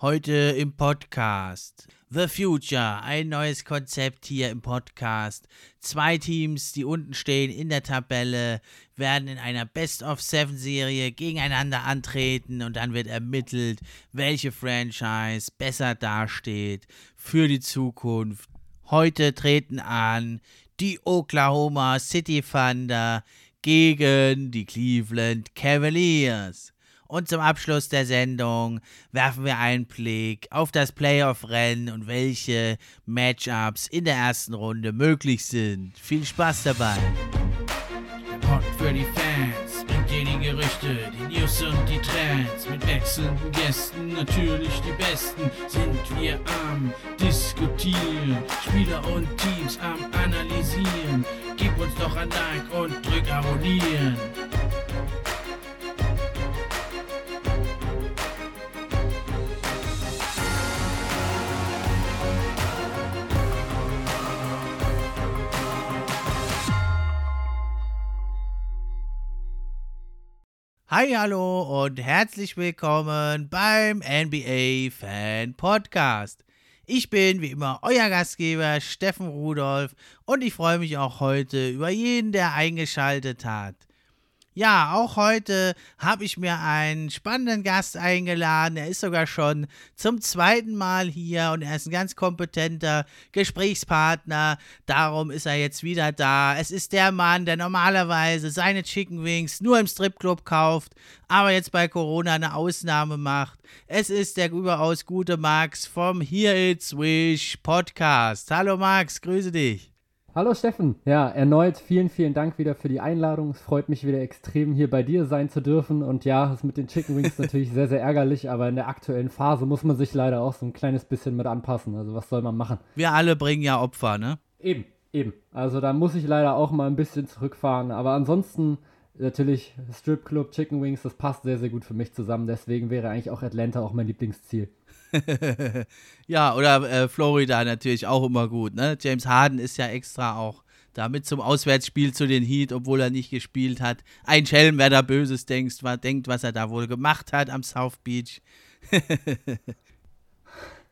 Heute im Podcast. The Future, ein neues Konzept hier im Podcast. Zwei Teams, die unten stehen in der Tabelle, werden in einer Best-of-Seven-Serie gegeneinander antreten und dann wird ermittelt, welche Franchise besser dasteht für die Zukunft. Heute treten an die Oklahoma City Thunder gegen die Cleveland Cavaliers. Und zum Abschluss der Sendung werfen wir einen Blick auf das Playoff-Rennen und welche Matchups in der ersten Runde möglich sind. Viel Spaß dabei. Pod für die Fans bringt die Gerüchte, die News und die Trends. Mit wechselnden Gästen, natürlich die besten, sind wir am Diskutieren. Spieler und Teams am Analysieren. Gib uns doch ein Like und drück Abonnieren. Hi, hallo und herzlich willkommen beim NBA Fan Podcast. Ich bin wie immer euer Gastgeber Steffen Rudolph und ich freue mich auch heute über jeden, der eingeschaltet hat. Ja, auch heute habe ich mir einen spannenden Gast eingeladen. Er ist sogar schon zum zweiten Mal hier und er ist ein ganz kompetenter Gesprächspartner. Darum ist er jetzt wieder da. Es ist der Mann, der normalerweise seine Chicken Wings nur im Stripclub kauft, aber jetzt bei Corona eine Ausnahme macht. Es ist der überaus gute Max vom Here It's Wish Podcast. Hallo Max, grüße dich. Hallo Steffen, ja, erneut vielen, vielen Dank wieder für die Einladung. Es freut mich wieder extrem, hier bei dir sein zu dürfen. Und ja, das mit den Chicken Wings natürlich sehr, sehr ärgerlich, aber in der aktuellen Phase muss man sich leider auch so ein kleines bisschen mit anpassen. Also was soll man machen? Wir alle bringen ja Opfer, ne? Eben, eben. Also da muss ich leider auch mal ein bisschen zurückfahren. Aber ansonsten natürlich Strip Club, Chicken Wings, das passt sehr, sehr gut für mich zusammen. Deswegen wäre eigentlich auch Atlanta auch mein Lieblingsziel. ja, oder äh, Florida natürlich auch immer gut. Ne? James Harden ist ja extra auch damit zum Auswärtsspiel zu den Heat, obwohl er nicht gespielt hat. Ein Schelm, wer da Böses denkt, was, denkt, was er da wohl gemacht hat am South Beach.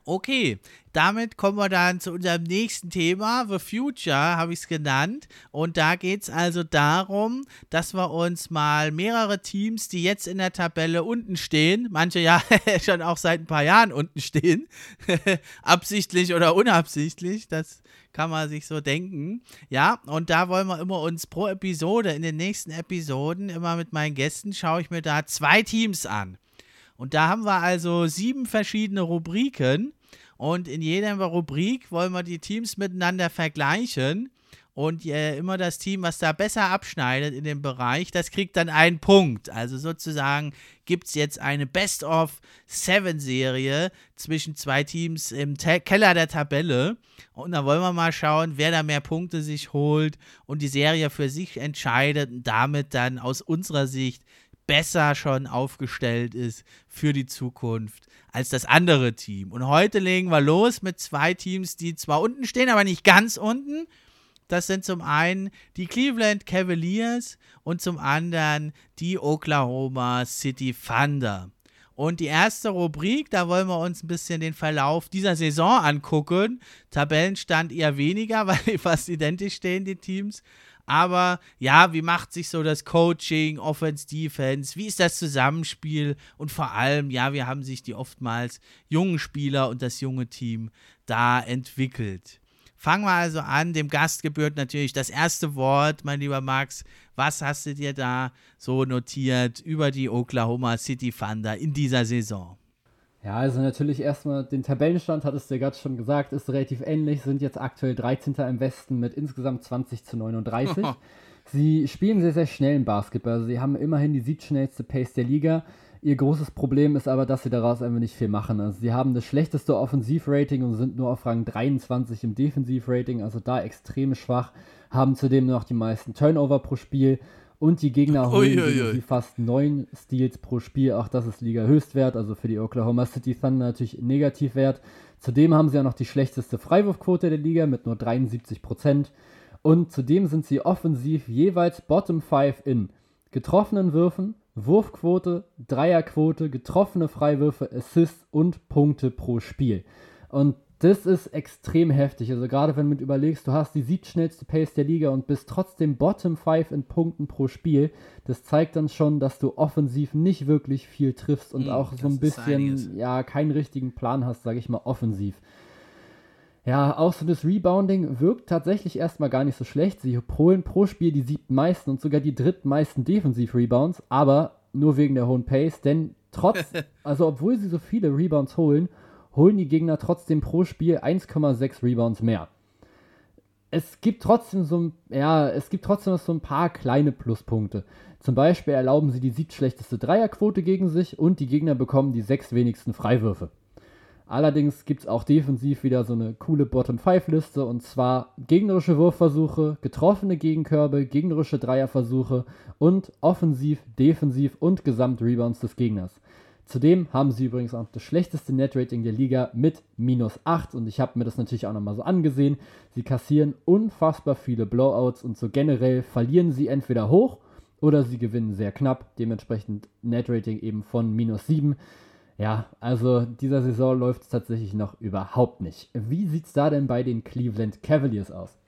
Okay, damit kommen wir dann zu unserem nächsten Thema, The Future habe ich es genannt. Und da geht es also darum, dass wir uns mal mehrere Teams, die jetzt in der Tabelle unten stehen, manche ja schon auch seit ein paar Jahren unten stehen, absichtlich oder unabsichtlich, das kann man sich so denken. Ja, und da wollen wir immer uns pro Episode, in den nächsten Episoden, immer mit meinen Gästen, schaue ich mir da zwei Teams an. Und da haben wir also sieben verschiedene Rubriken. Und in jeder Rubrik wollen wir die Teams miteinander vergleichen. Und äh, immer das Team, was da besser abschneidet in dem Bereich, das kriegt dann einen Punkt. Also sozusagen gibt es jetzt eine Best-of-Seven-Serie zwischen zwei Teams im Te Keller der Tabelle. Und da wollen wir mal schauen, wer da mehr Punkte sich holt und die Serie für sich entscheidet und damit dann aus unserer Sicht besser schon aufgestellt ist für die Zukunft als das andere Team. Und heute legen wir los mit zwei Teams, die zwar unten stehen, aber nicht ganz unten. Das sind zum einen die Cleveland Cavaliers und zum anderen die Oklahoma City Thunder. Und die erste Rubrik, da wollen wir uns ein bisschen den Verlauf dieser Saison angucken. Tabellenstand eher weniger, weil die fast identisch stehen, die Teams. Aber ja, wie macht sich so das Coaching, Offense, Defense? Wie ist das Zusammenspiel? Und vor allem, ja, wie haben sich die oftmals jungen Spieler und das junge Team da entwickelt? Fangen wir also an. Dem Gast gebührt natürlich das erste Wort, mein lieber Max. Was hast du dir da so notiert über die Oklahoma City Thunder in dieser Saison? Ja, also natürlich erstmal den Tabellenstand, hattest du ja gerade schon gesagt, ist relativ ähnlich, sind jetzt aktuell 13. im Westen mit insgesamt 20 zu 39. sie spielen sehr, sehr schnell im Basketball, also sie haben immerhin die siebtschnellste Pace der Liga. Ihr großes Problem ist aber, dass sie daraus einfach nicht viel machen. Also sie haben das schlechteste Offensivrating und sind nur auf Rang 23 im Defensivrating, also da extrem schwach, haben zudem noch die meisten Turnover pro Spiel und die Gegner holen sie fast neun Steals pro Spiel. Auch das ist Liga-Höchstwert, also für die Oklahoma City Thunder natürlich Negativwert. Zudem haben sie auch noch die schlechteste Freiwurfquote der Liga mit nur 73%. Und zudem sind sie offensiv jeweils Bottom 5 in getroffenen Würfen, Wurfquote, Dreierquote, getroffene Freiwürfe, Assists und Punkte pro Spiel. Und das ist extrem heftig. Also gerade wenn du überlegst, du hast die siebtschnellste Pace der Liga und bist trotzdem Bottom 5 in Punkten pro Spiel, das zeigt dann schon, dass du offensiv nicht wirklich viel triffst und mm, auch so ein bisschen, ja, keinen richtigen Plan hast, sage ich mal, offensiv. Ja, auch so das Rebounding wirkt tatsächlich erstmal gar nicht so schlecht. Sie holen pro Spiel die siebten meisten und sogar die drittmeisten Defensiv-Rebounds, aber nur wegen der hohen Pace, denn trotz, also obwohl sie so viele Rebounds holen, holen die Gegner trotzdem pro Spiel 1,6 Rebounds mehr. Es gibt trotzdem so ja, es gibt trotzdem so ein paar kleine Pluspunkte. Zum Beispiel erlauben sie die siebtschlechteste Dreierquote gegen sich und die Gegner bekommen die sechs wenigsten Freiwürfe. Allerdings gibt es auch defensiv wieder so eine coole Bottom-5-Liste und zwar gegnerische Wurfversuche, getroffene Gegenkörbe, gegnerische Dreierversuche und offensiv, defensiv und Gesamtrebounds des Gegners. Zudem haben sie übrigens auch das schlechteste Netrating der Liga mit minus 8 und ich habe mir das natürlich auch nochmal so angesehen. Sie kassieren unfassbar viele Blowouts und so generell verlieren sie entweder hoch oder sie gewinnen sehr knapp, dementsprechend Netrating eben von minus 7. Ja, also dieser Saison läuft es tatsächlich noch überhaupt nicht. Wie sieht es da denn bei den Cleveland Cavaliers aus?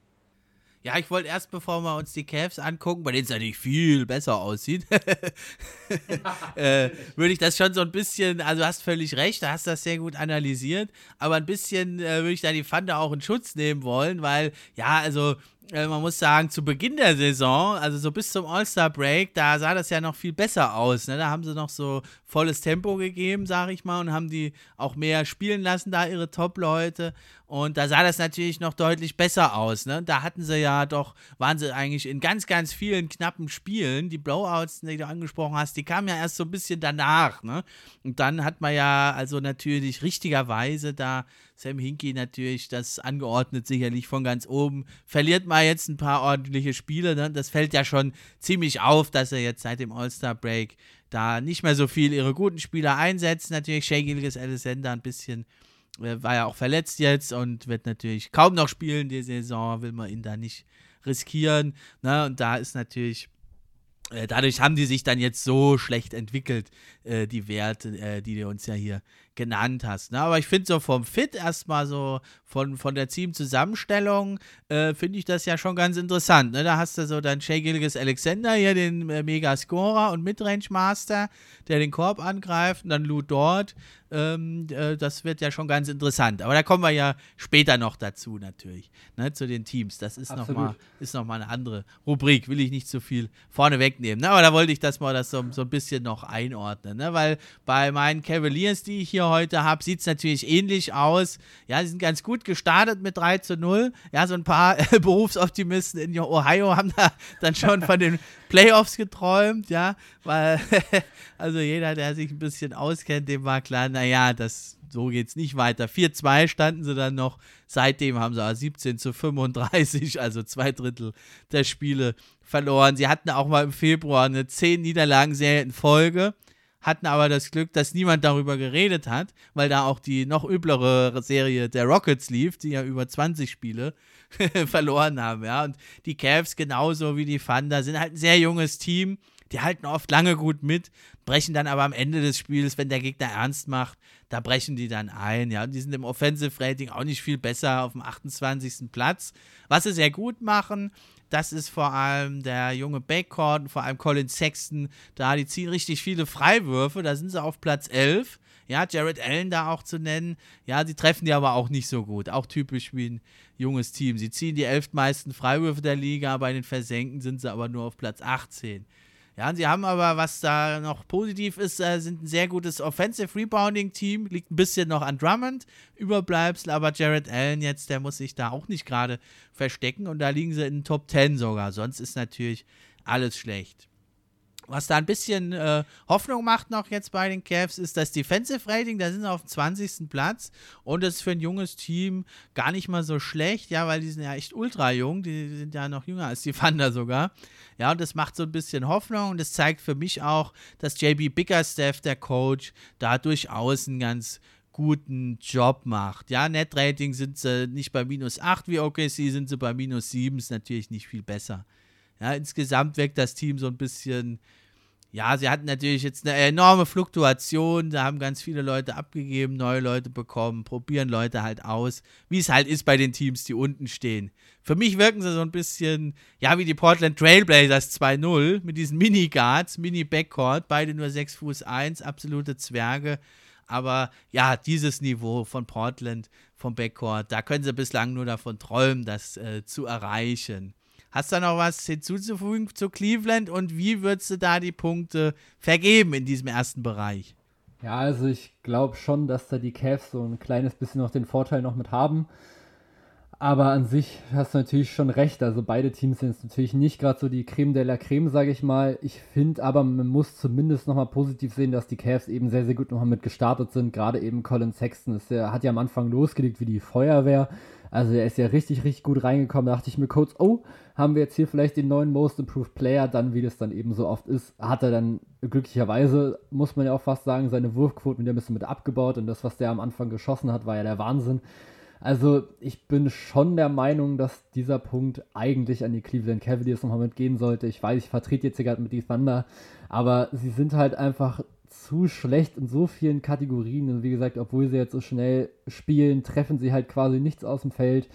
Ja, ich wollte erst, bevor wir uns die Cavs angucken, bei denen es natürlich viel besser aussieht, äh, würde ich das schon so ein bisschen, also hast völlig recht, da hast du das sehr gut analysiert, aber ein bisschen äh, würde ich da die Fande auch in Schutz nehmen wollen, weil, ja, also äh, man muss sagen, zu Beginn der Saison, also so bis zum All-Star-Break, da sah das ja noch viel besser aus. Ne? Da haben sie noch so volles Tempo gegeben, sag ich mal, und haben die auch mehr spielen lassen, da ihre Top-Leute. Und da sah das natürlich noch deutlich besser aus. Ne? Da hatten sie ja doch, waren sie eigentlich in ganz, ganz vielen knappen Spielen. Die Blowouts, die du angesprochen hast, die kamen ja erst so ein bisschen danach. Ne? Und dann hat man ja also natürlich richtigerweise da Sam Hinkie natürlich das angeordnet, sicherlich von ganz oben. Verliert mal jetzt ein paar ordentliche Spiele. Ne? Das fällt ja schon ziemlich auf, dass er jetzt seit dem All-Star-Break da nicht mehr so viel ihre guten Spieler einsetzt. Natürlich Shea Gilgis Alexander ein bisschen war ja auch verletzt jetzt und wird natürlich kaum noch spielen die Saison, will man ihn da nicht riskieren. Ne? Und da ist natürlich äh, dadurch haben die sich dann jetzt so schlecht entwickelt, äh, die Werte, äh, die du uns ja hier genannt hast. Ne? Aber ich finde so vom Fit erstmal so, von, von der Teamzusammenstellung, äh, finde ich das ja schon ganz interessant. Ne? Da hast du so dann Shea Gilgis Alexander hier, den äh, Mega-Scorer und Midrange-Master, der den Korb angreift, und dann Lou Dort. Ähm, äh, das wird ja schon ganz interessant. Aber da kommen wir ja später noch dazu, natürlich, ne? zu den Teams. Das ist nochmal noch eine andere Rubrik, will ich nicht zu viel vorne wegnehmen. Ne? Aber da wollte ich das mal das so, so ein bisschen noch einordnen, ne? weil bei meinen Cavaliers, die ich hier heute habe, sieht es natürlich ähnlich aus. Ja, sie sind ganz gut gestartet mit 3 zu 0. Ja, so ein paar Berufsoptimisten in Ohio haben da dann schon von den Playoffs geträumt, ja, weil, also jeder, der sich ein bisschen auskennt, dem war klar, naja, das so geht es nicht weiter. 4-2 standen sie dann noch. Seitdem haben sie 17 zu 35, also zwei Drittel der Spiele verloren. Sie hatten auch mal im Februar eine 10 Niederlagen-Serie in Folge hatten aber das Glück, dass niemand darüber geredet hat, weil da auch die noch üblere Serie der Rockets lief, die ja über 20 Spiele verloren haben, ja. Und die Cavs genauso wie die Thunder sind halt ein sehr junges Team. Die halten oft lange gut mit, brechen dann aber am Ende des Spiels, wenn der Gegner ernst macht, da brechen die dann ein, ja. Und die sind im Offensive Rating auch nicht viel besser auf dem 28. Platz. Was sie sehr gut machen, das ist vor allem der junge Backcourt, vor allem Colin Sexton. Da, die ziehen richtig viele Freiwürfe. Da sind sie auf Platz 11. Ja, Jared Allen da auch zu nennen. Ja, sie treffen die aber auch nicht so gut. Auch typisch wie ein junges Team. Sie ziehen die elf meisten Freiwürfe der Liga. Bei den Versenken sind sie aber nur auf Platz 18. Ja, sie haben aber, was da noch positiv ist, äh, sind ein sehr gutes Offensive Rebounding Team. Liegt ein bisschen noch an Drummond, Überbleibsel, aber Jared Allen jetzt, der muss sich da auch nicht gerade verstecken und da liegen sie in den Top 10 sogar. Sonst ist natürlich alles schlecht. Was da ein bisschen äh, Hoffnung macht noch jetzt bei den Cavs, ist das Defensive Rating. Da sind sie auf dem 20. Platz und das ist für ein junges Team gar nicht mal so schlecht, ja, weil die sind ja echt ultra jung. Die sind ja noch jünger als die Thunder sogar. Ja, und das macht so ein bisschen Hoffnung und das zeigt für mich auch, dass JB Bickerstaff, der Coach, da durchaus einen ganz guten Job macht. Ja, Net-Rating sind sie nicht bei minus 8 wie OKC, sind sie bei minus 7, ist natürlich nicht viel besser. Ja, insgesamt wirkt das Team so ein bisschen Ja, sie hatten natürlich jetzt eine enorme Fluktuation. Da haben ganz viele Leute abgegeben, neue Leute bekommen, probieren Leute halt aus, wie es halt ist bei den Teams, die unten stehen. Für mich wirken sie so ein bisschen, ja, wie die Portland Trailblazers 2-0 mit diesen Mini-Guards, Mini-Backcourt, beide nur 6 Fuß 1, absolute Zwerge. Aber ja, dieses Niveau von Portland, vom Backcourt, da können sie bislang nur davon träumen, das äh, zu erreichen. Hast du noch was hinzuzufügen zu Cleveland und wie würdest du da die Punkte vergeben in diesem ersten Bereich? Ja, also ich glaube schon, dass da die Cavs so ein kleines bisschen noch den Vorteil noch mit haben. Aber an sich hast du natürlich schon recht. Also beide Teams sind natürlich nicht gerade so die Creme de la Creme, sage ich mal. Ich finde aber, man muss zumindest nochmal positiv sehen, dass die Cavs eben sehr, sehr gut nochmal mit gestartet sind. Gerade eben Colin Sexton ist, der hat ja am Anfang losgelegt wie die Feuerwehr. Also er ist ja richtig, richtig gut reingekommen. Da dachte ich mir kurz, oh, haben wir jetzt hier vielleicht den neuen Most Improved Player? Dann, wie das dann eben so oft ist, hat er dann glücklicherweise, muss man ja auch fast sagen, seine Wurfquoten wieder ein bisschen mit abgebaut. Und das, was der am Anfang geschossen hat, war ja der Wahnsinn. Also ich bin schon der Meinung, dass dieser Punkt eigentlich an die Cleveland Cavaliers nochmal mitgehen sollte. Ich weiß, ich vertrete jetzt hier gerade mit die Thunder, aber sie sind halt einfach zu schlecht in so vielen Kategorien. Und wie gesagt, obwohl sie jetzt so schnell spielen, treffen sie halt quasi nichts aus dem Feld.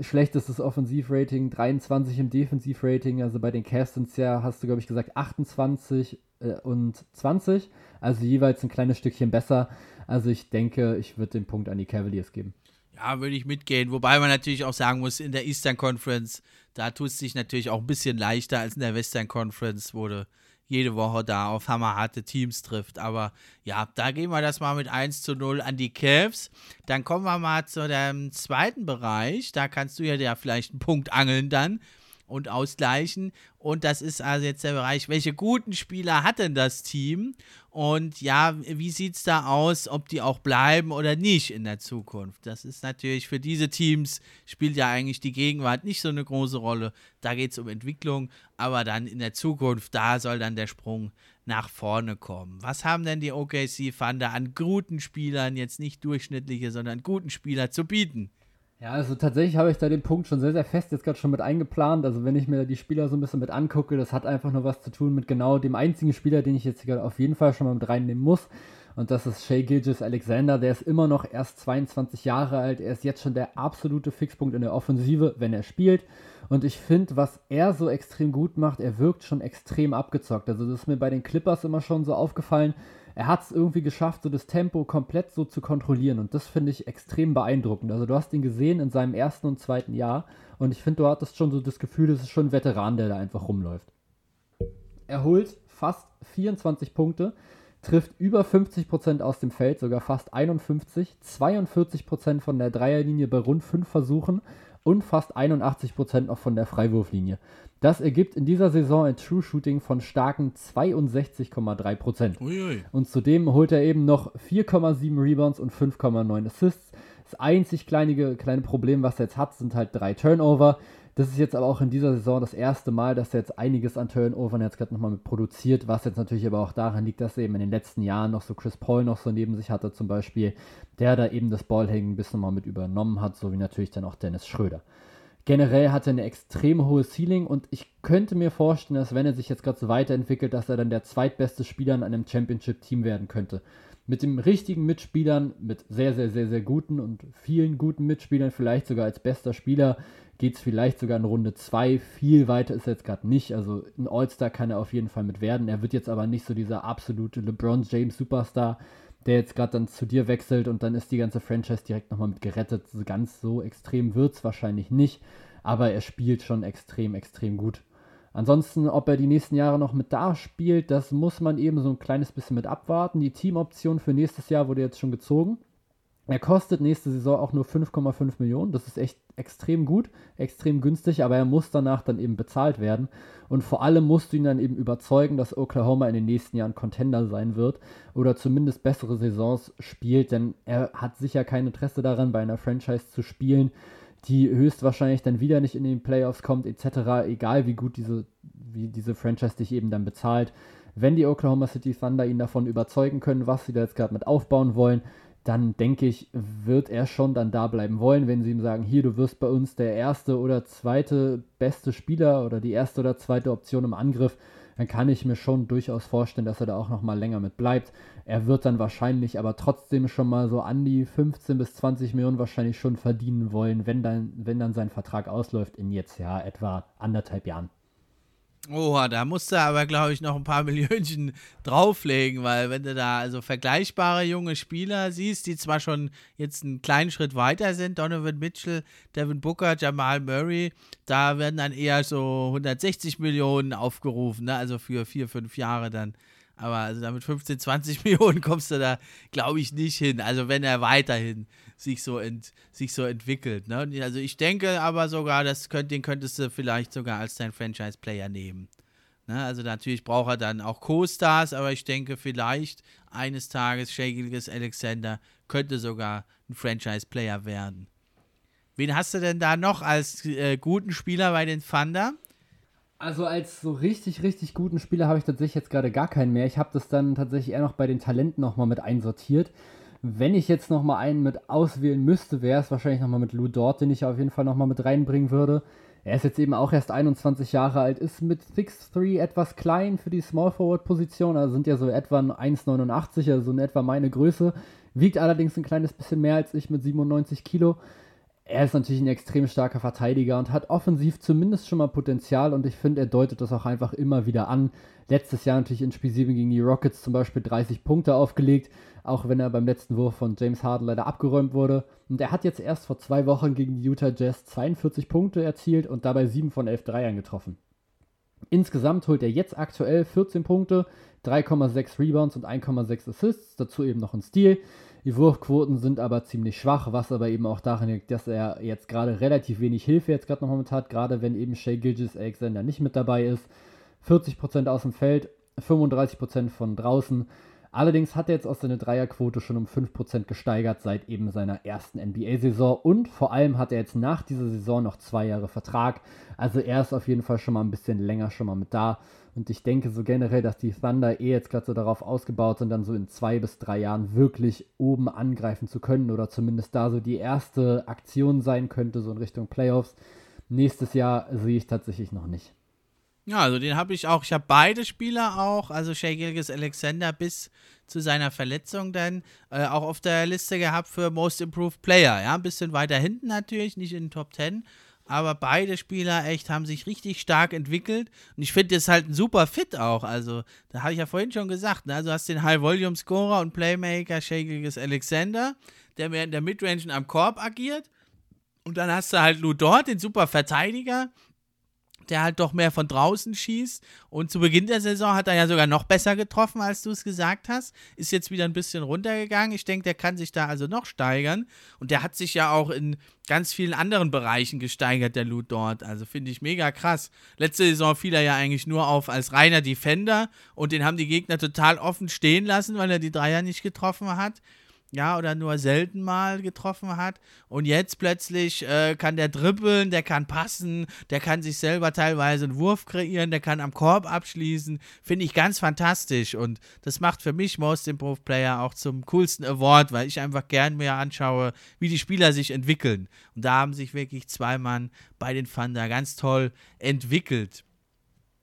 Schlechtestes Offensivrating, 23 im Defensivrating. Also bei den Cavs ja, hast du glaube ich gesagt, 28 äh, und 20. Also jeweils ein kleines Stückchen besser. Also ich denke, ich würde den Punkt an die Cavaliers geben. Ja, würde ich mitgehen. Wobei man natürlich auch sagen muss, in der Eastern Conference, da tut es sich natürlich auch ein bisschen leichter als in der Western Conference, du jede Woche da auf hammerharte Teams trifft. Aber ja, da gehen wir das mal mit 1 zu 0 an die Cavs. Dann kommen wir mal zu dem zweiten Bereich. Da kannst du ja, vielleicht einen Punkt angeln dann und ausgleichen. Und das ist also jetzt der Bereich, welche guten Spieler hat denn das Team? Und ja, wie sieht es da aus, ob die auch bleiben oder nicht in der Zukunft? Das ist natürlich für diese Teams, spielt ja eigentlich die Gegenwart nicht so eine große Rolle. Da geht es um Entwicklung, aber dann in der Zukunft, da soll dann der Sprung nach vorne kommen. Was haben denn die OKC Thunder an guten Spielern, jetzt nicht durchschnittliche, sondern guten Spieler zu bieten? Ja, also tatsächlich habe ich da den Punkt schon sehr, sehr fest jetzt gerade schon mit eingeplant. Also wenn ich mir die Spieler so ein bisschen mit angucke, das hat einfach nur was zu tun mit genau dem einzigen Spieler, den ich jetzt gerade auf jeden Fall schon mal mit reinnehmen muss. Und das ist Shay Gilgis Alexander. Der ist immer noch erst 22 Jahre alt. Er ist jetzt schon der absolute Fixpunkt in der Offensive, wenn er spielt. Und ich finde, was er so extrem gut macht, er wirkt schon extrem abgezockt. Also das ist mir bei den Clippers immer schon so aufgefallen er hat es irgendwie geschafft, so das Tempo komplett so zu kontrollieren. Und das finde ich extrem beeindruckend. Also du hast ihn gesehen in seinem ersten und zweiten Jahr. Und ich finde, du hattest schon so das Gefühl, das ist schon ein Veteran, der da einfach rumläuft. Er holt fast 24 Punkte, trifft über 50% aus dem Feld, sogar fast 51, 42% von der Dreierlinie bei rund 5 Versuchen und fast 81% noch von der Freiwurflinie. Das ergibt in dieser Saison ein True Shooting von starken 62,3%. Und zudem holt er eben noch 4,7 Rebounds und 5,9 Assists. Das einzig kleine, kleine Problem, was er jetzt hat, sind halt drei Turnover. Das ist jetzt aber auch in dieser Saison das erste Mal, dass er jetzt einiges an Turnovern jetzt gerade nochmal mit produziert, was jetzt natürlich aber auch daran liegt, dass er eben in den letzten Jahren noch so Chris Paul noch so neben sich hatte zum Beispiel, der da eben das Ballhängen ein bisschen mal mit übernommen hat, so wie natürlich dann auch Dennis Schröder generell hat er eine extrem hohe Ceiling und ich könnte mir vorstellen, dass wenn er sich jetzt gerade so weiterentwickelt, dass er dann der zweitbeste Spieler in einem Championship-Team werden könnte. Mit den richtigen Mitspielern, mit sehr, sehr, sehr, sehr guten und vielen guten Mitspielern, vielleicht sogar als bester Spieler, geht es vielleicht sogar in Runde 2. Viel weiter ist er jetzt gerade nicht. Also ein All-Star kann er auf jeden Fall mit werden. Er wird jetzt aber nicht so dieser absolute LeBron James Superstar, der jetzt gerade dann zu dir wechselt und dann ist die ganze Franchise direkt nochmal mit gerettet. Ganz so extrem wird es wahrscheinlich nicht, aber er spielt schon extrem, extrem gut. Ansonsten, ob er die nächsten Jahre noch mit da spielt, das muss man eben so ein kleines bisschen mit abwarten. Die Teamoption für nächstes Jahr wurde jetzt schon gezogen. Er kostet nächste Saison auch nur 5,5 Millionen. Das ist echt extrem gut, extrem günstig, aber er muss danach dann eben bezahlt werden. Und vor allem musst du ihn dann eben überzeugen, dass Oklahoma in den nächsten Jahren Contender sein wird oder zumindest bessere Saisons spielt, denn er hat sicher kein Interesse daran, bei einer Franchise zu spielen, die höchstwahrscheinlich dann wieder nicht in den Playoffs kommt, etc., egal wie gut diese, wie diese Franchise dich eben dann bezahlt. Wenn die Oklahoma City Thunder ihn davon überzeugen können, was sie da jetzt gerade mit aufbauen wollen, dann denke ich, wird er schon dann da bleiben wollen, wenn sie ihm sagen, hier, du wirst bei uns der erste oder zweite beste Spieler oder die erste oder zweite Option im Angriff, dann kann ich mir schon durchaus vorstellen, dass er da auch noch mal länger mit bleibt. Er wird dann wahrscheinlich aber trotzdem schon mal so an die 15 bis 20 Millionen wahrscheinlich schon verdienen wollen, wenn dann, wenn dann sein Vertrag ausläuft in jetzt ja etwa anderthalb Jahren. Oha, da musst du aber, glaube ich, noch ein paar Millionchen drauflegen, weil wenn du da also vergleichbare junge Spieler siehst, die zwar schon jetzt einen kleinen Schritt weiter sind, Donovan Mitchell, Devin Booker, Jamal Murray, da werden dann eher so 160 Millionen aufgerufen, ne? also für vier, fünf Jahre dann. Aber also damit 15, 20 Millionen kommst du da, glaube ich, nicht hin. Also wenn er weiterhin sich so, ent, sich so entwickelt. Ne? Also ich denke aber sogar, das könnt, den könntest du vielleicht sogar als dein Franchise-Player nehmen. Ne? Also natürlich braucht er dann auch Co-Stars, aber ich denke vielleicht eines Tages Shagilges Alexander könnte sogar ein Franchise-Player werden. Wen hast du denn da noch als äh, guten Spieler bei den Thunder? Also als so richtig, richtig guten Spieler habe ich tatsächlich jetzt gerade gar keinen mehr. Ich habe das dann tatsächlich eher noch bei den Talenten nochmal mit einsortiert. Wenn ich jetzt nochmal einen mit auswählen müsste, wäre es wahrscheinlich nochmal mit Lou Dort, den ich auf jeden Fall nochmal mit reinbringen würde. Er ist jetzt eben auch erst 21 Jahre alt, ist mit 6'3 etwas klein für die Small Forward Position, also sind ja so etwa 1,89, also in etwa meine Größe. Wiegt allerdings ein kleines bisschen mehr als ich mit 97 Kilo. Er ist natürlich ein extrem starker Verteidiger und hat offensiv zumindest schon mal Potenzial und ich finde, er deutet das auch einfach immer wieder an. Letztes Jahr natürlich in Spiel 7 gegen die Rockets zum Beispiel 30 Punkte aufgelegt auch wenn er beim letzten Wurf von James Harden leider abgeräumt wurde. Und er hat jetzt erst vor zwei Wochen gegen die Utah Jazz 42 Punkte erzielt und dabei 7 von 11 Dreiern getroffen. Insgesamt holt er jetzt aktuell 14 Punkte, 3,6 Rebounds und 1,6 Assists, dazu eben noch ein Steal. Die Wurfquoten sind aber ziemlich schwach, was aber eben auch daran liegt, dass er jetzt gerade relativ wenig Hilfe jetzt gerade noch mit hat, gerade wenn eben Shea Gilgis Alexander nicht mit dabei ist. 40% aus dem Feld, 35% von draußen. Allerdings hat er jetzt auch seine Dreierquote schon um 5% gesteigert seit eben seiner ersten NBA-Saison und vor allem hat er jetzt nach dieser Saison noch zwei Jahre Vertrag. Also er ist auf jeden Fall schon mal ein bisschen länger schon mal mit da. Und ich denke so generell, dass die Thunder eh jetzt gerade so darauf ausgebaut sind, dann so in zwei bis drei Jahren wirklich oben angreifen zu können oder zumindest da so die erste Aktion sein könnte, so in Richtung Playoffs. Nächstes Jahr sehe ich tatsächlich noch nicht. Ja, also den habe ich auch. Ich habe beide Spieler auch, also Shea Gilgis Alexander bis zu seiner Verletzung dann äh, auch auf der Liste gehabt für Most Improved Player. Ja, ein bisschen weiter hinten natürlich, nicht in den Top 10. Aber beide Spieler echt haben sich richtig stark entwickelt. Und ich finde das halt ein super Fit auch. Also, da habe ich ja vorhin schon gesagt. Ne? Also, hast den High-Volume-Scorer und Playmaker Shea Alexander, der mehr in der Midrange am Korb agiert. Und dann hast du halt Lou Dort, den super Verteidiger, der halt doch mehr von draußen schießt. Und zu Beginn der Saison hat er ja sogar noch besser getroffen, als du es gesagt hast. Ist jetzt wieder ein bisschen runtergegangen. Ich denke, der kann sich da also noch steigern. Und der hat sich ja auch in ganz vielen anderen Bereichen gesteigert, der Loot dort. Also finde ich mega krass. Letzte Saison fiel er ja eigentlich nur auf als reiner Defender und den haben die Gegner total offen stehen lassen, weil er die Dreier nicht getroffen hat ja, oder nur selten mal getroffen hat. Und jetzt plötzlich äh, kann der dribbeln, der kann passen, der kann sich selber teilweise einen Wurf kreieren, der kann am Korb abschließen. Finde ich ganz fantastisch. Und das macht für mich Most Improved Player auch zum coolsten Award, weil ich einfach gern mir anschaue, wie die Spieler sich entwickeln. Und da haben sich wirklich zwei Mann bei den Thunder ganz toll entwickelt.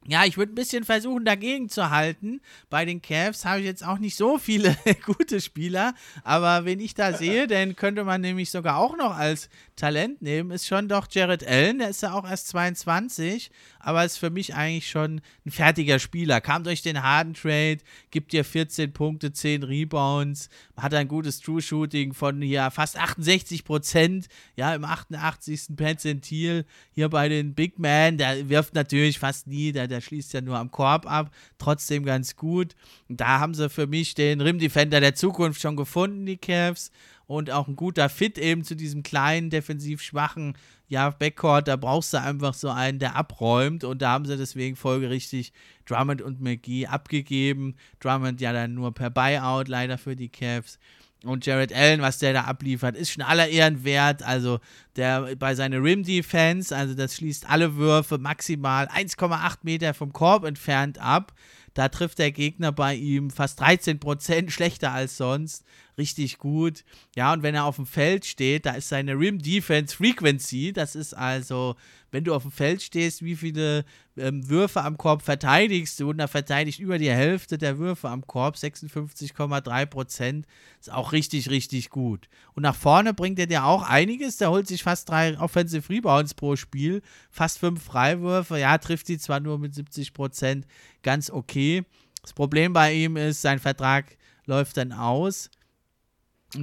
Ja, ich würde ein bisschen versuchen, dagegen zu halten. Bei den Cavs habe ich jetzt auch nicht so viele gute Spieler, aber wenn ich da sehe, dann könnte man nämlich sogar auch noch als Talent nehmen, ist schon doch Jared Allen, der ist ja auch erst 22, aber ist für mich eigentlich schon ein fertiger Spieler. Kam durch den harten Trade, gibt dir 14 Punkte, 10 Rebounds, hat ein gutes True Shooting von hier fast 68 Prozent, ja, im 88. Perzentil hier bei den Big Men, der wirft natürlich fast nie, der, der schließt ja nur am Korb ab, trotzdem ganz gut. Und da haben sie für mich den Rim Defender der Zukunft schon gefunden, die Cavs und auch ein guter Fit eben zu diesem kleinen, defensiv schwachen ja, Backcourt. Da brauchst du einfach so einen, der abräumt und da haben sie deswegen folgerichtig Drummond und McGee abgegeben. Drummond ja dann nur per Buyout leider für die Cavs. Und Jared Allen, was der da abliefert, ist schon aller Ehren wert. Also der bei seiner Rim Defense, also das schließt alle Würfe maximal 1,8 Meter vom Korb entfernt ab. Da trifft der Gegner bei ihm fast 13 Prozent schlechter als sonst. Richtig gut. Ja, und wenn er auf dem Feld steht, da ist seine Rim Defense Frequency, das ist also, wenn du auf dem Feld stehst, wie viele ähm, Würfe am Korb verteidigst du, und da verteidigt über die Hälfte der Würfe am Korb, 56,3 Prozent, ist auch richtig, richtig gut. Und nach vorne bringt er dir auch einiges, der holt sich fast drei Offensive Rebounds pro Spiel, fast fünf Freiwürfe, ja, trifft sie zwar nur mit 70 Prozent, ganz okay. Das Problem bei ihm ist, sein Vertrag läuft dann aus.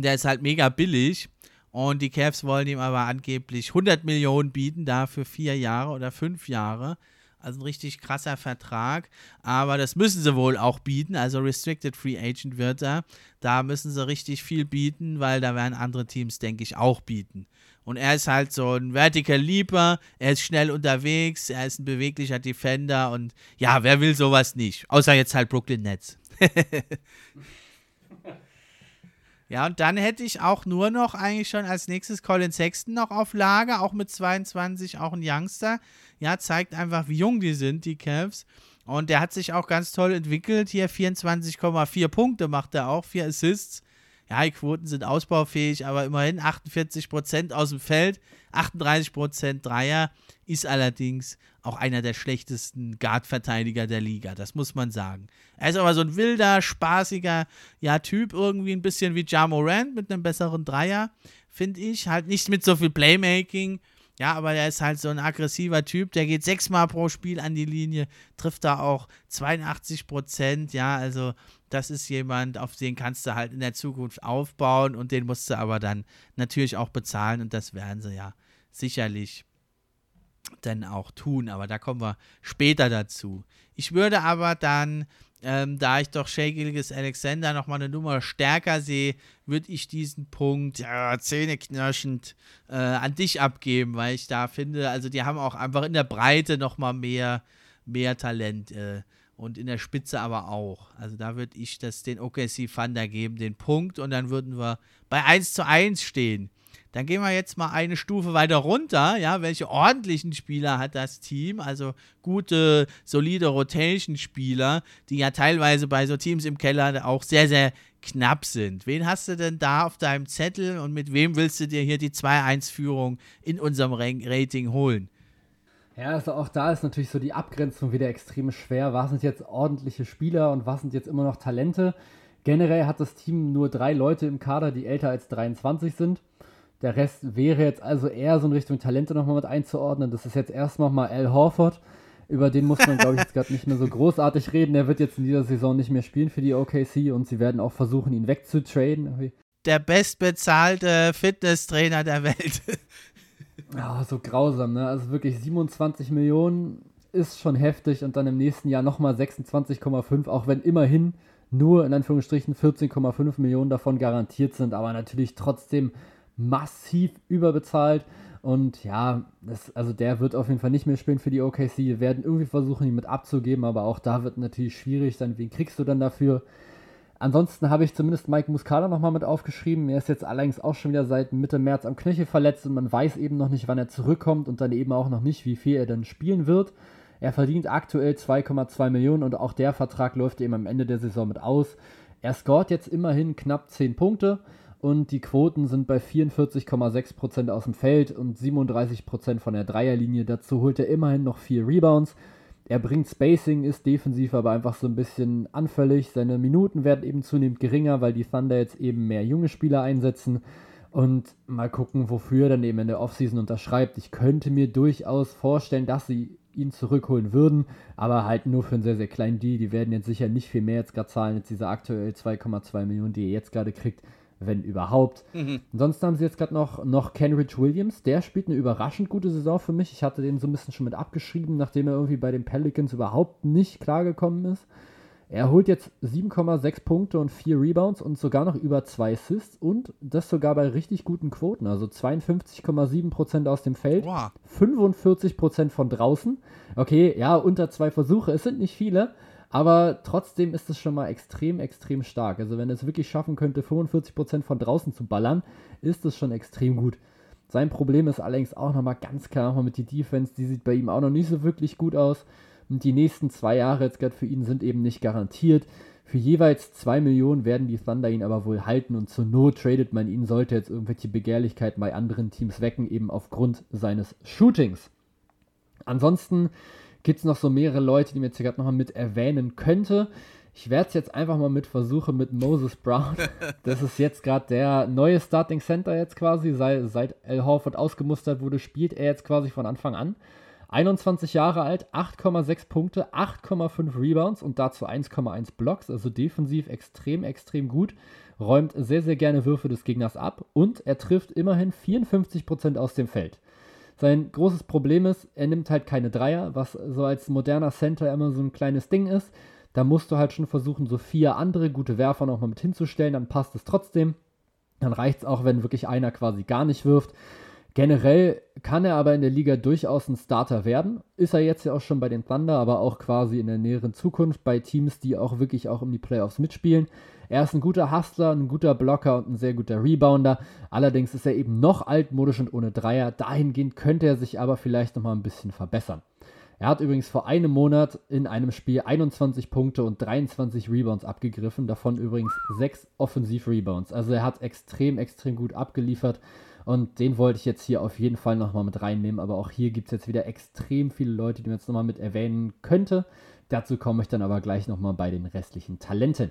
Der ist halt mega billig. Und die Cavs wollen ihm aber angeblich 100 Millionen bieten, dafür vier Jahre oder fünf Jahre. Also ein richtig krasser Vertrag. Aber das müssen sie wohl auch bieten. Also Restricted Free Agent wird er. Da müssen sie richtig viel bieten, weil da werden andere Teams, denke ich, auch bieten. Und er ist halt so ein Vertical Leaper, er ist schnell unterwegs, er ist ein beweglicher Defender und ja, wer will sowas nicht? Außer jetzt halt Brooklyn Nets. ja, und dann hätte ich auch nur noch eigentlich schon als nächstes Colin Sexton noch auf Lager, auch mit 22, auch ein Youngster. Ja, zeigt einfach, wie jung die sind, die Cavs. Und der hat sich auch ganz toll entwickelt. Hier 24,4 Punkte macht er auch, 4 Assists ja, die Quoten sind ausbaufähig, aber immerhin 48% aus dem Feld, 38% Dreier, ist allerdings auch einer der schlechtesten Guard-Verteidiger der Liga, das muss man sagen. Er ist aber so ein wilder, spaßiger ja, Typ, irgendwie ein bisschen wie Ja Morant mit einem besseren Dreier, finde ich. Halt nicht mit so viel Playmaking, ja, aber der ist halt so ein aggressiver Typ, der geht sechsmal pro Spiel an die Linie, trifft da auch 82 Prozent, ja, also das ist jemand, auf den kannst du halt in der Zukunft aufbauen und den musst du aber dann natürlich auch bezahlen und das werden sie ja sicherlich dann auch tun, aber da kommen wir später dazu. Ich würde aber dann, ähm, da ich doch Shea Gilgis Alexander nochmal eine Nummer stärker sehe, würde ich diesen Punkt ja, zähneknirschend äh, an dich abgeben, weil ich da finde, also die haben auch einfach in der Breite nochmal mehr, mehr Talent. Äh, und in der Spitze aber auch. Also da würde ich das den OKC Thunder geben, den Punkt und dann würden wir bei 1 zu 1 stehen. Dann gehen wir jetzt mal eine Stufe weiter runter. Ja, welche ordentlichen Spieler hat das Team? Also gute, solide Rotation-Spieler, die ja teilweise bei so Teams im Keller auch sehr, sehr knapp sind. Wen hast du denn da auf deinem Zettel und mit wem willst du dir hier die 2-1-Führung in unserem Rating holen? Ja, also auch da ist natürlich so die Abgrenzung wieder extrem schwer. Was sind jetzt ordentliche Spieler und was sind jetzt immer noch Talente? Generell hat das Team nur drei Leute im Kader, die älter als 23 sind. Der Rest wäre jetzt also eher so in Richtung Talente nochmal mit einzuordnen. Das ist jetzt erstmal mal Al Horford. Über den muss man, glaube ich, jetzt gerade nicht mehr so großartig reden. Der wird jetzt in dieser Saison nicht mehr spielen für die OKC und sie werden auch versuchen, ihn wegzutraden. Der bestbezahlte Fitnesstrainer der Welt. Ja, so grausam, ne? Also wirklich 27 Millionen ist schon heftig und dann im nächsten Jahr nochmal 26,5, auch wenn immerhin nur in Anführungsstrichen 14,5 Millionen davon garantiert sind, aber natürlich trotzdem massiv überbezahlt. Und ja, das, also der wird auf jeden Fall nicht mehr spielen für die OKC. Wir werden irgendwie versuchen, ihn mit abzugeben, aber auch da wird natürlich schwierig sein. Wen kriegst du dann dafür? Ansonsten habe ich zumindest Mike Muscala nochmal mit aufgeschrieben. Er ist jetzt allerdings auch schon wieder seit Mitte März am Knöchel verletzt und man weiß eben noch nicht, wann er zurückkommt und dann eben auch noch nicht, wie viel er dann spielen wird. Er verdient aktuell 2,2 Millionen und auch der Vertrag läuft eben am Ende der Saison mit aus. Er scoret jetzt immerhin knapp 10 Punkte und die Quoten sind bei 44,6% aus dem Feld und 37% von der Dreierlinie. Dazu holt er immerhin noch 4 Rebounds. Er bringt Spacing, ist defensiv aber einfach so ein bisschen anfällig. Seine Minuten werden eben zunehmend geringer, weil die Thunder jetzt eben mehr junge Spieler einsetzen. Und mal gucken, wofür er dann eben in der Offseason unterschreibt. Ich könnte mir durchaus vorstellen, dass sie ihn zurückholen würden, aber halt nur für einen sehr, sehr kleinen Deal. Die werden jetzt sicher nicht viel mehr jetzt gerade zahlen, als diese aktuell 2,2 Millionen, die er jetzt gerade kriegt wenn überhaupt. Mhm. Ansonsten haben sie jetzt gerade noch, noch Kenrich Williams, der spielt eine überraschend gute Saison für mich. Ich hatte den so ein bisschen schon mit abgeschrieben, nachdem er irgendwie bei den Pelicans überhaupt nicht klargekommen ist. Er holt jetzt 7,6 Punkte und 4 Rebounds und sogar noch über 2 Assists und das sogar bei richtig guten Quoten. Also 52,7% aus dem Feld, wow. 45% von draußen. Okay, ja, unter zwei Versuche, es sind nicht viele, aber trotzdem ist es schon mal extrem, extrem stark. Also wenn er es wirklich schaffen könnte, 45% von draußen zu ballern, ist es schon extrem gut. Sein Problem ist allerdings auch nochmal ganz klar nochmal mit die Defense, die sieht bei ihm auch noch nicht so wirklich gut aus. Und die nächsten zwei Jahre jetzt gerade für ihn sind eben nicht garantiert. Für jeweils 2 Millionen werden die Thunder ihn aber wohl halten und zur Not tradet man ihn, sollte jetzt irgendwelche Begehrlichkeiten bei anderen Teams wecken, eben aufgrund seines Shootings. Ansonsten gibt es noch so mehrere Leute, die mir jetzt gerade nochmal mit erwähnen könnte. Ich werde es jetzt einfach mal mit versuchen mit Moses Brown. Das ist jetzt gerade der neue Starting Center jetzt quasi. Seit, seit Al Horford ausgemustert wurde, spielt er jetzt quasi von Anfang an. 21 Jahre alt, 8,6 Punkte, 8,5 Rebounds und dazu 1,1 Blocks, also defensiv extrem, extrem gut. Räumt sehr, sehr gerne Würfe des Gegners ab und er trifft immerhin 54% aus dem Feld. Sein großes Problem ist, er nimmt halt keine Dreier, was so als moderner Center immer so ein kleines Ding ist. Da musst du halt schon versuchen, so vier andere gute Werfer nochmal mit hinzustellen, dann passt es trotzdem. Dann reicht es auch, wenn wirklich einer quasi gar nicht wirft. Generell kann er aber in der Liga durchaus ein Starter werden. Ist er jetzt ja auch schon bei den Thunder, aber auch quasi in der näheren Zukunft bei Teams, die auch wirklich auch um die Playoffs mitspielen. Er ist ein guter Hustler, ein guter Blocker und ein sehr guter Rebounder. Allerdings ist er eben noch altmodisch und ohne Dreier. Dahingehend könnte er sich aber vielleicht nochmal ein bisschen verbessern. Er hat übrigens vor einem Monat in einem Spiel 21 Punkte und 23 Rebounds abgegriffen, davon übrigens 6 Offensiv-Rebounds. Also er hat extrem, extrem gut abgeliefert und den wollte ich jetzt hier auf jeden Fall nochmal mit reinnehmen. Aber auch hier gibt es jetzt wieder extrem viele Leute, die man jetzt nochmal mit erwähnen könnte. Dazu komme ich dann aber gleich nochmal bei den restlichen Talenten.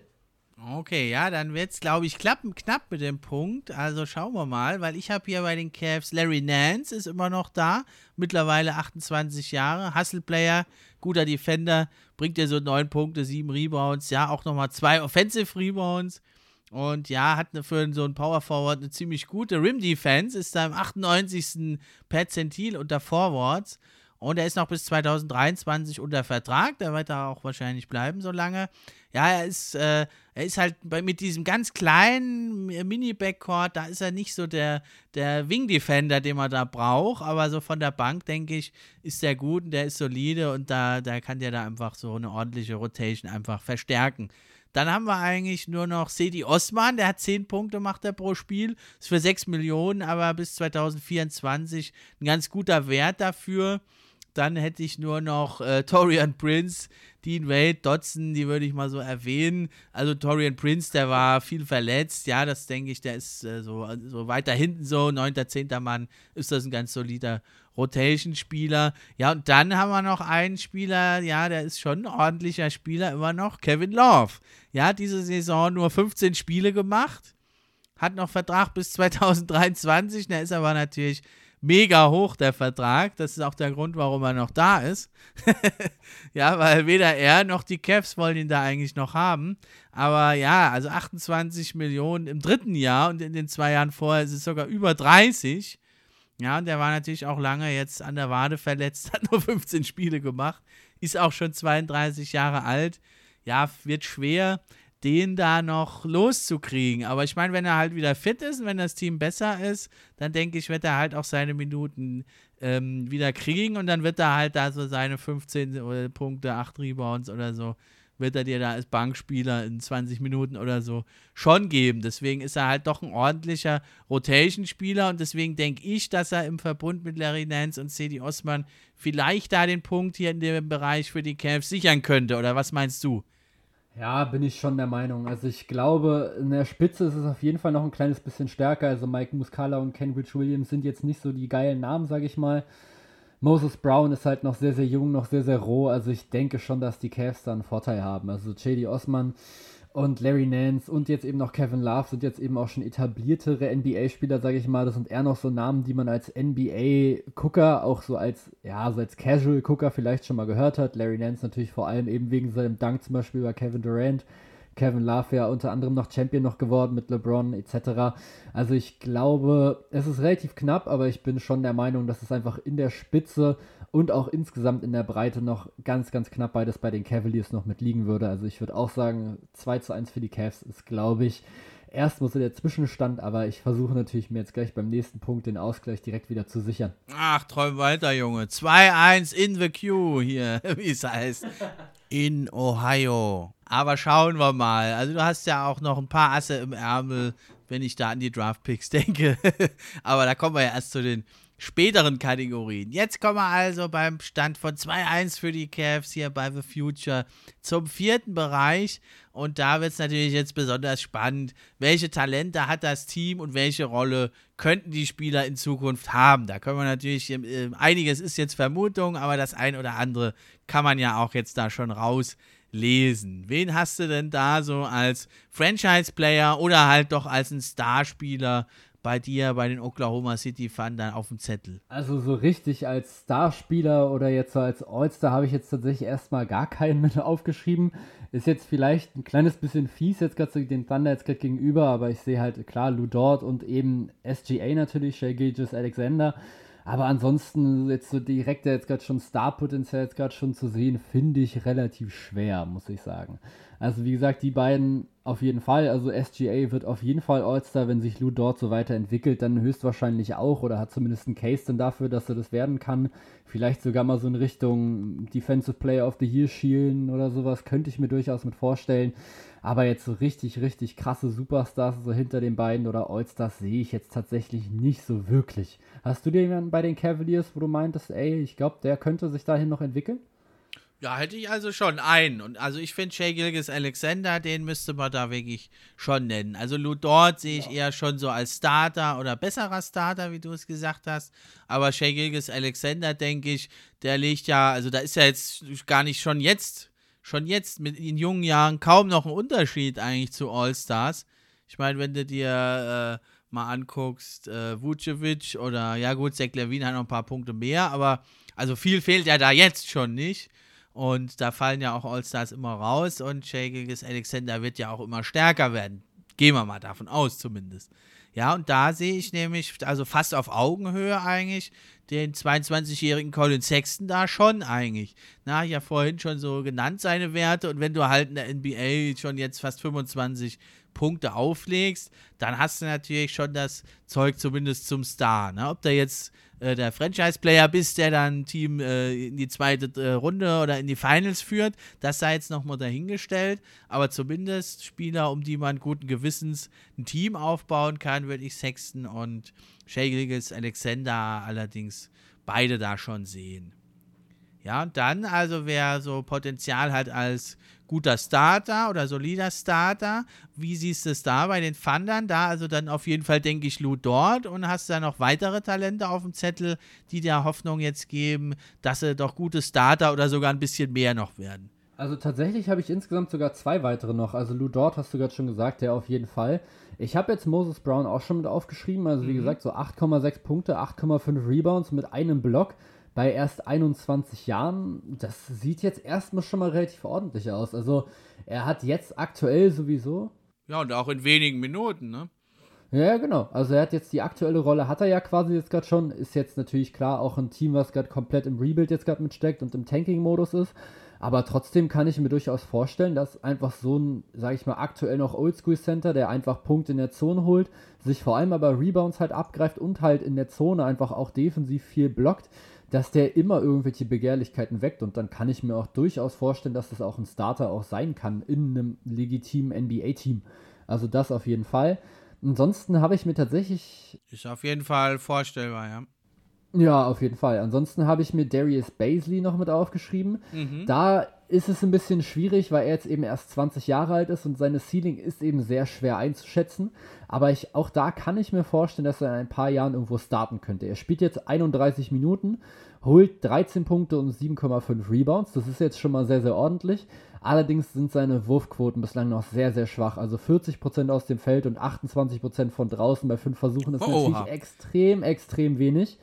Okay, ja, dann wird es, glaube ich, klappen, knapp mit dem Punkt. Also schauen wir mal, weil ich habe hier bei den Cavs Larry Nance ist immer noch da, mittlerweile 28 Jahre, Hustle-Player, guter Defender, bringt dir so 9 Punkte, 7 Rebounds, ja, auch nochmal 2 Offensive Rebounds. Und ja, hat für so einen Power Forward eine ziemlich gute Rim Defense, ist da im 98. Perzentil unter Forwards. Und er ist noch bis 2023 unter Vertrag. Der wird da auch wahrscheinlich bleiben so lange. Ja, er ist, äh, er ist halt bei, mit diesem ganz kleinen Mini-Backcourt, da ist er nicht so der, der Wing-Defender, den man da braucht. Aber so von der Bank, denke ich, ist der gut und der ist solide und da, da kann der da einfach so eine ordentliche Rotation einfach verstärken. Dann haben wir eigentlich nur noch Sedi Osman, der hat 10 Punkte, macht er pro Spiel. Ist für 6 Millionen, aber bis 2024 ein ganz guter Wert dafür. Dann hätte ich nur noch äh, Torian Prince, Dean Wade, Dodson, die würde ich mal so erwähnen. Also Torian Prince, der war viel verletzt. Ja, das denke ich, der ist äh, so, so weiter hinten so, 9., 10. Mann, ist das ein ganz solider Rotation-Spieler. Ja, und dann haben wir noch einen Spieler, ja, der ist schon ein ordentlicher Spieler immer noch, Kevin Love. Ja, diese Saison nur 15 Spiele gemacht, hat noch Vertrag bis 2023, der ist aber natürlich mega hoch, der Vertrag. Das ist auch der Grund, warum er noch da ist. ja, weil weder er noch die Cavs wollen ihn da eigentlich noch haben. Aber ja, also 28 Millionen im dritten Jahr und in den zwei Jahren vorher ist es sogar über 30. Ja, und der war natürlich auch lange jetzt an der Wade verletzt, hat nur 15 Spiele gemacht, ist auch schon 32 Jahre alt. Ja, wird schwer den da noch loszukriegen. Aber ich meine, wenn er halt wieder fit ist und wenn das Team besser ist, dann denke ich, wird er halt auch seine Minuten ähm, wieder kriegen und dann wird er halt da so seine 15 äh, Punkte, 8 Rebounds oder so, wird er dir da als Bankspieler in 20 Minuten oder so schon geben. Deswegen ist er halt doch ein ordentlicher Rotation-Spieler und deswegen denke ich, dass er im Verbund mit Larry Nance und Cedi Osman vielleicht da den Punkt hier in dem Bereich für die Cavs sichern könnte. Oder was meinst du? Ja, bin ich schon der Meinung. Also ich glaube, in der Spitze ist es auf jeden Fall noch ein kleines bisschen stärker. Also Mike Muscala und Cambridge Williams sind jetzt nicht so die geilen Namen, sage ich mal. Moses Brown ist halt noch sehr, sehr jung, noch sehr, sehr roh. Also ich denke schon, dass die Cavs da einen Vorteil haben. Also J.D. Osman und Larry Nance und jetzt eben noch Kevin Love sind jetzt eben auch schon etabliertere NBA-Spieler, sage ich mal. Das sind eher noch so Namen, die man als NBA-Gucker, auch so als, ja, so als Casual-Gucker vielleicht schon mal gehört hat. Larry Nance natürlich vor allem eben wegen seinem Dank zum Beispiel bei Kevin Durant. Kevin Love ja unter anderem noch Champion noch geworden mit LeBron etc. Also ich glaube, es ist relativ knapp, aber ich bin schon der Meinung, dass es einfach in der Spitze und auch insgesamt in der Breite noch ganz, ganz knapp beides bei den Cavaliers noch mitliegen würde. Also ich würde auch sagen, 2 zu 1 für die Cavs ist, glaube ich, erst muss der Zwischenstand, aber ich versuche natürlich mir jetzt gleich beim nächsten Punkt den Ausgleich direkt wieder zu sichern. Ach, träum weiter, Junge. 2-1 in the queue hier, wie es heißt. In Ohio. Aber schauen wir mal. Also du hast ja auch noch ein paar Asse im Ärmel, wenn ich da an die Draft Picks denke. Aber da kommen wir ja erst zu den späteren Kategorien. Jetzt kommen wir also beim Stand von 2-1 für die Cavs hier bei The Future zum vierten Bereich. Und da wird es natürlich jetzt besonders spannend, welche Talente hat das Team und welche Rolle könnten die Spieler in Zukunft haben. Da können wir natürlich, äh, einiges ist jetzt Vermutung, aber das ein oder andere kann man ja auch jetzt da schon rauslesen. Wen hast du denn da so als Franchise-Player oder halt doch als ein Starspieler bei dir bei den Oklahoma City Thunder auf dem Zettel? Also so richtig als Starspieler oder jetzt so als All-Star habe ich jetzt tatsächlich erstmal gar keinen mit aufgeschrieben. Ist jetzt vielleicht ein kleines bisschen fies jetzt gerade den Thunder jetzt gerade gegenüber, aber ich sehe halt klar Lou Dort und eben SGA natürlich, Shea Gilgis Alexander. Aber ansonsten jetzt so direkt jetzt gerade schon Star-Potenzial jetzt gerade schon zu sehen, finde ich relativ schwer, muss ich sagen. Also wie gesagt, die beiden auf jeden Fall. Also SGA wird auf jeden Fall All-Star, wenn sich Lou dort so weiterentwickelt, dann höchstwahrscheinlich auch oder hat zumindest einen Case dann dafür, dass er das werden kann. Vielleicht sogar mal so in Richtung Defensive Player of the Year schielen oder sowas, könnte ich mir durchaus mit vorstellen. Aber jetzt so richtig, richtig krasse Superstars so hinter den beiden oder All-Stars sehe ich jetzt tatsächlich nicht so wirklich. Hast du jemanden bei den Cavaliers, wo du meintest, ey, ich glaube, der könnte sich dahin noch entwickeln? Ja, hätte ich also schon einen. Und also ich finde Shay Gilgis Alexander, den müsste man da wirklich schon nennen. Also Lou Dort sehe ich ja. eher schon so als Starter oder besserer Starter, wie du es gesagt hast. Aber Shay Gilgis Alexander, denke ich, der liegt ja, also da ist ja jetzt gar nicht schon jetzt, schon jetzt mit in jungen Jahren kaum noch ein Unterschied eigentlich zu All-Stars. Ich meine, wenn du dir äh, mal anguckst, äh, Vucevic oder ja gut, Zach Levine hat noch ein paar Punkte mehr, aber also viel fehlt ja da jetzt schon nicht. Und da fallen ja auch All-Stars immer raus und Shagigis Alexander wird ja auch immer stärker werden. Gehen wir mal davon aus, zumindest. Ja, und da sehe ich nämlich, also fast auf Augenhöhe eigentlich, den 22-jährigen Colin Sexton da schon eigentlich. Na, ja vorhin schon so genannt seine Werte und wenn du halt in der NBA schon jetzt fast 25 Punkte auflegst, dann hast du natürlich schon das Zeug zumindest zum Star. Ne? Ob der jetzt äh, der Franchise-Player bist, der dann ein Team äh, in die zweite äh, Runde oder in die Finals führt, das sei jetzt nochmal dahingestellt. Aber zumindest Spieler, um die man guten Gewissens ein Team aufbauen kann, würde ich Sexton und Shea Alexander allerdings beide da schon sehen. Ja, und dann, also wer so Potenzial hat als guter Starter oder solider Starter. Wie siehst du es da bei den Thundern? Da also dann auf jeden Fall, denke ich, Lou dort und hast da noch weitere Talente auf dem Zettel, die dir Hoffnung jetzt geben, dass sie doch gute Starter oder sogar ein bisschen mehr noch werden. Also tatsächlich habe ich insgesamt sogar zwei weitere noch. Also Lou Dort hast du gerade schon gesagt, der auf jeden Fall. Ich habe jetzt Moses Brown auch schon mit aufgeschrieben. Also wie mhm. gesagt, so 8,6 Punkte, 8,5 Rebounds mit einem Block bei erst 21 Jahren, das sieht jetzt erstmal schon mal relativ ordentlich aus. Also er hat jetzt aktuell sowieso. Ja, und auch in wenigen Minuten, ne? Ja, genau. Also er hat jetzt die aktuelle Rolle, hat er ja quasi jetzt gerade schon. Ist jetzt natürlich klar auch ein Team, was gerade komplett im Rebuild jetzt gerade mitsteckt und im Tanking-Modus ist. Aber trotzdem kann ich mir durchaus vorstellen, dass einfach so ein, sage ich mal, aktuell noch Oldschool-Center, der einfach Punkte in der Zone holt, sich vor allem aber Rebounds halt abgreift und halt in der Zone einfach auch defensiv viel blockt, dass der immer irgendwelche Begehrlichkeiten weckt und dann kann ich mir auch durchaus vorstellen, dass das auch ein Starter auch sein kann in einem legitimen NBA-Team. Also das auf jeden Fall. Ansonsten habe ich mir tatsächlich. Ist auf jeden Fall vorstellbar, ja. Ja, auf jeden Fall. Ansonsten habe ich mir Darius Baisley noch mit aufgeschrieben. Mhm. Da ist es ein bisschen schwierig, weil er jetzt eben erst 20 Jahre alt ist und seine Ceiling ist eben sehr schwer einzuschätzen. Aber ich, auch da kann ich mir vorstellen, dass er in ein paar Jahren irgendwo starten könnte. Er spielt jetzt 31 Minuten, holt 13 Punkte und 7,5 Rebounds. Das ist jetzt schon mal sehr, sehr ordentlich. Allerdings sind seine Wurfquoten bislang noch sehr, sehr schwach. Also 40% aus dem Feld und 28% von draußen bei fünf Versuchen ist oh, natürlich extrem, extrem wenig.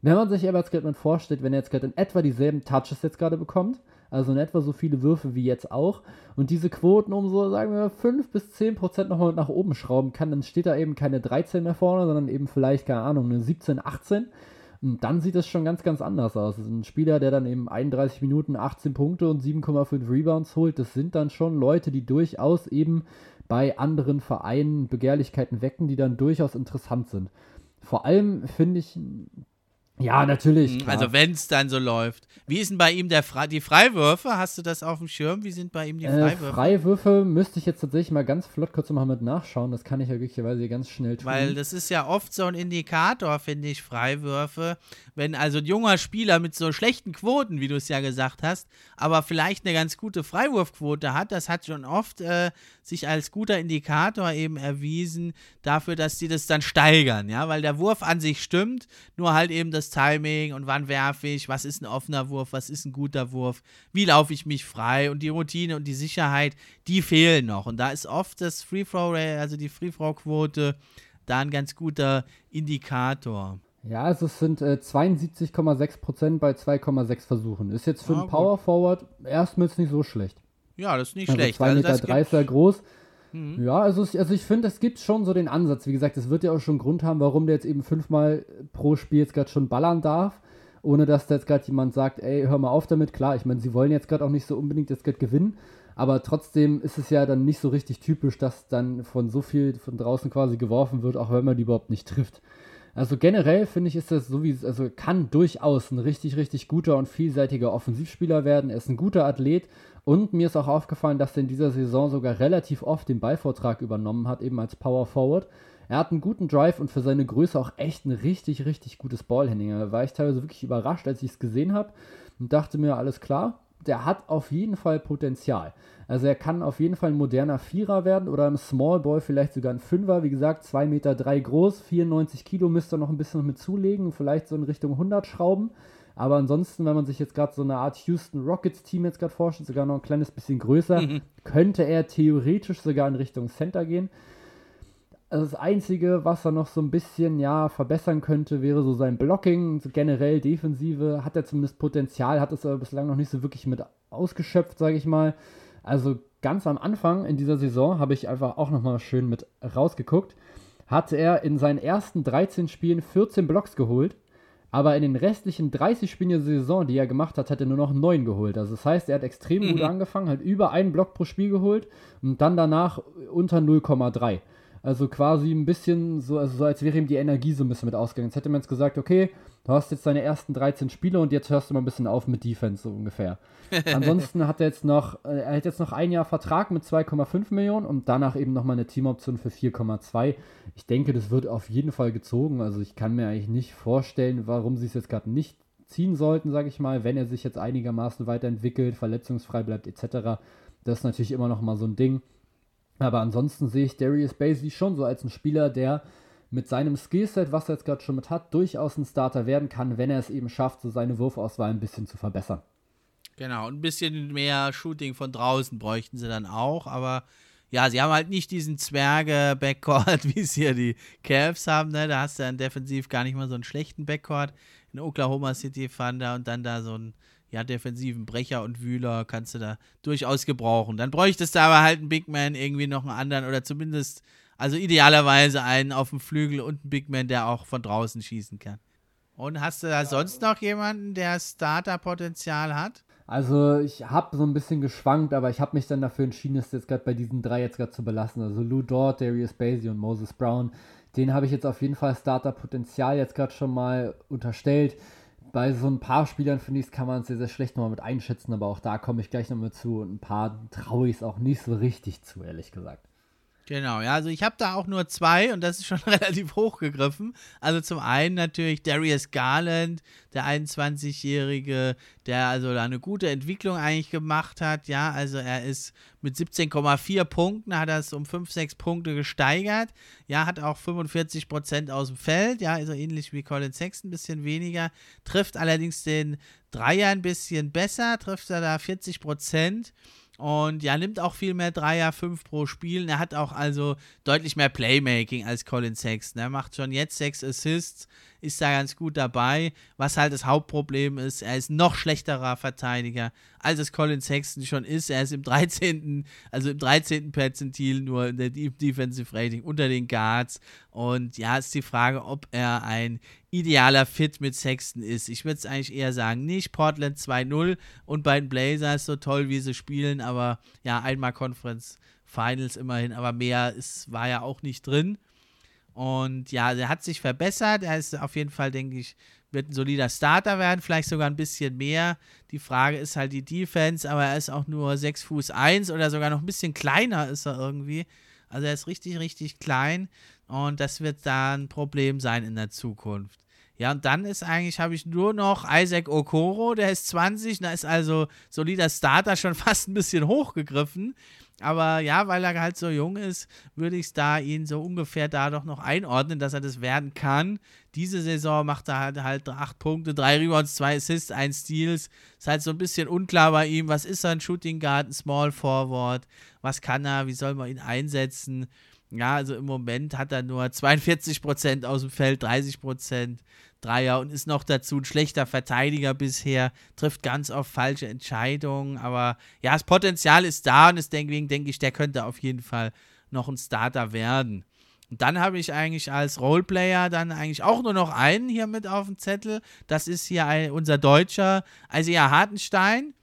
Wenn man sich jetzt gerade vorstellt, wenn er jetzt gerade in etwa dieselben Touches jetzt gerade bekommt, also in etwa so viele Würfe wie jetzt auch, und diese Quoten um so, sagen wir, 5 bis 10 Prozent nochmal nach oben schrauben kann, dann steht da eben keine 13 mehr vorne, sondern eben vielleicht, keine Ahnung, eine 17, 18. Und dann sieht es schon ganz, ganz anders aus. Das ein Spieler, der dann eben 31 Minuten 18 Punkte und 7,5 Rebounds holt. Das sind dann schon Leute, die durchaus eben bei anderen Vereinen Begehrlichkeiten wecken, die dann durchaus interessant sind. Vor allem finde ich Ja, natürlich. Klar. Also wenn es dann so läuft. Wie ist denn bei ihm der Fre die Freiwürfe? Hast du das auf dem Schirm? Wie sind bei ihm die Freiwürfe? Äh, Freiwürfe müsste ich jetzt tatsächlich mal ganz flott kurz mal mit nachschauen. Das kann ich ja glücklicherweise ganz schnell tun. Weil das ist ja oft so ein Indikator, finde ich, Freiwürfe. Wenn also ein junger Spieler mit so schlechten Quoten, wie du es ja gesagt hast, aber vielleicht eine ganz gute Freiwurfquote hat, das hat schon oft äh, sich als guter Indikator eben erwiesen dafür, dass die das dann steigern, ja, weil der Wurf an sich stimmt, nur halt eben das Timing und wann werfe ich, was ist ein offener Wurf, was ist ein guter Wurf, wie laufe ich mich frei und die Routine und die Sicherheit, die fehlen noch. Und da ist oft das Free Throw, also die Free Throw Quote, da ein ganz guter Indikator. Ja, also es sind äh, 72,6% bei 2,6 Versuchen. Ist jetzt für ah, einen Power Forward erstmals nicht so schlecht. Ja, das ist nicht also schlecht. 2,3 Meter also drei ist ja groß. Mhm. Ja, also, also ich finde, es gibt schon so den Ansatz. Wie gesagt, es wird ja auch schon einen Grund haben, warum der jetzt eben fünfmal pro Spiel jetzt gerade schon ballern darf, ohne dass da jetzt gerade jemand sagt, ey, hör mal auf damit. Klar, ich meine, sie wollen jetzt gerade auch nicht so unbedingt jetzt gerade gewinnen, aber trotzdem ist es ja dann nicht so richtig typisch, dass dann von so viel von draußen quasi geworfen wird, auch wenn man die überhaupt nicht trifft. Also generell finde ich, ist das so wie, also kann durchaus ein richtig, richtig guter und vielseitiger Offensivspieler werden. Er ist ein guter Athlet und mir ist auch aufgefallen, dass er in dieser Saison sogar relativ oft den Ballvortrag übernommen hat, eben als Power Forward. Er hat einen guten Drive und für seine Größe auch echt ein richtig, richtig gutes Ballhandling. Da war ich teilweise wirklich überrascht, als ich es gesehen habe und dachte mir, alles klar, der hat auf jeden Fall Potenzial. Also er kann auf jeden Fall ein moderner Vierer werden oder im Small Ball vielleicht sogar ein Fünfer. Wie gesagt, 2,3 Meter drei groß, 94 Kilo müsste er noch ein bisschen mit zulegen, vielleicht so in Richtung 100 Schrauben. Aber ansonsten, wenn man sich jetzt gerade so eine Art Houston Rockets Team jetzt gerade vorstellt, sogar noch ein kleines bisschen größer, mhm. könnte er theoretisch sogar in Richtung Center gehen. Also das Einzige, was er noch so ein bisschen ja verbessern könnte, wäre so sein Blocking. So generell Defensive hat er zumindest Potenzial, hat es aber bislang noch nicht so wirklich mit ausgeschöpft, sage ich mal. Also ganz am Anfang in dieser Saison habe ich einfach auch nochmal schön mit rausgeguckt. Hatte er in seinen ersten 13 Spielen 14 Blocks geholt aber in den restlichen 30 Spielen der Saison, die er gemacht hat, hat er nur noch 9 geholt. Also das heißt, er hat extrem mhm. gut angefangen, hat über einen Block pro Spiel geholt und dann danach unter 0,3. Also quasi ein bisschen so, also so, als wäre ihm die Energie so ein bisschen mit ausgegangen. Jetzt hätte man jetzt gesagt, okay, du hast jetzt deine ersten 13 Spiele und jetzt hörst du mal ein bisschen auf mit Defense, so ungefähr. Ansonsten hat er jetzt noch, äh, er hat jetzt noch ein Jahr Vertrag mit 2,5 Millionen und danach eben nochmal eine Teamoption für 4,2. Ich denke, das wird auf jeden Fall gezogen. Also ich kann mir eigentlich nicht vorstellen, warum sie es jetzt gerade nicht ziehen sollten, sage ich mal, wenn er sich jetzt einigermaßen weiterentwickelt, verletzungsfrei bleibt etc. Das ist natürlich immer noch mal so ein Ding. Aber ansonsten sehe ich Darius Basley schon so als ein Spieler, der mit seinem Skillset, was er jetzt gerade schon mit hat, durchaus ein Starter werden kann, wenn er es eben schafft, so seine Wurfauswahl ein bisschen zu verbessern. Genau, ein bisschen mehr Shooting von draußen bräuchten sie dann auch, aber ja, sie haben halt nicht diesen Zwerge-Backcourt, wie es hier die Cavs haben, ne? Da hast du dann defensiv gar nicht mal so einen schlechten Backcourt. In Oklahoma City Thunder und dann da so einen ja, defensiven Brecher und Wühler kannst du da durchaus gebrauchen. Dann bräuchtest du aber halt einen Big Man, irgendwie noch einen anderen oder zumindest, also idealerweise einen auf dem Flügel und einen Big Man, der auch von draußen schießen kann. Und hast du da sonst noch jemanden, der Starter-Potenzial hat? Also ich habe so ein bisschen geschwankt, aber ich habe mich dann dafür entschieden, es jetzt gerade bei diesen drei jetzt gerade zu belassen. Also Lou Dort, Darius Basie und Moses Brown. Den habe ich jetzt auf jeden Fall Starter-Potenzial jetzt gerade schon mal unterstellt bei so ein paar Spielern finde ich, es kann man sehr, sehr schlecht nochmal mit einschätzen, aber auch da komme ich gleich nochmal zu. Und ein paar traue ich es auch nicht so richtig zu, ehrlich gesagt. Genau, ja, also ich habe da auch nur zwei und das ist schon relativ hochgegriffen. Also zum einen natürlich Darius Garland, der 21-Jährige, der also da eine gute Entwicklung eigentlich gemacht hat. Ja, also er ist mit 17,4 Punkten, hat es um 5, 6 Punkte gesteigert. Ja, hat auch 45 Prozent aus dem Feld. Ja, also ähnlich wie Colin Sexton, ein bisschen weniger. Trifft allerdings den Dreier ein bisschen besser, trifft er da 40 Prozent. Und ja, nimmt auch viel mehr Dreier, 5 pro Spiel. Er hat auch also deutlich mehr Playmaking als Colin Sexton. Er macht schon jetzt 6 Assists, ist da ganz gut dabei. Was halt das Hauptproblem ist, er ist noch schlechterer Verteidiger, als es Colin Sexton schon ist. Er ist im 13., also im 13. Perzentil nur in der Defensive Rating unter den Guards. Und ja, ist die Frage, ob er ein idealer Fit mit Sexton ist. Ich würde es eigentlich eher sagen, nicht Portland 2-0 und bei den Blazers so toll, wie sie spielen, aber ja, einmal Conference Finals immerhin, aber mehr ist, war ja auch nicht drin. Und ja, er hat sich verbessert. Er ist auf jeden Fall, denke ich, wird ein solider Starter werden, vielleicht sogar ein bisschen mehr. Die Frage ist halt die Defense, aber er ist auch nur 6 Fuß 1 oder sogar noch ein bisschen kleiner ist er irgendwie. Also er ist richtig, richtig klein und das wird da ein Problem sein in der Zukunft. Ja, und dann ist eigentlich, habe ich nur noch Isaac Okoro, der ist 20, da ist also solider Starter schon fast ein bisschen hochgegriffen. Aber ja, weil er halt so jung ist, würde ich es da ihn so ungefähr da doch noch einordnen, dass er das werden kann. Diese Saison macht er halt, halt acht Punkte, drei Rebounds, zwei Assists, ein Steals. Ist halt so ein bisschen unklar bei ihm. Was ist er? Ein Shooting Guard, ein Small Forward? Was kann er? Wie soll man ihn einsetzen? Ja, also im Moment hat er nur 42% aus dem Feld, 30% Dreier und ist noch dazu ein schlechter Verteidiger bisher, trifft ganz oft falsche Entscheidungen, aber ja, das Potenzial ist da und deswegen denke ich, der könnte auf jeden Fall noch ein Starter werden. Und dann habe ich eigentlich als Roleplayer dann eigentlich auch nur noch einen hier mit auf dem Zettel. Das ist hier ein, unser Deutscher Isaiah Hartenstein.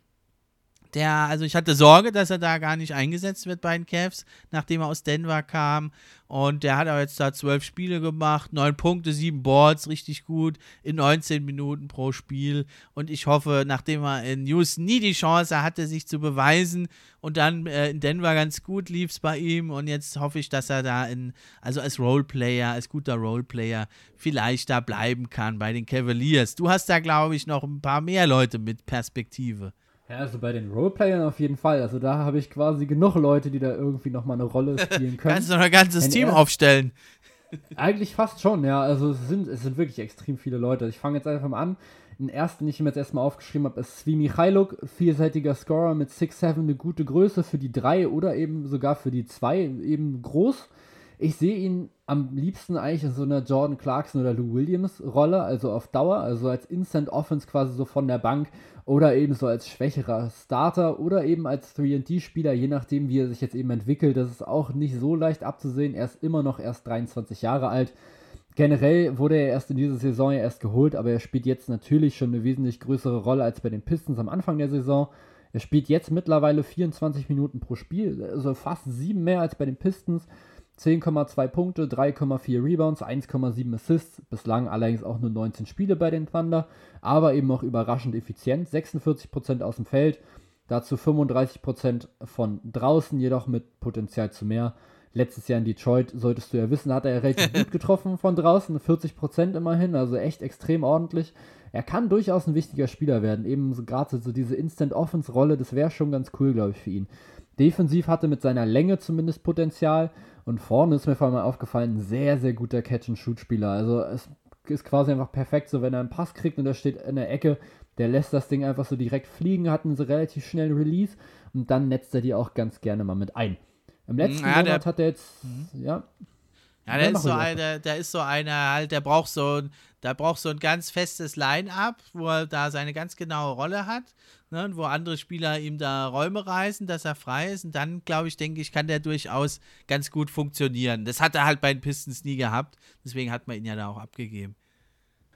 Der, also ich hatte Sorge, dass er da gar nicht eingesetzt wird bei den Cavs, nachdem er aus Denver kam. Und der hat aber jetzt da zwölf Spiele gemacht, neun Punkte, sieben Boards, richtig gut, in 19 Minuten pro Spiel. Und ich hoffe, nachdem er in Houston nie die Chance hatte, sich zu beweisen und dann äh, in Denver ganz gut lief es bei ihm. Und jetzt hoffe ich, dass er da in, also als Roleplayer, als guter Roleplayer, vielleicht da bleiben kann bei den Cavaliers. Du hast da, glaube ich, noch ein paar mehr Leute mit Perspektive. Ja, also bei den Roleplayern auf jeden Fall. Also da habe ich quasi genug Leute, die da irgendwie nochmal eine Rolle spielen können. Kannst du noch ein ganzes Wenn Team aufstellen? Eigentlich fast schon, ja. Also es sind, es sind wirklich extrem viele Leute. Ich fange jetzt einfach mal an. Den ersten, den ich mir jetzt erstmal aufgeschrieben habe, ist Svi Michailuk, vierseitiger Scorer mit 6'7, eine gute Größe für die 3 oder eben sogar für die 2, eben groß. Ich sehe ihn am liebsten eigentlich in so einer Jordan Clarkson oder Lou Williams Rolle, also auf Dauer, also als Instant Offense quasi so von der Bank oder eben so als schwächerer Starter oder eben als 3D-Spieler, je nachdem, wie er sich jetzt eben entwickelt. Das ist auch nicht so leicht abzusehen. Er ist immer noch erst 23 Jahre alt. Generell wurde er erst in dieser Saison ja erst geholt, aber er spielt jetzt natürlich schon eine wesentlich größere Rolle als bei den Pistons am Anfang der Saison. Er spielt jetzt mittlerweile 24 Minuten pro Spiel, also fast sieben mehr als bei den Pistons. 10,2 Punkte, 3,4 Rebounds, 1,7 Assists, bislang allerdings auch nur 19 Spiele bei den Thunder, aber eben auch überraschend effizient, 46% aus dem Feld, dazu 35% von draußen, jedoch mit Potenzial zu mehr. Letztes Jahr in Detroit, solltest du ja wissen, hat er relativ gut getroffen von draußen, 40% immerhin, also echt extrem ordentlich. Er kann durchaus ein wichtiger Spieler werden, eben so gerade so diese Instant-Offense-Rolle, das wäre schon ganz cool, glaube ich, für ihn. Defensiv hatte mit seiner Länge zumindest Potenzial und vorne ist mir vor allem aufgefallen, ein sehr, sehr guter Catch-and-Shoot-Spieler. Also es ist quasi einfach perfekt, so wenn er einen Pass kriegt und er steht in der Ecke, der lässt das Ding einfach so direkt fliegen, hat einen so relativ schnellen Release und dann netzt er die auch ganz gerne mal mit ein. Im letzten ja, Monat hat er jetzt, mhm. ja. Ja, der ist, so einer, der ist so einer halt, der braucht so, der braucht so ein ganz festes Line-up, wo er da seine ganz genaue Rolle hat ne, wo andere Spieler ihm da Räume reißen, dass er frei ist. Und dann, glaube ich, denke ich, kann der durchaus ganz gut funktionieren. Das hat er halt bei den Pistons nie gehabt. Deswegen hat man ihn ja da auch abgegeben.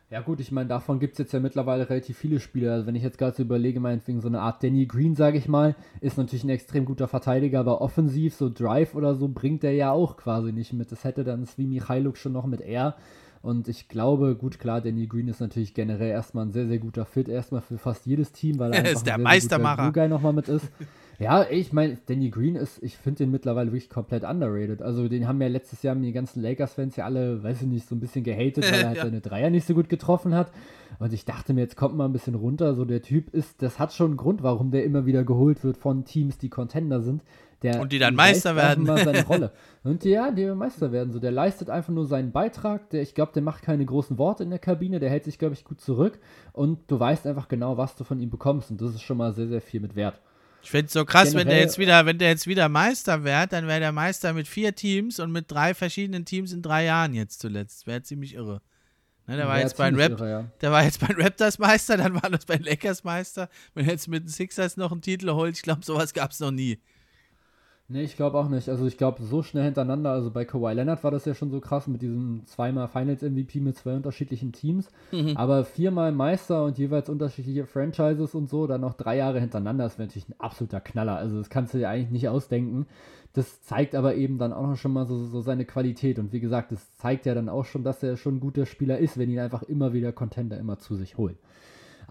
Ja gut, ich meine, davon gibt es jetzt ja mittlerweile relativ viele Spieler. Also wenn ich jetzt gerade so überlege, meinetwegen so eine Art Danny Green, sage ich mal, ist natürlich ein extrem guter Verteidiger, aber offensiv, so Drive oder so, bringt er ja auch quasi nicht mit. Das hätte dann Svi Michailuk schon noch mit R. Und ich glaube, gut, klar, Danny Green ist natürlich generell erstmal ein sehr, sehr guter Fit, erstmal für fast jedes Team, weil er, er ist der ein Meistermacher. Guy nochmal mit ist. ja, ich meine, Danny Green ist, ich finde den mittlerweile wirklich komplett underrated. Also den haben ja letztes Jahr die ganzen Lakers-Fans ja alle, weiß ich nicht, so ein bisschen gehatet, weil er halt ja. seine Dreier nicht so gut getroffen hat. Und ich dachte mir, jetzt kommt mal ein bisschen runter. So der Typ ist, das hat schon einen Grund, warum der immer wieder geholt wird von Teams, die Contender sind. Der und die dann Meister werden. seine Rolle. Und ja, die Meister werden. So, der leistet einfach nur seinen Beitrag. Der, ich glaube, der macht keine großen Worte in der Kabine. Der hält sich, glaube ich, gut zurück. Und du weißt einfach genau, was du von ihm bekommst. Und das ist schon mal sehr, sehr viel mit Wert. Ich finde es so krass, Generell, wenn der jetzt wieder, wenn der jetzt wieder Meister wird, dann wäre der Meister mit vier Teams und mit drei verschiedenen Teams in drei Jahren jetzt zuletzt. Wäre ziemlich irre. Ne, der, war jetzt bei Rap, irre, ja. der war jetzt bei Raptors Meister, dann war das bei Lakers Meister. Wenn er jetzt mit den Sixers noch einen Titel holt, ich glaube, sowas gab es noch nie. Nee, ich glaube auch nicht. Also ich glaube, so schnell hintereinander, also bei Kawhi Leonard war das ja schon so krass mit diesem zweimal Finals-MVP mit zwei unterschiedlichen Teams. Mhm. Aber viermal Meister und jeweils unterschiedliche Franchises und so, dann noch drei Jahre hintereinander, das wäre natürlich ein absoluter Knaller. Also das kannst du dir eigentlich nicht ausdenken. Das zeigt aber eben dann auch noch schon mal so, so seine Qualität. Und wie gesagt, das zeigt ja dann auch schon, dass er schon ein guter Spieler ist, wenn ihn einfach immer wieder Contender immer zu sich holt.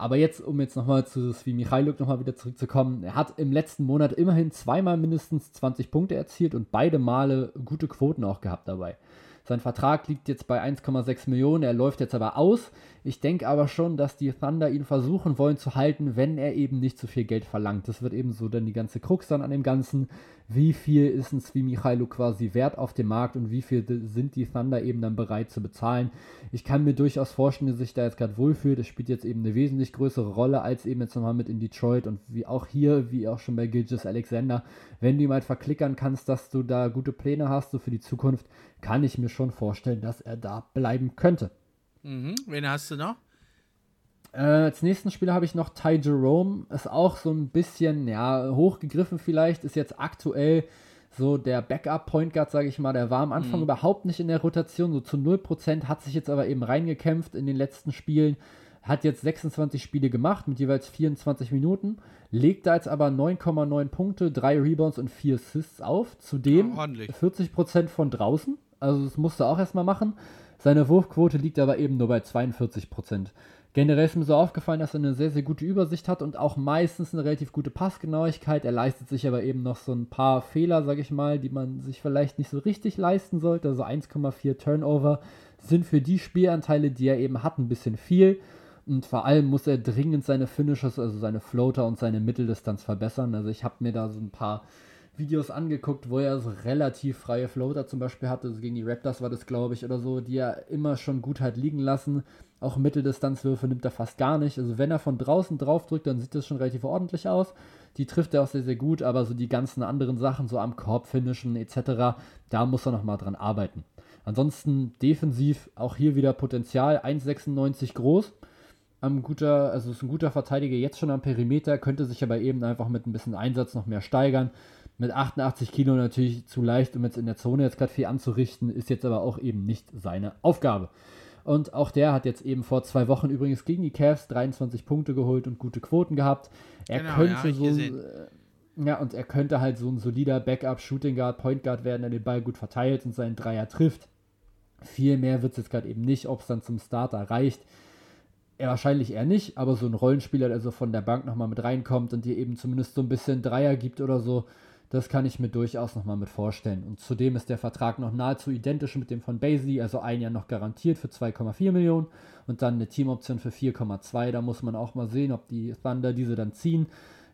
Aber jetzt, um jetzt nochmal zu Svi Michailuk nochmal wieder zurückzukommen, er hat im letzten Monat immerhin zweimal mindestens 20 Punkte erzielt und beide Male gute Quoten auch gehabt dabei. Sein Vertrag liegt jetzt bei 1,6 Millionen, er läuft jetzt aber aus. Ich denke aber schon, dass die Thunder ihn versuchen wollen zu halten, wenn er eben nicht zu viel Geld verlangt. Das wird eben so dann die ganze Krux dann an dem Ganzen wie viel ist ein Svi Michailo quasi wert auf dem Markt und wie viel sind die Thunder eben dann bereit zu bezahlen. Ich kann mir durchaus vorstellen, dass sich da jetzt gerade wohlfühlt. Es spielt jetzt eben eine wesentlich größere Rolle als eben jetzt nochmal mit in Detroit und wie auch hier, wie auch schon bei Gilgis Alexander. Wenn du ihm halt verklickern kannst, dass du da gute Pläne hast, so für die Zukunft, kann ich mir schon vorstellen, dass er da bleiben könnte. Mhm. Wen hast du noch? Äh, als nächsten Spieler habe ich noch Ty Jerome. Ist auch so ein bisschen, ja, hochgegriffen vielleicht. Ist jetzt aktuell so der Backup-Point Guard, sage ich mal. Der war am Anfang mhm. überhaupt nicht in der Rotation, so zu 0%, hat sich jetzt aber eben reingekämpft in den letzten Spielen. Hat jetzt 26 Spiele gemacht mit jeweils 24 Minuten. Legt da jetzt aber 9,9 Punkte, 3 Rebounds und 4 Assists auf. Zudem ja, 40% von draußen. Also das musste auch erstmal machen. Seine Wurfquote liegt aber eben nur bei 42%. Generell ist mir so aufgefallen, dass er eine sehr, sehr gute Übersicht hat und auch meistens eine relativ gute Passgenauigkeit. Er leistet sich aber eben noch so ein paar Fehler, sag ich mal, die man sich vielleicht nicht so richtig leisten sollte. Also 1,4 Turnover sind für die Spielanteile, die er eben hat, ein bisschen viel. Und vor allem muss er dringend seine Finishes, also seine Floater und seine Mitteldistanz verbessern. Also ich habe mir da so ein paar Videos angeguckt, wo er so relativ freie Floater zum Beispiel hatte. Also gegen die Raptors war das, glaube ich, oder so, die er immer schon gut hat liegen lassen. Auch Mitteldistanzwürfe nimmt er fast gar nicht. Also wenn er von draußen drauf drückt, dann sieht das schon relativ ordentlich aus. Die trifft er auch sehr, sehr gut, aber so die ganzen anderen Sachen, so am Korb finishen etc., da muss er nochmal dran arbeiten. Ansonsten defensiv auch hier wieder Potenzial, 1,96 groß. Am guter, also ist ein guter Verteidiger jetzt schon am Perimeter, könnte sich aber eben einfach mit ein bisschen Einsatz noch mehr steigern. Mit 88 Kilo natürlich zu leicht, um jetzt in der Zone jetzt gerade viel anzurichten, ist jetzt aber auch eben nicht seine Aufgabe. Und auch der hat jetzt eben vor zwei Wochen übrigens gegen die Cavs 23 Punkte geholt und gute Quoten gehabt. Er genau, könnte ja, so. Äh, ja, und er könnte halt so ein solider Backup, Shooting Guard, Point Guard werden, der den Ball gut verteilt und seinen Dreier trifft. Viel mehr wird es jetzt gerade eben nicht, ob es dann zum Starter reicht. Er wahrscheinlich eher nicht, aber so ein Rollenspieler, der so von der Bank nochmal mit reinkommt und dir eben zumindest so ein bisschen Dreier gibt oder so, das kann ich mir durchaus nochmal mit vorstellen. Und zudem ist der Vertrag noch nahezu identisch mit dem von Basie, also ein Jahr noch garantiert für 2,4 Millionen und dann eine Teamoption für 4,2. Da muss man auch mal sehen, ob die Thunder diese dann ziehen.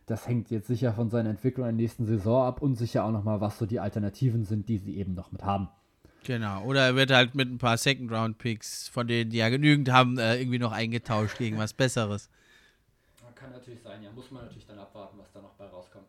Das hängt jetzt sicher von seiner Entwicklung in der nächsten Saison ab und sicher auch nochmal, was so die Alternativen sind, die sie eben noch mit haben. Genau, oder er wird halt mit ein paar Second-Round-Picks, von denen die ja genügend haben, äh, irgendwie noch eingetauscht gegen was Besseres. Kann natürlich sein, ja. Muss man natürlich dann abwarten, was da noch bei rauskommt.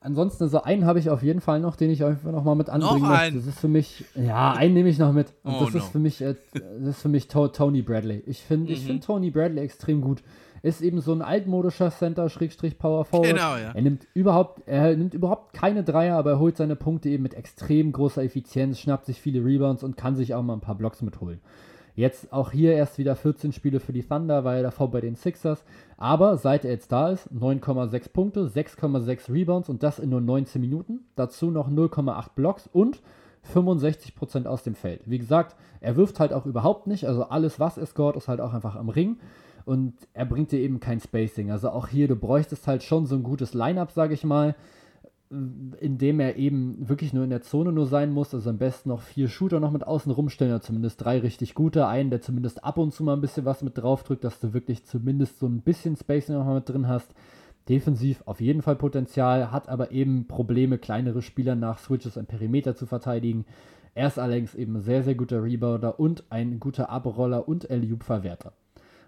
Ansonsten, so einen habe ich auf jeden Fall noch, den ich einfach noch mal mit anbringen noch möchte. Das ist für mich, ja, einen nehme ich noch mit. Und oh, das no. ist für mich, äh, das ist für mich to Tony Bradley. Ich finde, mhm. ich finde Tony Bradley extrem gut. Ist eben so ein altmodischer Center Schrägstrich Power Forward. Genau, ja. Er nimmt überhaupt, er nimmt überhaupt keine Dreier, aber er holt seine Punkte eben mit extrem großer Effizienz, schnappt sich viele Rebounds und kann sich auch mal ein paar Blocks mitholen. Jetzt auch hier erst wieder 14 Spiele für die Thunder, war er davor bei den Sixers. Aber seit er jetzt da ist, 9,6 Punkte, 6,6 Rebounds und das in nur 19 Minuten. Dazu noch 0,8 Blocks und 65% aus dem Feld. Wie gesagt, er wirft halt auch überhaupt nicht. Also alles, was er scored, ist halt auch einfach am Ring. Und er bringt dir eben kein Spacing. Also auch hier, du bräuchtest halt schon so ein gutes Line-Up, sage ich mal in dem er eben wirklich nur in der Zone nur sein muss. Also am besten noch vier Shooter noch mit außen rumstellen, oder zumindest drei richtig gute. Einen, der zumindest ab und zu mal ein bisschen was mit drauf drückt, dass du wirklich zumindest so ein bisschen Spacing noch mal mit drin hast. Defensiv auf jeden Fall Potenzial, hat aber eben Probleme, kleinere Spieler nach Switches und Perimeter zu verteidigen. Er ist allerdings eben ein sehr, sehr guter Rebounder und ein guter Abroller und L-Loop-Verwerter.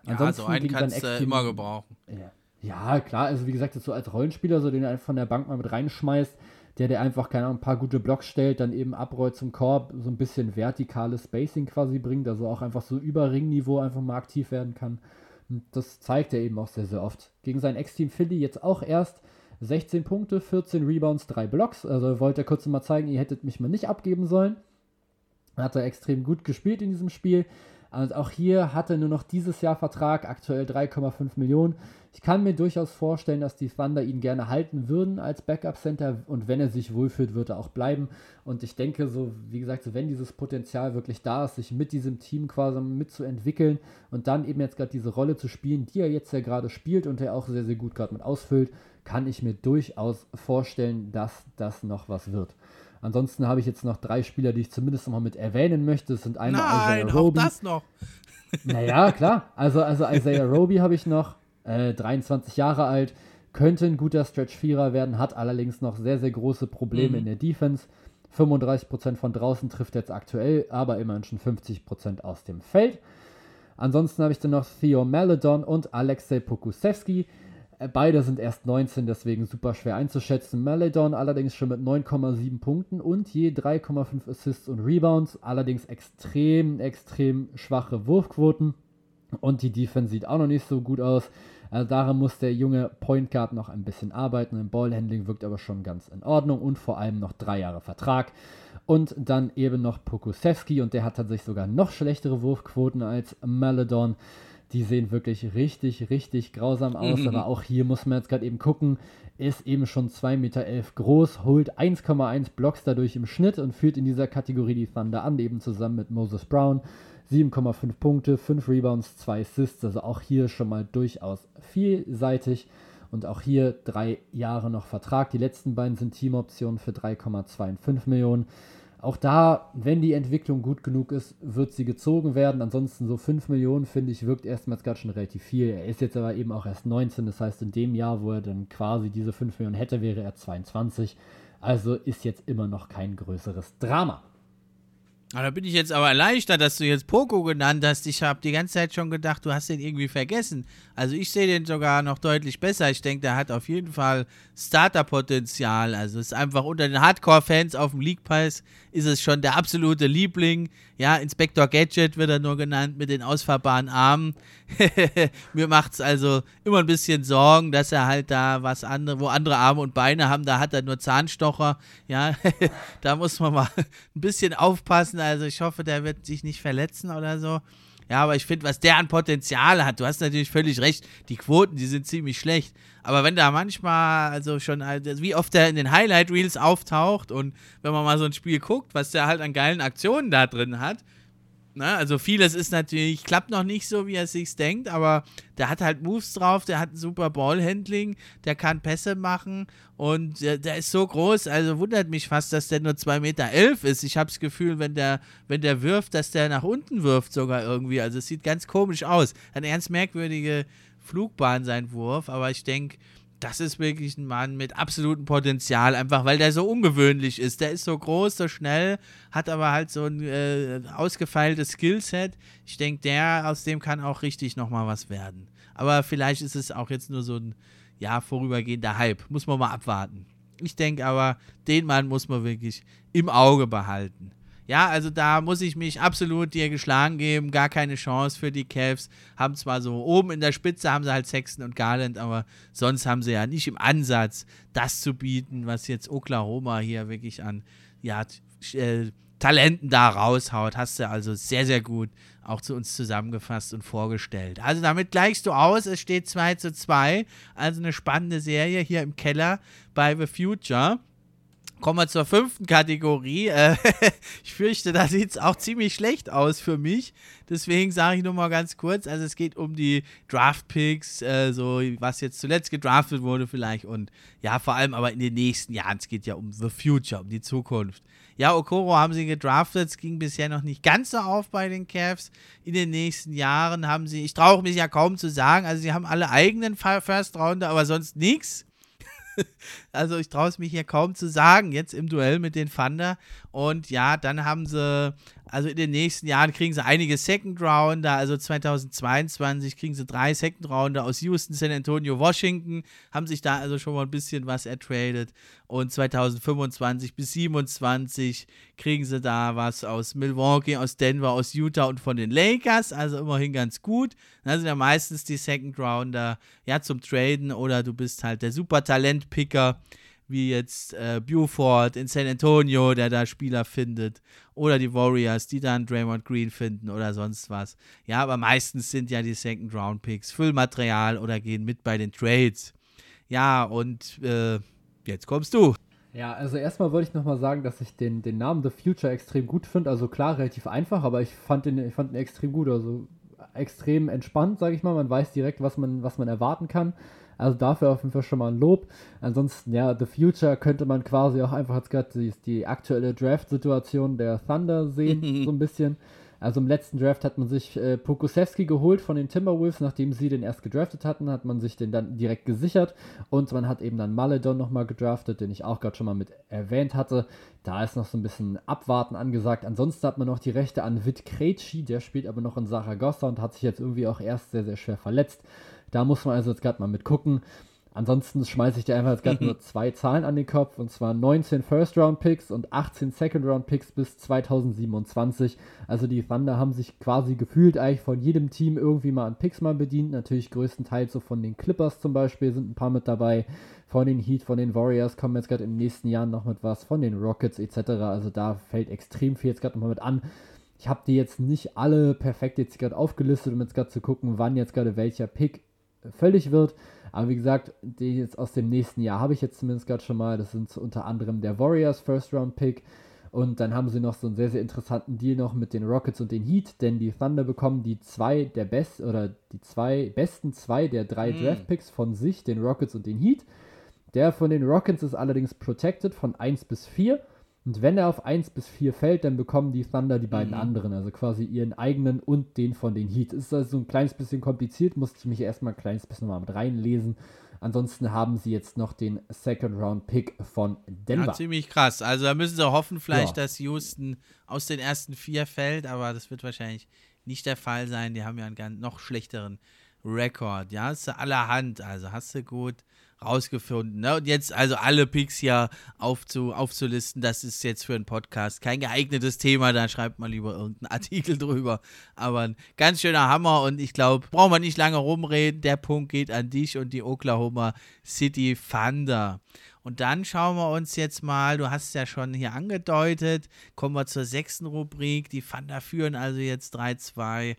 Ja, Ansonsten also einen kannst du immer gebrauchen. Ja. Ja, klar, also wie gesagt, so als Rollenspieler, so den er von der Bank mal mit reinschmeißt, der, der einfach, keine Ahnung, ein paar gute Blocks stellt, dann eben abrollt zum Korb, so ein bisschen vertikales Spacing quasi bringt, also auch einfach so über Ringniveau einfach mal aktiv werden kann. Und das zeigt er eben auch sehr, sehr oft. Gegen sein Ex-Team Philly jetzt auch erst 16 Punkte, 14 Rebounds, 3 Blocks. Also wollte er kurz mal zeigen, ihr hättet mich mal nicht abgeben sollen. Hat er extrem gut gespielt in diesem Spiel. Und auch hier hat er nur noch dieses Jahr Vertrag, aktuell 3,5 Millionen. Ich kann mir durchaus vorstellen, dass die Thunder ihn gerne halten würden als Backup-Center und wenn er sich wohlfühlt, wird er auch bleiben. Und ich denke, so wie gesagt, so wenn dieses Potenzial wirklich da ist, sich mit diesem Team quasi mitzuentwickeln und dann eben jetzt gerade diese Rolle zu spielen, die er jetzt ja gerade spielt und er auch sehr, sehr gut gerade mit ausfüllt, kann ich mir durchaus vorstellen, dass das noch was wird. Ansonsten habe ich jetzt noch drei Spieler, die ich zumindest noch mal mit erwähnen möchte. Das sind einmal Nein, Isaiah Roby. das noch. Naja, klar. Also, also Isaiah Roby habe ich noch, äh, 23 Jahre alt, könnte ein guter Stretch-Vierer werden, hat allerdings noch sehr, sehr große Probleme mhm. in der Defense. 35% von draußen trifft jetzt aktuell, aber immerhin schon 50% aus dem Feld. Ansonsten habe ich dann noch Theo Maledon und Alexei Pokusewski. Äh, beide sind erst 19, deswegen super schwer einzuschätzen. Maledon allerdings schon mit 9,7 Punkten und je 3,5 Assists und Rebounds. Allerdings extrem, extrem schwache Wurfquoten. Und die Defense sieht auch noch nicht so gut aus. Also daran muss der junge Point Guard noch ein bisschen arbeiten. Im Ballhandling wirkt aber schon ganz in Ordnung und vor allem noch drei Jahre Vertrag. Und dann eben noch Pokusewski und der hat tatsächlich sogar noch schlechtere Wurfquoten als Maledon. Die sehen wirklich richtig, richtig grausam aus. Mhm. Aber auch hier muss man jetzt gerade eben gucken. Ist eben schon 2,11 Meter elf groß, holt 1,1 Blocks dadurch im Schnitt und führt in dieser Kategorie die Thunder an, eben zusammen mit Moses Brown. 7,5 Punkte, 5 Rebounds, 2 Assists. Also auch hier schon mal durchaus vielseitig. Und auch hier drei Jahre noch Vertrag. Die letzten beiden sind Teamoptionen für 3,25 Millionen. Auch da, wenn die Entwicklung gut genug ist, wird sie gezogen werden. Ansonsten so 5 Millionen, finde ich, wirkt erstmals gerade schon relativ viel. Er ist jetzt aber eben auch erst 19, das heißt, in dem Jahr, wo er dann quasi diese 5 Millionen hätte, wäre er 22. Also ist jetzt immer noch kein größeres Drama. Aber da bin ich jetzt aber erleichtert, dass du jetzt Poco genannt hast. Ich habe die ganze Zeit schon gedacht, du hast den irgendwie vergessen. Also ich sehe den sogar noch deutlich besser. Ich denke, der hat auf jeden Fall Starter-Potenzial. Also ist einfach unter den Hardcore-Fans auf dem League Pass ist es schon der absolute Liebling. Ja, Inspector Gadget wird er nur genannt mit den ausfahrbaren Armen. Mir macht es also immer ein bisschen Sorgen, dass er halt da was andere, wo andere Arme und Beine haben, da hat er nur Zahnstocher. Ja, da muss man mal ein bisschen aufpassen. Also ich hoffe, der wird sich nicht verletzen oder so. Ja, aber ich finde, was der an Potenzial hat, du hast natürlich völlig recht, die Quoten, die sind ziemlich schlecht. Aber wenn da manchmal, also schon, also wie oft der in den Highlight Reels auftaucht und wenn man mal so ein Spiel guckt, was der halt an geilen Aktionen da drin hat, Ne? Also vieles ist natürlich, klappt noch nicht so, wie er sich denkt, aber der hat halt Moves drauf, der hat ein super Ballhandling, der kann Pässe machen und der, der, ist so groß, also wundert mich fast, dass der nur 2,11 Meter elf ist. Ich habe das Gefühl, wenn der, wenn der wirft, dass der nach unten wirft sogar irgendwie. Also es sieht ganz komisch aus. Eine ernst merkwürdige Flugbahn sein Wurf, aber ich denke, das ist wirklich ein Mann mit absolutem Potenzial, einfach weil der so ungewöhnlich ist. Der ist so groß, so schnell, hat aber halt so ein äh, ausgefeiltes Skillset. Ich denke, der, aus dem kann auch richtig nochmal was werden. Aber vielleicht ist es auch jetzt nur so ein, ja, vorübergehender Hype. Muss man mal abwarten. Ich denke aber, den Mann muss man wirklich im Auge behalten. Ja, also da muss ich mich absolut dir geschlagen geben. Gar keine Chance für die Cavs. Haben zwar so oben in der Spitze haben sie halt Sexton und Garland, aber sonst haben sie ja nicht im Ansatz das zu bieten, was jetzt Oklahoma hier wirklich an ja, äh, Talenten da raushaut. Hast du also sehr, sehr gut auch zu uns zusammengefasst und vorgestellt. Also damit gleichst du aus. Es steht 2 zu 2. Also eine spannende Serie hier im Keller bei The Future. Kommen wir zur fünften Kategorie. Äh, ich fürchte, da sieht es auch ziemlich schlecht aus für mich. Deswegen sage ich nur mal ganz kurz. Also es geht um die Draft-Picks, äh, so was jetzt zuletzt gedraftet wurde vielleicht. Und ja, vor allem aber in den nächsten Jahren. Es geht ja um the future, um die Zukunft. Ja, Okoro haben sie gedraftet. Es ging bisher noch nicht ganz so auf bei den Cavs. In den nächsten Jahren haben sie, ich traue mich ja kaum zu sagen, also sie haben alle eigenen First-Rounder, aber sonst nichts. also ich traue es mich hier kaum zu sagen, jetzt im Duell mit den Thunder. Und ja, dann haben sie also in den nächsten Jahren kriegen sie einige Second Rounder, also 2022 kriegen sie drei Second Rounder aus Houston, San Antonio, Washington, haben sich da also schon mal ein bisschen was ertradet. Und 2025 bis 2027 kriegen sie da was aus Milwaukee, aus Denver, aus Utah und von den Lakers, also immerhin ganz gut. Da sind ja meistens die Second Rounder ja zum Traden oder du bist halt der Super Talent Picker wie jetzt äh, Buford in San Antonio, der da Spieler findet, oder die Warriors, die dann Draymond Green finden oder sonst was. Ja, aber meistens sind ja die Second Round Picks Füllmaterial oder gehen mit bei den Trades. Ja, und äh, jetzt kommst du. Ja, also erstmal wollte ich nochmal sagen, dass ich den, den Namen The Future extrem gut finde. Also klar, relativ einfach, aber ich fand den, ich fand den extrem gut. Also extrem entspannt, sage ich mal. Man weiß direkt, was man, was man erwarten kann. Also dafür auf jeden Fall schon mal ein Lob. Ansonsten, ja, The Future könnte man quasi auch einfach jetzt gerade die, die aktuelle Draft-Situation der Thunder sehen, so ein bisschen. Also im letzten Draft hat man sich äh, Pokusewski geholt von den Timberwolves, nachdem sie den erst gedraftet hatten, hat man sich den dann direkt gesichert und man hat eben dann Maledon nochmal gedraftet, den ich auch gerade schon mal mit erwähnt hatte. Da ist noch so ein bisschen Abwarten angesagt. Ansonsten hat man noch die Rechte an Vid Krejci, der spielt aber noch in Saragossa und hat sich jetzt irgendwie auch erst sehr, sehr schwer verletzt. Da muss man also jetzt gerade mal mit gucken. Ansonsten schmeiße ich dir einfach jetzt gerade nur zwei Zahlen an den Kopf und zwar 19 First-Round-Picks und 18 Second-Round-Picks bis 2027. Also die Thunder haben sich quasi gefühlt eigentlich von jedem Team irgendwie mal an Picks mal bedient. Natürlich größtenteils so von den Clippers zum Beispiel sind ein paar mit dabei. Von den Heat, von den Warriors kommen jetzt gerade in den nächsten Jahren noch mit was. Von den Rockets etc. Also da fällt extrem viel jetzt gerade nochmal mit an. Ich habe die jetzt nicht alle perfekt jetzt gerade aufgelistet, um jetzt gerade zu gucken, wann jetzt gerade welcher Pick völlig wird. Aber wie gesagt, die jetzt aus dem nächsten Jahr habe ich jetzt zumindest gerade schon mal. Das sind unter anderem der Warriors First Round Pick. Und dann haben sie noch so einen sehr, sehr interessanten Deal noch mit den Rockets und den Heat, denn die Thunder bekommen die zwei der besten oder die zwei besten zwei der drei mm. Draft Picks von sich, den Rockets und den Heat. Der von den Rockets ist allerdings protected von 1 bis 4 und wenn er auf 1 bis 4 fällt, dann bekommen die Thunder die beiden mhm. anderen, also quasi ihren eigenen und den von den Heat. Ist also ein kleines bisschen kompliziert, musste ich mich erstmal ein kleines bisschen mal mit reinlesen. Ansonsten haben sie jetzt noch den Second Round Pick von Denver. Ja, ziemlich krass. Also da müssen sie hoffen, vielleicht, ja. dass Houston aus den ersten vier fällt, aber das wird wahrscheinlich nicht der Fall sein. Die haben ja einen ganz noch schlechteren Rekord. Ja, hast du allerhand. Also hast du gut rausgefunden. Ne? Und jetzt also alle Picks hier aufzu, aufzulisten, das ist jetzt für einen Podcast kein geeignetes Thema, da schreibt man lieber irgendeinen Artikel drüber. Aber ein ganz schöner Hammer und ich glaube, brauchen wir nicht lange rumreden. Der Punkt geht an dich und die Oklahoma City Thunder. Und dann schauen wir uns jetzt mal, du hast es ja schon hier angedeutet, kommen wir zur sechsten Rubrik. Die Thunder führen also jetzt 3-2.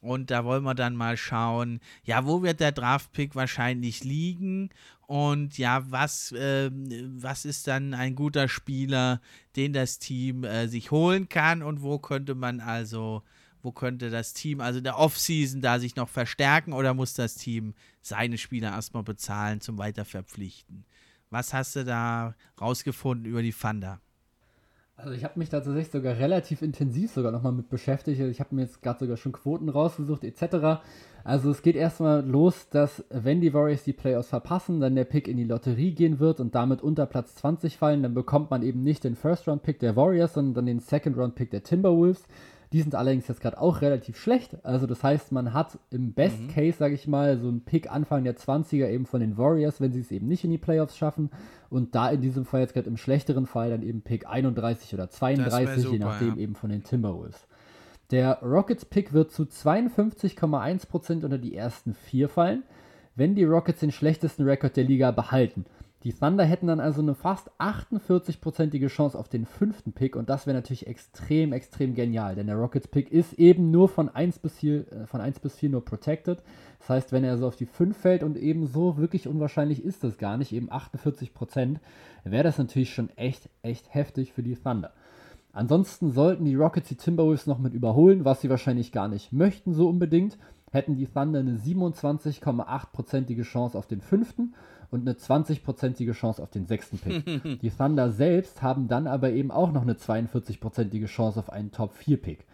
Und da wollen wir dann mal schauen, ja, wo wird der Draftpick wahrscheinlich liegen und ja, was, äh, was ist dann ein guter Spieler, den das Team äh, sich holen kann und wo könnte man also, wo könnte das Team, also der Offseason da sich noch verstärken oder muss das Team seine Spieler erstmal bezahlen zum Weiterverpflichten? Was hast du da rausgefunden über die Thunder? Also ich habe mich da tatsächlich sogar relativ intensiv sogar nochmal mit beschäftigt. Ich habe mir jetzt gerade sogar schon Quoten rausgesucht etc. Also es geht erstmal los, dass wenn die Warriors die Playoffs verpassen, dann der Pick in die Lotterie gehen wird und damit unter Platz 20 fallen, dann bekommt man eben nicht den First-Round-Pick der Warriors, sondern den Second-Round-Pick der Timberwolves. Die sind allerdings jetzt gerade auch relativ schlecht. Also das heißt, man hat im Best mhm. Case, sage ich mal, so einen Pick Anfang der 20er eben von den Warriors, wenn sie es eben nicht in die Playoffs schaffen. Und da in diesem Fall jetzt gerade im schlechteren Fall dann eben Pick 31 oder 32, super, je nachdem ja. eben von den Timberwolves. Der Rockets-Pick wird zu 52,1% unter die ersten vier fallen, wenn die Rockets den schlechtesten Rekord der Liga behalten. Die Thunder hätten dann also eine fast 48-prozentige Chance auf den fünften Pick und das wäre natürlich extrem, extrem genial, denn der Rockets Pick ist eben nur von 1 bis 4, äh, von 1 bis 4 nur protected. Das heißt, wenn er so auf die 5 fällt und eben so wirklich unwahrscheinlich ist das gar nicht, eben 48 Prozent, wäre das natürlich schon echt, echt heftig für die Thunder. Ansonsten sollten die Rockets die Timberwolves noch mit überholen, was sie wahrscheinlich gar nicht möchten so unbedingt, hätten die Thunder eine 27,8-prozentige Chance auf den fünften und eine 20-prozentige Chance auf den sechsten Pick. die Thunder selbst haben dann aber eben auch noch eine 42-prozentige Chance auf einen Top-4-Pick.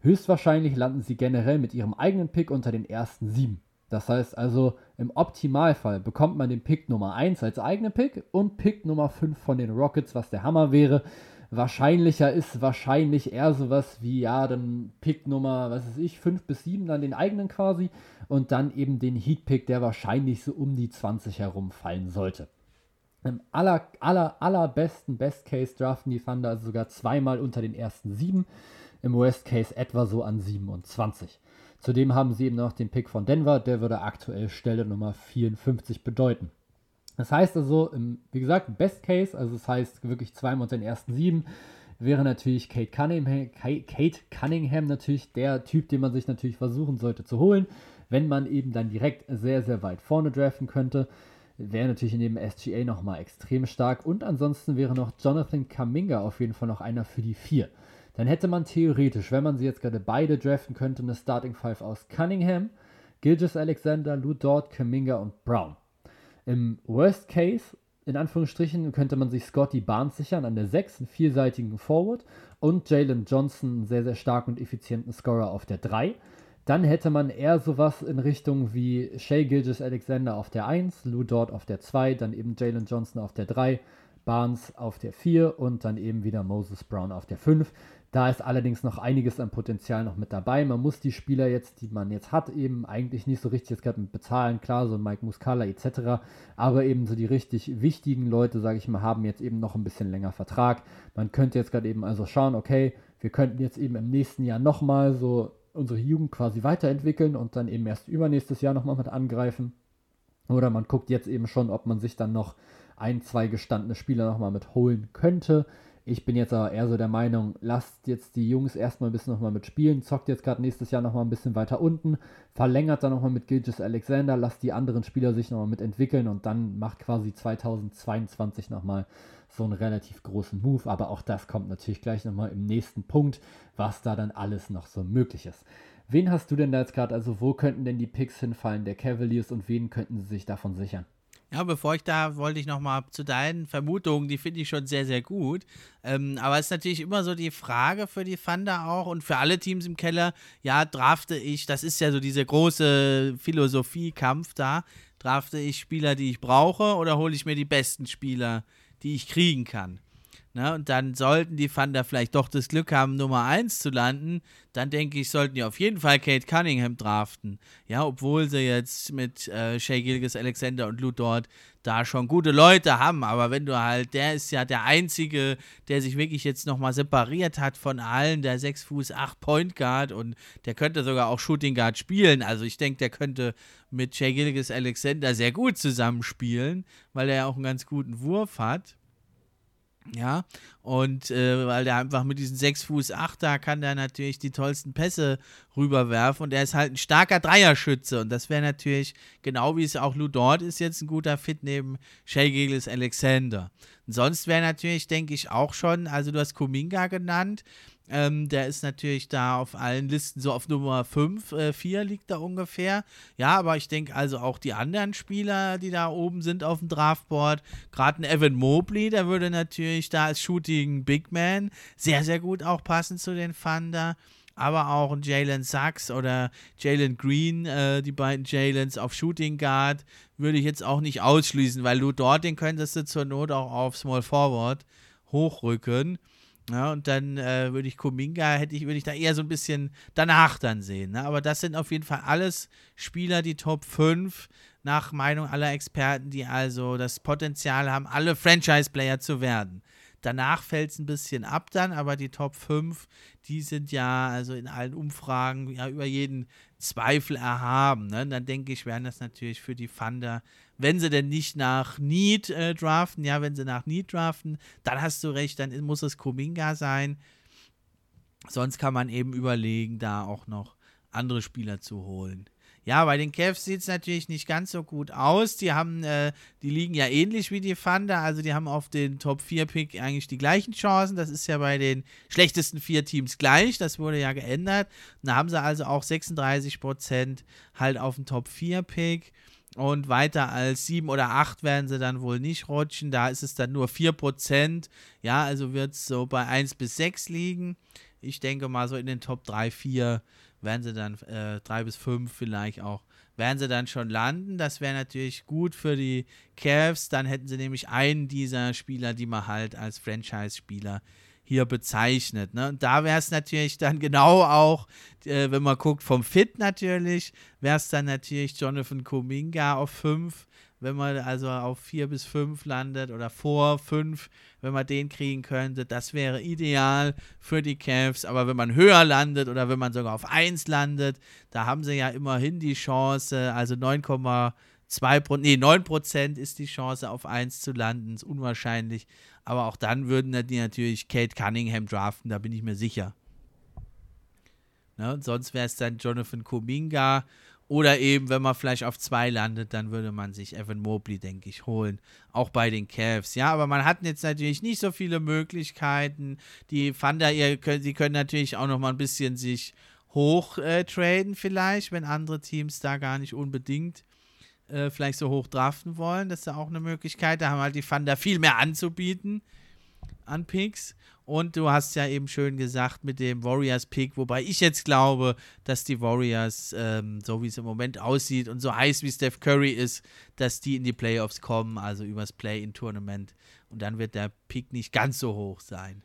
Höchstwahrscheinlich landen sie generell mit ihrem eigenen Pick unter den ersten sieben. Das heißt also, im Optimalfall bekommt man den Pick Nummer 1 als eigenen Pick und Pick Nummer 5 von den Rockets, was der Hammer wäre. Wahrscheinlicher ist wahrscheinlich eher sowas wie, ja, dann Pick Nummer, was weiß ich, 5 bis 7, dann den eigenen quasi und dann eben den Heat-Pick, der wahrscheinlich so um die 20 herum fallen sollte. Im aller, aller, allerbesten Best Case draften die Thunder also sogar zweimal unter den ersten sieben, im Worst Case etwa so an 27. Zudem haben sie eben noch den Pick von Denver, der würde aktuell Stelle Nummer 54 bedeuten. Das heißt also, im, wie gesagt, Best Case, also das heißt wirklich zweimal unter den ersten sieben, wäre natürlich Kate Cunningham, Kate Cunningham natürlich der Typ, den man sich natürlich versuchen sollte zu holen, wenn man eben dann direkt sehr, sehr weit vorne draften könnte. Wäre natürlich in dem SGA nochmal extrem stark. Und ansonsten wäre noch Jonathan Kaminga auf jeden Fall noch einer für die vier. Dann hätte man theoretisch, wenn man sie jetzt gerade beide draften könnte, eine Starting Five aus Cunningham, Gilgis Alexander, Lou Dort, Kaminga und Brown. Im Worst Case, in Anführungsstrichen, könnte man sich Scotty Barnes sichern an der 6, einen vielseitigen Forward und Jalen Johnson, einen sehr, sehr starken und effizienten Scorer auf der 3. Dann hätte man eher sowas in Richtung wie Shay Gilgis Alexander auf der 1, Lou Dort auf der 2, dann eben Jalen Johnson auf der 3, Barnes auf der 4 und dann eben wieder Moses Brown auf der 5. Da ist allerdings noch einiges an Potenzial noch mit dabei. Man muss die Spieler jetzt, die man jetzt hat, eben eigentlich nicht so richtig jetzt gerade mit bezahlen. Klar, so Mike Muscala etc. Aber eben so die richtig wichtigen Leute, sage ich mal, haben jetzt eben noch ein bisschen länger Vertrag. Man könnte jetzt gerade eben also schauen, okay, wir könnten jetzt eben im nächsten Jahr nochmal so unsere Jugend quasi weiterentwickeln und dann eben erst übernächstes Jahr nochmal mit angreifen. Oder man guckt jetzt eben schon, ob man sich dann noch ein, zwei gestandene Spieler nochmal mit holen könnte. Ich bin jetzt aber eher so der Meinung, lasst jetzt die Jungs erstmal ein bisschen nochmal mitspielen, zockt jetzt gerade nächstes Jahr nochmal ein bisschen weiter unten, verlängert dann nochmal mit Gilgis Alexander, lasst die anderen Spieler sich nochmal mitentwickeln und dann macht quasi 2022 nochmal so einen relativ großen Move. Aber auch das kommt natürlich gleich nochmal im nächsten Punkt, was da dann alles noch so möglich ist. Wen hast du denn da jetzt gerade, also wo könnten denn die Picks hinfallen der Cavaliers und wen könnten sie sich davon sichern? Ja, bevor ich da, wollte ich nochmal zu deinen Vermutungen, die finde ich schon sehr, sehr gut. Ähm, aber es ist natürlich immer so die Frage für die Thunder auch und für alle Teams im Keller, ja, drafte ich, das ist ja so dieser große Philosophiekampf da, drafte ich Spieler, die ich brauche oder hole ich mir die besten Spieler, die ich kriegen kann? Ne? Und dann sollten die Thunder vielleicht doch das Glück haben, Nummer 1 zu landen. Dann denke ich, sollten die auf jeden Fall Kate Cunningham draften. Ja, obwohl sie jetzt mit äh, Shea Gilgis Alexander und Lou dort da schon gute Leute haben. Aber wenn du halt, der ist ja der Einzige, der sich wirklich jetzt nochmal separiert hat von allen, der 6 Fuß 8 Point Guard und der könnte sogar auch Shooting Guard spielen. Also ich denke, der könnte mit Shea Gilgis Alexander sehr gut zusammenspielen, weil er ja auch einen ganz guten Wurf hat. Ja, und äh, weil der einfach mit diesen 6 Fuß 8 da kann der natürlich die tollsten Pässe rüberwerfen und er ist halt ein starker Dreierschütze und das wäre natürlich, genau wie es auch Lou Dort ist, jetzt ein guter Fit neben Shay Gillis Alexander. Und sonst wäre natürlich, denke ich, auch schon, also du hast Kuminga genannt, ähm, der ist natürlich da auf allen Listen so auf Nummer 5, äh, 4 liegt da ungefähr. Ja, aber ich denke also auch die anderen Spieler, die da oben sind auf dem Draftboard, gerade ein Evan Mobley, der würde natürlich da als Shooting Big Man sehr, sehr gut auch passen zu den Thunder aber auch ein Jalen Sachs oder Jalen Green, äh, die beiden Jalens auf Shooting Guard, würde ich jetzt auch nicht ausschließen, weil du dort den könntest du zur Not auch auf Small Forward hochrücken. Ja, und dann äh, würde ich Kuminga, hätte ich, würde ich da eher so ein bisschen danach dann sehen. Ne? Aber das sind auf jeden Fall alles Spieler, die Top 5, nach Meinung aller Experten, die also das Potenzial haben, alle Franchise-Player zu werden. Danach fällt es ein bisschen ab dann, aber die Top 5, die sind ja also in allen Umfragen ja über jeden Zweifel erhaben. Ne? Dann denke ich, wären das natürlich für die Thunder, wenn sie denn nicht nach Need äh, draften, ja, wenn sie nach Need draften, dann hast du recht, dann muss es Kuminga sein. Sonst kann man eben überlegen, da auch noch andere Spieler zu holen. Ja, bei den Cavs sieht es natürlich nicht ganz so gut aus. Die haben, äh, die liegen ja ähnlich wie die Thunder, also die haben auf den Top 4 Pick eigentlich die gleichen Chancen. Das ist ja bei den schlechtesten vier Teams gleich. Das wurde ja geändert. Da haben sie also auch 36% halt auf den Top 4 Pick. Und weiter als 7 oder 8 werden sie dann wohl nicht rutschen. Da ist es dann nur 4%. Ja, also wird es so bei 1 bis 6 liegen. Ich denke mal so in den Top 3, 4 werden sie dann äh, drei bis fünf vielleicht auch, werden sie dann schon landen. Das wäre natürlich gut für die Cavs. Dann hätten sie nämlich einen dieser Spieler, die man halt als Franchise-Spieler hier bezeichnet. Ne? Und da wäre es natürlich dann genau auch, äh, wenn man guckt, vom Fit natürlich, wäre es dann natürlich Jonathan Kuminga auf 5, wenn man also auf 4 bis 5 landet oder vor 5, wenn man den kriegen könnte. Das wäre ideal für die Cavs. Aber wenn man höher landet oder wenn man sogar auf 1 landet, da haben sie ja immerhin die Chance, also 9,2 nee, 9% ist die Chance, auf 1 zu landen. Ist unwahrscheinlich. Aber auch dann würden die natürlich Kate Cunningham draften, da bin ich mir sicher. Ne? Sonst wäre es dann Jonathan Kuminga. Oder eben, wenn man vielleicht auf zwei landet, dann würde man sich Evan Mobley, denke ich, holen. Auch bei den Cavs. Ja, aber man hat jetzt natürlich nicht so viele Möglichkeiten. Die Thunder, ihr könnt, sie können natürlich auch noch mal ein bisschen sich hoch äh, traden, vielleicht, wenn andere Teams da gar nicht unbedingt äh, vielleicht so hoch draften wollen. Das ist ja auch eine Möglichkeit. Da haben halt die Thunder viel mehr anzubieten an Picks. Und du hast ja eben schön gesagt mit dem Warriors-Pick, wobei ich jetzt glaube, dass die Warriors, ähm, so wie es im Moment aussieht und so heiß wie Steph Curry ist, dass die in die Playoffs kommen, also übers Play-in-Tournament. Und dann wird der Pick nicht ganz so hoch sein.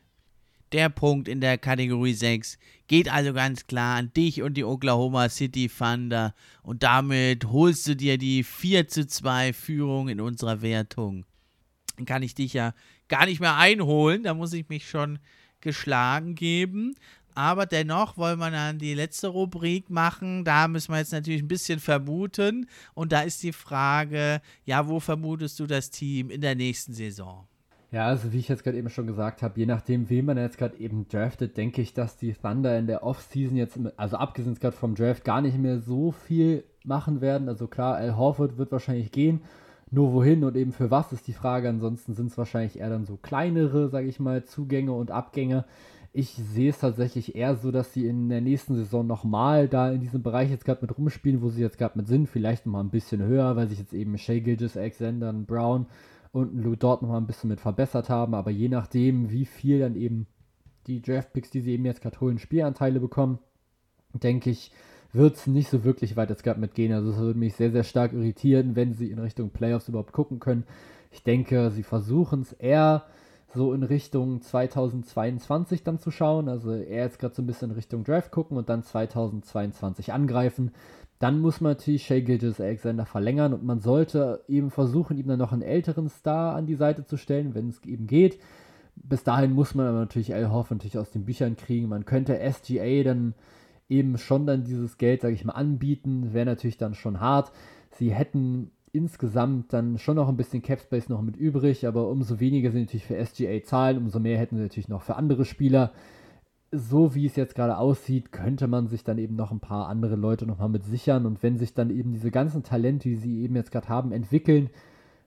Der Punkt in der Kategorie 6 geht also ganz klar an dich und die Oklahoma City Thunder und damit holst du dir die 4 zu 2 Führung in unserer Wertung. Dann kann ich dich ja gar nicht mehr einholen, da muss ich mich schon geschlagen geben. Aber dennoch wollen wir dann die letzte Rubrik machen. Da müssen wir jetzt natürlich ein bisschen vermuten. Und da ist die Frage, ja, wo vermutest du das Team in der nächsten Saison? Ja, also wie ich jetzt gerade eben schon gesagt habe, je nachdem, wen man jetzt gerade eben draftet, denke ich, dass die Thunder in der Offseason jetzt, also abgesehen gerade vom Draft, gar nicht mehr so viel machen werden. Also klar, Al Horford wird wahrscheinlich gehen. Nur wohin und eben für was ist die Frage. Ansonsten sind es wahrscheinlich eher dann so kleinere, sage ich mal, Zugänge und Abgänge. Ich sehe es tatsächlich eher so, dass sie in der nächsten Saison nochmal da in diesem Bereich jetzt gerade mit rumspielen, wo sie jetzt gerade mit sind. Vielleicht nochmal ein bisschen höher, weil sich jetzt eben Shea Gilgis, Alexander, Brown und Dort nochmal ein bisschen mit verbessert haben, aber je nachdem, wie viel dann eben die Draftpicks, die sie eben jetzt gerade holen, Spielanteile bekommen, denke ich, wird es nicht so wirklich weit jetzt gerade mitgehen. Also es würde mich sehr, sehr stark irritieren, wenn sie in Richtung Playoffs überhaupt gucken können. Ich denke, sie versuchen es eher so in Richtung 2022 dann zu schauen. Also eher jetzt gerade so ein bisschen in Richtung Draft gucken und dann 2022 angreifen. Dann muss man natürlich Shea Gilgis Alexander verlängern und man sollte eben versuchen, ihm dann noch einen älteren Star an die Seite zu stellen, wenn es eben geht. Bis dahin muss man aber natürlich Al Hoff natürlich aus den Büchern kriegen. Man könnte SGA dann eben schon dann dieses Geld, sage ich mal, anbieten. Wäre natürlich dann schon hart. Sie hätten insgesamt dann schon noch ein bisschen Capspace noch mit übrig, aber umso weniger sie natürlich für SGA zahlen, umso mehr hätten sie natürlich noch für andere Spieler so wie es jetzt gerade aussieht, könnte man sich dann eben noch ein paar andere Leute nochmal mit sichern. Und wenn sich dann eben diese ganzen Talente, die sie eben jetzt gerade haben, entwickeln,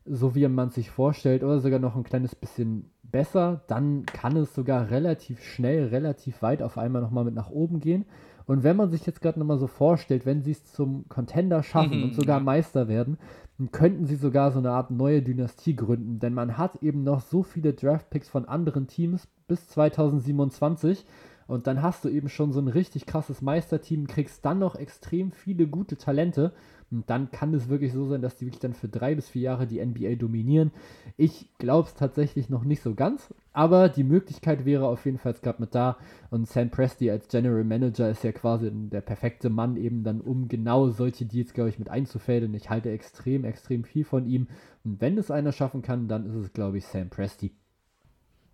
so wie man sich vorstellt, oder sogar noch ein kleines bisschen besser, dann kann es sogar relativ schnell, relativ weit auf einmal nochmal mit nach oben gehen. Und wenn man sich jetzt gerade nochmal so vorstellt, wenn sie es zum Contender schaffen mhm, und sogar ja. Meister werden, dann könnten sie sogar so eine Art neue Dynastie gründen. Denn man hat eben noch so viele Draftpicks von anderen Teams bis 2027 und dann hast du eben schon so ein richtig krasses Meisterteam, kriegst dann noch extrem viele gute Talente. Und dann kann es wirklich so sein, dass die wirklich dann für drei bis vier Jahre die NBA dominieren. Ich glaube es tatsächlich noch nicht so ganz, aber die Möglichkeit wäre auf jeden Fall gerade mit da. Und Sam Presti als General Manager ist ja quasi der perfekte Mann eben dann, um genau solche Deals, glaube ich, mit einzufädeln. Ich halte extrem, extrem viel von ihm. Und wenn es einer schaffen kann, dann ist es, glaube ich, Sam Presti.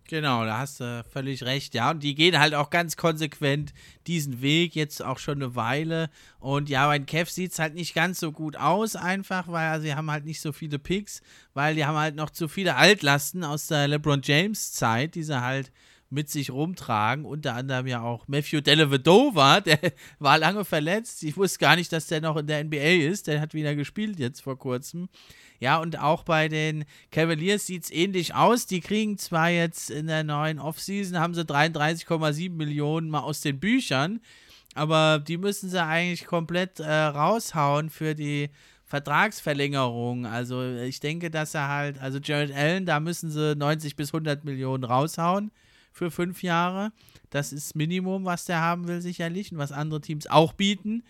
Genau, da hast du völlig recht, ja. Und die gehen halt auch ganz konsequent diesen Weg jetzt auch schon eine Weile. Und ja, bei den Cavs sieht es halt nicht ganz so gut aus, einfach, weil sie haben halt nicht so viele Picks, weil die haben halt noch zu viele Altlasten aus der LeBron James Zeit, die sie halt mit sich rumtragen. Unter anderem ja auch Matthew Dellavedova, der war lange verletzt. Ich wusste gar nicht, dass der noch in der NBA ist. Der hat wieder gespielt jetzt vor kurzem. Ja, und auch bei den Cavaliers sieht es ähnlich aus. Die kriegen zwar jetzt in der neuen Offseason, haben sie 33,7 Millionen mal aus den Büchern, aber die müssen sie eigentlich komplett äh, raushauen für die Vertragsverlängerung. Also ich denke, dass er halt, also Jared Allen, da müssen sie 90 bis 100 Millionen raushauen für fünf Jahre. Das ist Minimum, was der haben will, sicherlich und was andere Teams auch bieten.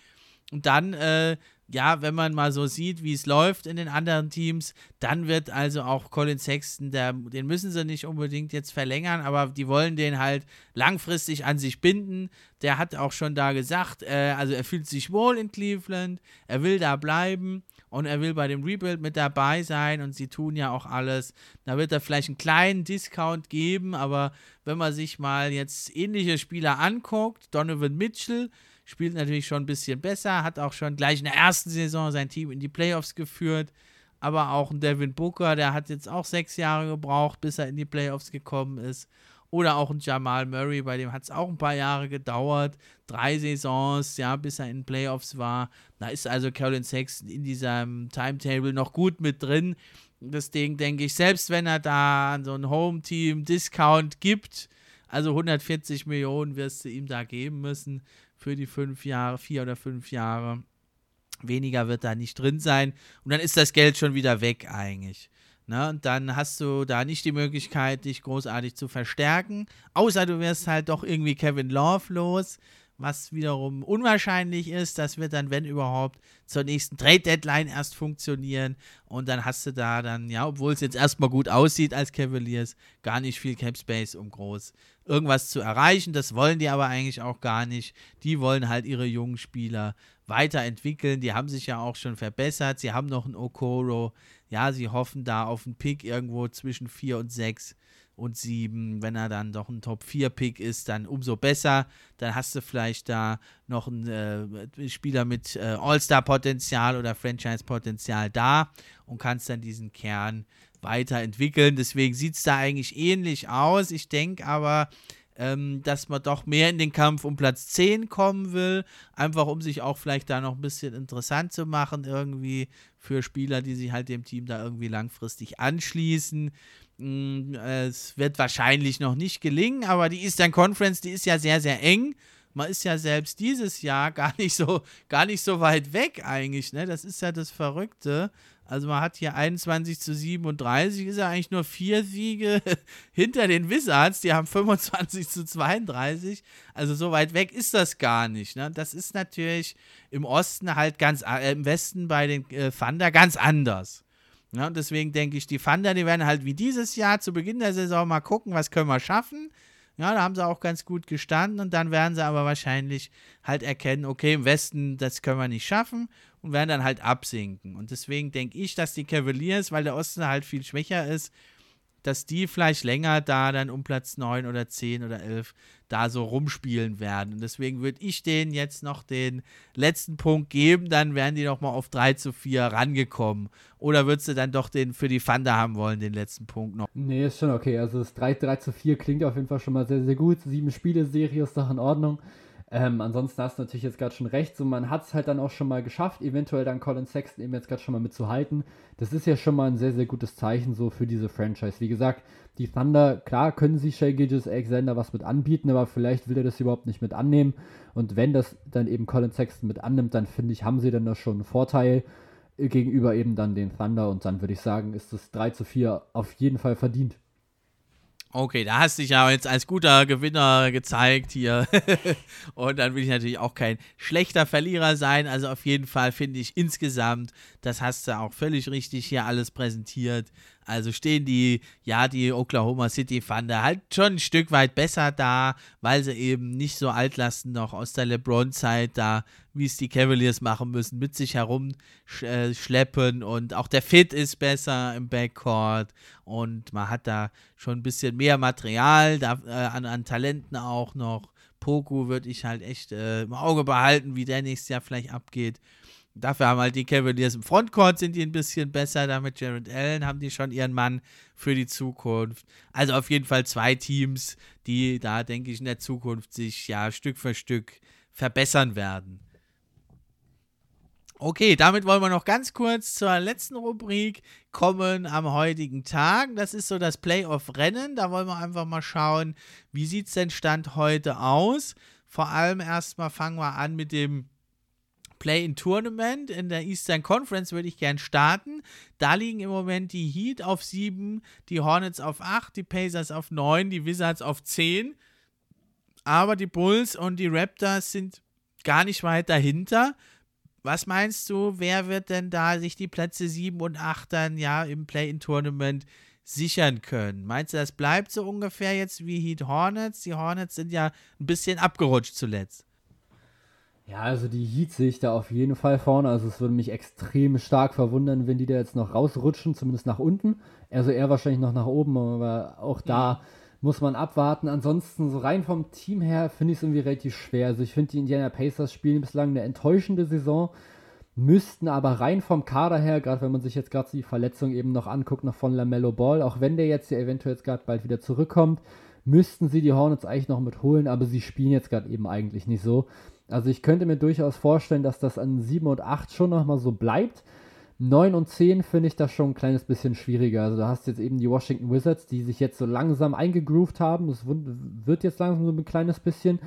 Und dann äh, ja, wenn man mal so sieht, wie es läuft in den anderen Teams, dann wird also auch Colin Sexton, der, den müssen sie nicht unbedingt jetzt verlängern, aber die wollen den halt langfristig an sich binden. Der hat auch schon da gesagt, äh, also er fühlt sich wohl in Cleveland, er will da bleiben und er will bei dem Rebuild mit dabei sein und sie tun ja auch alles. Da wird er vielleicht einen kleinen Discount geben, aber wenn man sich mal jetzt ähnliche Spieler anguckt, Donovan Mitchell, spielt natürlich schon ein bisschen besser, hat auch schon gleich in der ersten Saison sein Team in die Playoffs geführt. Aber auch ein Devin Booker, der hat jetzt auch sechs Jahre gebraucht, bis er in die Playoffs gekommen ist. Oder auch ein Jamal Murray, bei dem hat es auch ein paar Jahre gedauert. Drei Saisons, ja, bis er in den Playoffs war. Da ist also Colin Sexton in diesem Timetable noch gut mit drin. Deswegen denke ich, selbst wenn er da so ein Home-Team-Discount gibt, also 140 Millionen wirst du ihm da geben müssen, für die fünf Jahre, vier oder fünf Jahre. Weniger wird da nicht drin sein. Und dann ist das Geld schon wieder weg eigentlich. Ne? Und dann hast du da nicht die Möglichkeit, dich großartig zu verstärken. Außer du wirst halt doch irgendwie Kevin Love los, was wiederum unwahrscheinlich ist. Das wird dann, wenn überhaupt, zur nächsten Trade-Deadline erst funktionieren. Und dann hast du da dann, ja, obwohl es jetzt erstmal gut aussieht als Cavaliers, gar nicht viel Cap Space, um groß irgendwas zu erreichen. Das wollen die aber eigentlich auch gar nicht. Die wollen halt ihre jungen Spieler weiterentwickeln. Die haben sich ja auch schon verbessert. Sie haben noch einen Okoro. Ja, sie hoffen da auf einen Pick irgendwo zwischen 4 und 6 und 7. Wenn er dann doch ein Top-4-Pick ist, dann umso besser. Dann hast du vielleicht da noch einen äh, Spieler mit äh, All-Star-Potenzial oder Franchise-Potenzial da und kannst dann diesen Kern weiterentwickeln. Deswegen sieht es da eigentlich ähnlich aus. Ich denke aber, ähm, dass man doch mehr in den Kampf um Platz 10 kommen will. Einfach um sich auch vielleicht da noch ein bisschen interessant zu machen, irgendwie für Spieler, die sich halt dem Team da irgendwie langfristig anschließen. Mm, es wird wahrscheinlich noch nicht gelingen, aber die Eastern Conference, die ist ja sehr, sehr eng man ist ja selbst dieses Jahr gar nicht so, gar nicht so weit weg eigentlich, ne? Das ist ja das Verrückte. Also man hat hier 21 zu 37, ist ja eigentlich nur vier Siege hinter den Wizards, die haben 25 zu 32. Also so weit weg ist das gar nicht. Ne? Das ist natürlich im Osten halt ganz, äh, im Westen bei den äh, Thunder ganz anders. Ja, und deswegen denke ich, die Thunder, die werden halt wie dieses Jahr zu Beginn der Saison mal gucken, was können wir schaffen. Ja, da haben sie auch ganz gut gestanden und dann werden sie aber wahrscheinlich halt erkennen, okay, im Westen, das können wir nicht schaffen und werden dann halt absinken. Und deswegen denke ich, dass die Cavaliers, weil der Osten halt viel schwächer ist, dass die vielleicht länger da dann um Platz 9 oder 10 oder 11 da so rumspielen werden. Und deswegen würde ich denen jetzt noch den letzten Punkt geben, dann wären die noch mal auf 3 zu 4 rangekommen. Oder würdest du dann doch den für die Thunder haben wollen, den letzten Punkt noch? Nee, ist schon okay. Also das 3, 3 zu 4 klingt auf jeden Fall schon mal sehr, sehr gut. Sieben Spiele-Serie ist doch in Ordnung. Ähm, ansonsten hast du natürlich jetzt gerade schon recht, so man hat es halt dann auch schon mal geschafft, eventuell dann Colin Sexton eben jetzt gerade schon mal mitzuhalten. Das ist ja schon mal ein sehr, sehr gutes Zeichen so für diese Franchise. Wie gesagt, die Thunder, klar können sie Shay Gilgis Alexander was mit anbieten, aber vielleicht will er das überhaupt nicht mit annehmen. Und wenn das dann eben Colin Sexton mit annimmt, dann finde ich, haben sie dann da schon einen Vorteil gegenüber eben dann den Thunder und dann würde ich sagen, ist das 3 zu 4 auf jeden Fall verdient. Okay, da hast du dich ja jetzt als guter Gewinner gezeigt hier. und dann will ich natürlich auch kein schlechter Verlierer sein. Also auf jeden Fall finde ich insgesamt, das hast du auch völlig richtig hier alles präsentiert. Also stehen die, ja, die Oklahoma City Thunder halt schon ein Stück weit besser da, weil sie eben nicht so Altlasten noch aus der LeBron-Zeit da, wie es die Cavaliers machen müssen, mit sich herumschleppen äh, und auch der Fit ist besser im Backcourt und man hat da schon ein bisschen mehr Material da, äh, an, an Talenten auch noch. Poku würde ich halt echt äh, im Auge behalten, wie der nächstes Jahr vielleicht abgeht. Dafür haben halt die Cavaliers im Frontcourt sind die ein bisschen besser. Da mit Jared Allen haben die schon ihren Mann für die Zukunft. Also auf jeden Fall zwei Teams, die da, denke ich, in der Zukunft sich ja Stück für Stück verbessern werden. Okay, damit wollen wir noch ganz kurz zur letzten Rubrik kommen am heutigen Tag. Das ist so das Playoff-Rennen. Da wollen wir einfach mal schauen, wie sieht es denn Stand heute aus. Vor allem erstmal fangen wir an mit dem Play-in-Tournament in der Eastern Conference würde ich gern starten. Da liegen im Moment die Heat auf 7, die Hornets auf 8, die Pacers auf 9, die Wizards auf 10. Aber die Bulls und die Raptors sind gar nicht weit dahinter. Was meinst du, wer wird denn da sich die Plätze 7 und 8 dann ja im Play-In-Tournament sichern können? Meinst du, das bleibt so ungefähr jetzt wie Heat Hornets? Die Hornets sind ja ein bisschen abgerutscht zuletzt. Ja, also die Heat sehe ich da auf jeden Fall vorne. Also es würde mich extrem stark verwundern, wenn die da jetzt noch rausrutschen, zumindest nach unten. Also eher wahrscheinlich noch nach oben, aber auch da muss man abwarten. Ansonsten, so rein vom Team her, finde ich es irgendwie relativ schwer. Also ich finde, die Indiana Pacers spielen bislang eine enttäuschende Saison, müssten aber rein vom Kader her, gerade wenn man sich jetzt gerade die Verletzung eben noch anguckt, noch von LaMelo Ball, auch wenn der jetzt ja eventuell jetzt gerade bald wieder zurückkommt, müssten sie die Hornets eigentlich noch mitholen, aber sie spielen jetzt gerade eben eigentlich nicht so. Also ich könnte mir durchaus vorstellen, dass das an 7 und 8 schon nochmal so bleibt. 9 und 10 finde ich das schon ein kleines bisschen schwieriger. Also da hast du jetzt eben die Washington Wizards, die sich jetzt so langsam eingegroovt haben. Das wird jetzt langsam so ein kleines bisschen.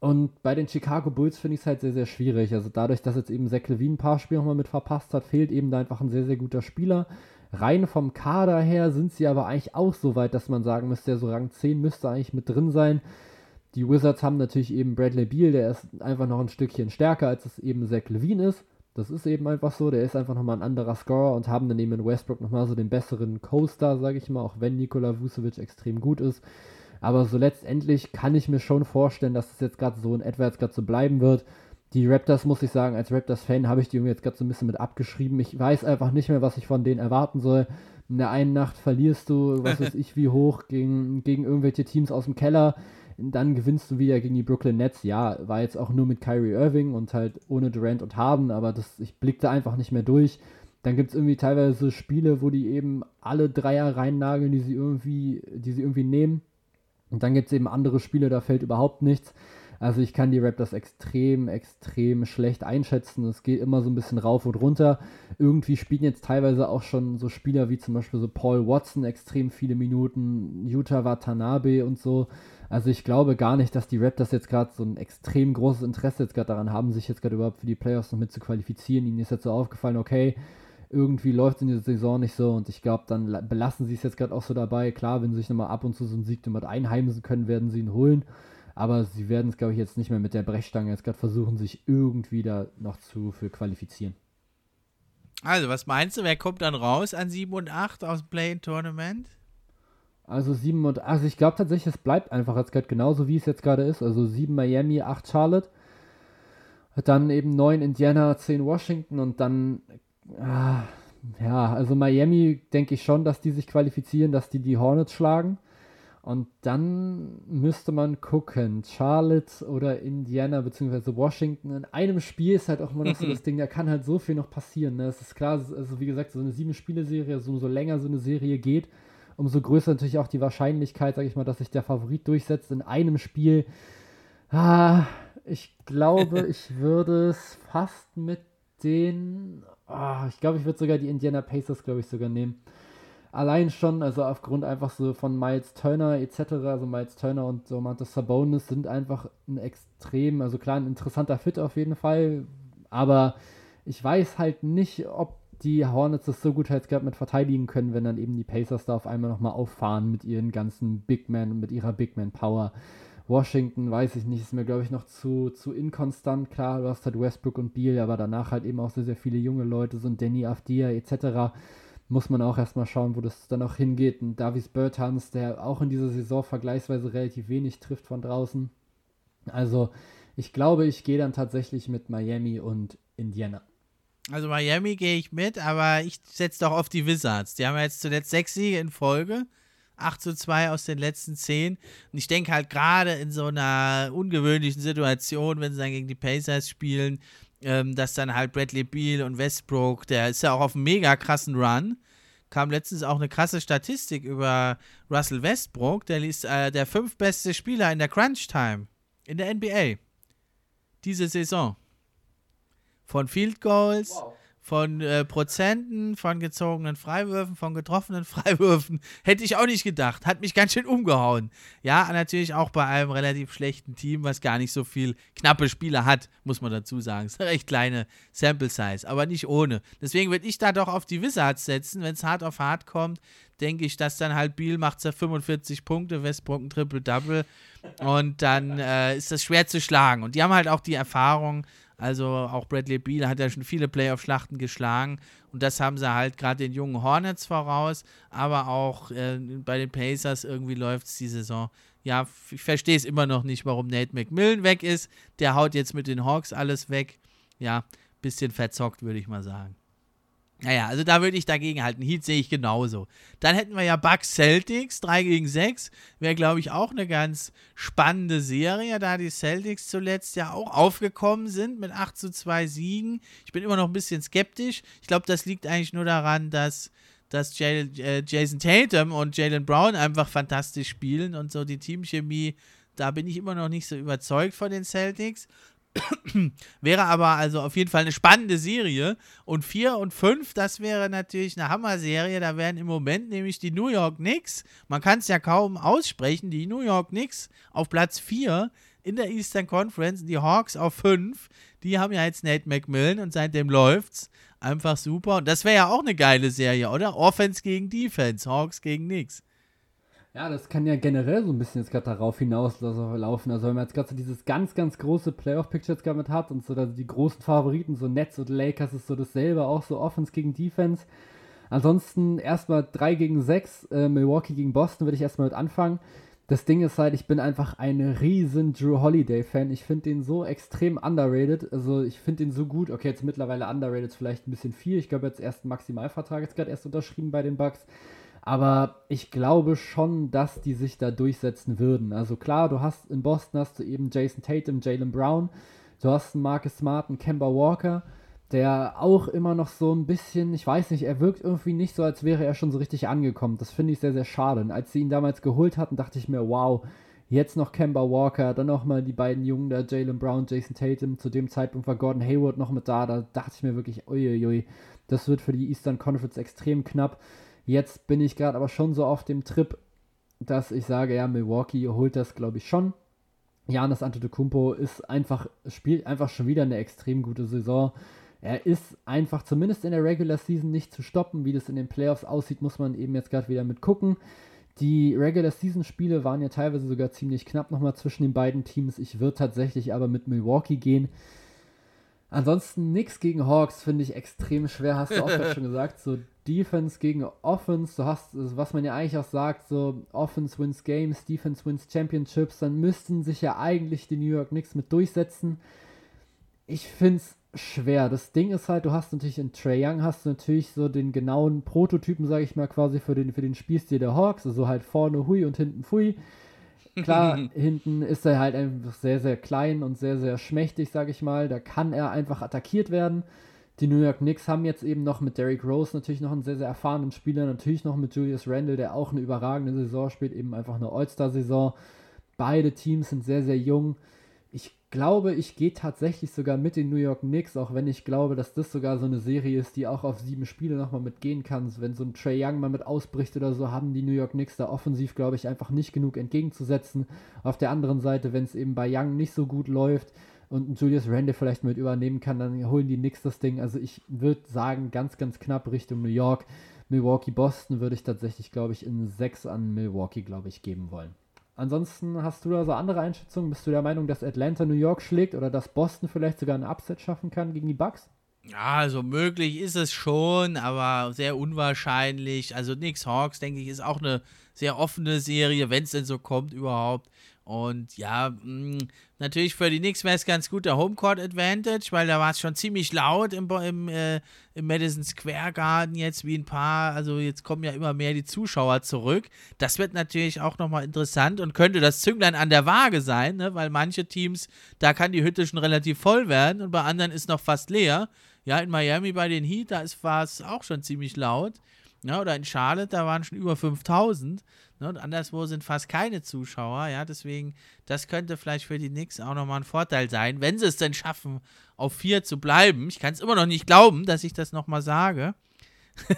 Und bei den Chicago Bulls finde ich es halt sehr, sehr schwierig. Also dadurch, dass jetzt eben Zach Levine ein paar Spiele nochmal mit verpasst hat, fehlt eben da einfach ein sehr, sehr guter Spieler. Rein vom Kader her sind sie aber eigentlich auch so weit, dass man sagen müsste, so Rang 10 müsste eigentlich mit drin sein. Die Wizards haben natürlich eben Bradley Beal, der ist einfach noch ein Stückchen stärker, als es eben Zach Levine ist. Das ist eben einfach so, der ist einfach nochmal ein anderer Scorer und haben dann eben in Westbrook nochmal so den besseren Co-Star, sage ich mal, auch wenn Nikola Vucevic extrem gut ist. Aber so letztendlich kann ich mir schon vorstellen, dass es jetzt gerade so in etwa jetzt gerade so bleiben wird. Die Raptors, muss ich sagen, als Raptors-Fan habe ich die irgendwie jetzt gerade so ein bisschen mit abgeschrieben. Ich weiß einfach nicht mehr, was ich von denen erwarten soll. In der einen Nacht verlierst du, was weiß ich, wie hoch gegen, gegen irgendwelche Teams aus dem Keller dann gewinnst du wieder gegen die Brooklyn Nets. Ja, war jetzt auch nur mit Kyrie Irving und halt ohne Durant und Harden, aber das, ich blickte einfach nicht mehr durch. Dann gibt es irgendwie teilweise Spiele, wo die eben alle Dreier reinnageln, die sie irgendwie, die sie irgendwie nehmen. Und dann gibt es eben andere Spiele, da fällt überhaupt nichts. Also ich kann die Raptors extrem, extrem schlecht einschätzen. Es geht immer so ein bisschen rauf und runter. Irgendwie spielen jetzt teilweise auch schon so Spieler wie zum Beispiel so Paul Watson extrem viele Minuten, Utah Watanabe und so. Also ich glaube gar nicht, dass die Raptors jetzt gerade so ein extrem großes Interesse jetzt gerade daran haben, sich jetzt gerade überhaupt für die Playoffs noch mit zu qualifizieren. Ihnen ist jetzt so aufgefallen, okay, irgendwie läuft es in dieser Saison nicht so und ich glaube, dann belassen sie es jetzt gerade auch so dabei. Klar, wenn sie sich nochmal ab und zu so einen Sieg damit einheimsen können, werden sie ihn holen. Aber sie werden es, glaube ich, jetzt nicht mehr mit der Brechstange jetzt gerade versuchen, sich irgendwie da noch zu für qualifizieren. Also, was meinst du, wer kommt dann raus an 7 und 8 aus dem Play-In-Tournament? Also 7 und also ich glaube tatsächlich, es bleibt einfach jetzt gerade genauso, wie es jetzt gerade ist. Also 7 Miami, 8 Charlotte. Dann eben 9 Indiana, 10 Washington und dann, ah, ja, also Miami denke ich schon, dass die sich qualifizieren, dass die die Hornets schlagen. Und dann müsste man gucken, Charlotte oder Indiana bzw. Washington. In einem Spiel ist halt auch immer noch so das Ding, da kann halt so viel noch passieren. Ne? Es ist klar, also wie gesagt, so eine sieben-Spiele-Serie, also umso länger so eine Serie geht, umso größer natürlich auch die Wahrscheinlichkeit, sage ich mal, dass sich der Favorit durchsetzt in einem Spiel. Ah, ich glaube, ich würde es fast mit den, ah, ich glaube, ich würde sogar die Indiana Pacers, glaube ich, sogar nehmen allein schon, also aufgrund einfach so von Miles Turner etc., also Miles Turner und so Mantis Sabonis sind einfach ein extrem, also klar, ein interessanter Fit auf jeden Fall, aber ich weiß halt nicht, ob die Hornets das so gut halt gerade mit verteidigen können, wenn dann eben die Pacers da auf einmal nochmal auffahren mit ihren ganzen Big Men und mit ihrer Big Man Power. Washington, weiß ich nicht, ist mir glaube ich noch zu, zu inkonstant. Klar, du hast halt Westbrook und Beal, aber danach halt eben auch sehr, sehr viele junge Leute, so ein Danny Afdia etc muss man auch erstmal schauen, wo das dann auch hingeht. Und Davis Bertans, der auch in dieser Saison vergleichsweise relativ wenig trifft von draußen. Also ich glaube, ich gehe dann tatsächlich mit Miami und Indiana. Also Miami gehe ich mit, aber ich setze doch auf die Wizards. Die haben ja jetzt zuletzt sechs Siege in Folge. 8 zu 2 aus den letzten 10. Und ich denke halt gerade in so einer ungewöhnlichen Situation, wenn sie dann gegen die Pacers spielen, ähm, dass dann halt Bradley Beal und Westbrook, der ist ja auch auf einem mega krassen Run. Kam letztens auch eine krasse Statistik über Russell Westbrook, der ist äh, der fünftbeste Spieler in der Crunch Time in der NBA. Diese Saison. Von Field Goals, wow von äh, Prozenten, von gezogenen Freiwürfen, von getroffenen Freiwürfen. Hätte ich auch nicht gedacht. Hat mich ganz schön umgehauen. Ja, natürlich auch bei einem relativ schlechten Team, was gar nicht so viel knappe Spieler hat, muss man dazu sagen. Es ist eine recht kleine Sample Size, aber nicht ohne. Deswegen würde ich da doch auf die Wizards setzen. Wenn es hart auf hart kommt, denke ich, dass dann halt Biel macht 45 Punkte, Westbrook ein Triple-Double und dann äh, ist das schwer zu schlagen. Und die haben halt auch die Erfahrung, Also auch Bradley Beal hat ja schon viele Playoff-Schlachten geschlagen und das haben sie halt gerade den jungen Hornets voraus, aber auch äh, bei den Pacers irgendwie läuft es die Saison. Ja, ich verstehe es immer noch nicht, warum Nate McMillan weg ist. Der haut jetzt mit den Hawks alles weg. Ja, bisschen verzockt, würde ich mal sagen. Naja, also da würde ich dagegen halten. Heat sehe ich genauso. Dann hätten wir ja Bucks Celtics, 3 gegen 6. Wäre, glaube ich, auch eine ganz spannende Serie, da die Celtics zuletzt ja auch aufgekommen sind mit 8 zu 2 Siegen. Ich bin immer noch ein bisschen skeptisch. Ich glaube, das liegt eigentlich nur daran, dass, dass Jay, äh, Jason Tatum und Jalen Brown einfach fantastisch spielen und so die Teamchemie. Da bin ich immer noch nicht so überzeugt von den Celtics. Wäre aber also auf jeden Fall eine spannende Serie. Und 4 und 5, das wäre natürlich eine Hammer-Serie. Da wären im Moment nämlich die New York Knicks, man kann es ja kaum aussprechen, die New York Knicks auf Platz 4 in der Eastern Conference, die Hawks auf 5. Die haben ja jetzt Nate McMillan und seitdem läuft's. Einfach super. Und das wäre ja auch eine geile Serie, oder? Offense gegen Defense, Hawks gegen Knicks. Ja, das kann ja generell so ein bisschen jetzt gerade darauf hinauslaufen. Also wenn man jetzt gerade so dieses ganz, ganz große Playoff-Picture jetzt damit hat und so also die großen Favoriten, so Nets und Lakers ist so dasselbe, auch so Offense gegen Defense. Ansonsten erstmal 3 gegen 6, äh, Milwaukee gegen Boston würde ich erstmal mit anfangen. Das Ding ist halt, ich bin einfach ein riesen Drew Holiday-Fan. Ich finde den so extrem underrated. Also ich finde den so gut. Okay, jetzt mittlerweile underrated ist vielleicht ein bisschen viel. Ich glaube, jetzt erst einen Maximalvertrag jetzt gerade erst unterschrieben bei den Bucks. Aber ich glaube schon, dass die sich da durchsetzen würden. Also klar, du hast in Boston hast du eben Jason Tatum, Jalen Brown, du hast einen Marcus Smart, einen Kemba Walker, der auch immer noch so ein bisschen, ich weiß nicht, er wirkt irgendwie nicht so, als wäre er schon so richtig angekommen. Das finde ich sehr, sehr schade. Und als sie ihn damals geholt hatten, dachte ich mir, wow, jetzt noch Kemba Walker, dann nochmal die beiden Jungen da, Jalen Brown, Jason Tatum. Zu dem Zeitpunkt war Gordon Hayward noch mit da. Da dachte ich mir wirklich, uiuiui, das wird für die Eastern Conference extrem knapp. Jetzt bin ich gerade aber schon so auf dem Trip, dass ich sage, ja, Milwaukee holt das, glaube ich, schon. Janis Antetokounmpo ist einfach, spielt einfach schon wieder eine extrem gute Saison. Er ist einfach zumindest in der Regular Season nicht zu stoppen. Wie das in den Playoffs aussieht, muss man eben jetzt gerade wieder mit gucken. Die Regular Season Spiele waren ja teilweise sogar ziemlich knapp nochmal zwischen den beiden Teams. Ich würde tatsächlich aber mit Milwaukee gehen. Ansonsten nichts gegen Hawks finde ich extrem schwer, hast du auch schon gesagt. So Defense gegen Offense, du hast, was man ja eigentlich auch sagt, so Offense wins Games, Defense wins Championships, dann müssten sich ja eigentlich die New York Knicks mit durchsetzen. Ich finde es schwer. Das Ding ist halt, du hast natürlich in Trey Young hast du natürlich so den genauen Prototypen, sage ich mal, quasi für den, für den Spielstil der Hawks, also halt vorne Hui und hinten Fui. Klar, hinten ist er halt einfach sehr, sehr klein und sehr, sehr schmächtig, sage ich mal. Da kann er einfach attackiert werden. Die New York Knicks haben jetzt eben noch mit Derrick Rose natürlich noch einen sehr, sehr erfahrenen Spieler, natürlich noch mit Julius Randle, der auch eine überragende Saison spielt, eben einfach eine All-Star-Saison. Beide Teams sind sehr, sehr jung. Ich glaube, ich gehe tatsächlich sogar mit den New York Knicks, auch wenn ich glaube, dass das sogar so eine Serie ist, die auch auf sieben Spiele nochmal mitgehen kann. Wenn so ein Trey Young mal mit ausbricht oder so, haben die New York Knicks da offensiv, glaube ich, einfach nicht genug entgegenzusetzen. Auf der anderen Seite, wenn es eben bei Young nicht so gut läuft, und Julius Randle vielleicht mit übernehmen kann, dann holen die Knicks das Ding. Also ich würde sagen, ganz, ganz knapp Richtung New York. Milwaukee, Boston würde ich tatsächlich, glaube ich, in 6 an Milwaukee, glaube ich, geben wollen. Ansonsten hast du da so andere Einschätzungen? Bist du der Meinung, dass Atlanta New York schlägt oder dass Boston vielleicht sogar ein Upset schaffen kann gegen die Bucks? Ja, also möglich ist es schon, aber sehr unwahrscheinlich. Also Knicks Hawks, denke ich, ist auch eine sehr offene Serie, wenn es denn so kommt überhaupt. Und ja, mh, mm, natürlich für die Knicks wäre es ganz gut der Homecourt Advantage, weil da war es schon ziemlich laut im, im, äh, im Madison Square Garden jetzt wie ein paar. Also jetzt kommen ja immer mehr die Zuschauer zurück. Das wird natürlich auch nochmal interessant und könnte das Zünglein an der Waage sein, ne? weil manche Teams, da kann die Hütte schon relativ voll werden und bei anderen ist noch fast leer. Ja, in Miami bei den Heat, da war es auch schon ziemlich laut. Ja, oder in Charlotte, da waren schon über 5000. Ne, und anderswo sind fast keine Zuschauer. Ja, deswegen, das könnte vielleicht für die Knicks auch nochmal ein Vorteil sein, wenn sie es denn schaffen, auf vier zu bleiben. Ich kann es immer noch nicht glauben, dass ich das nochmal sage.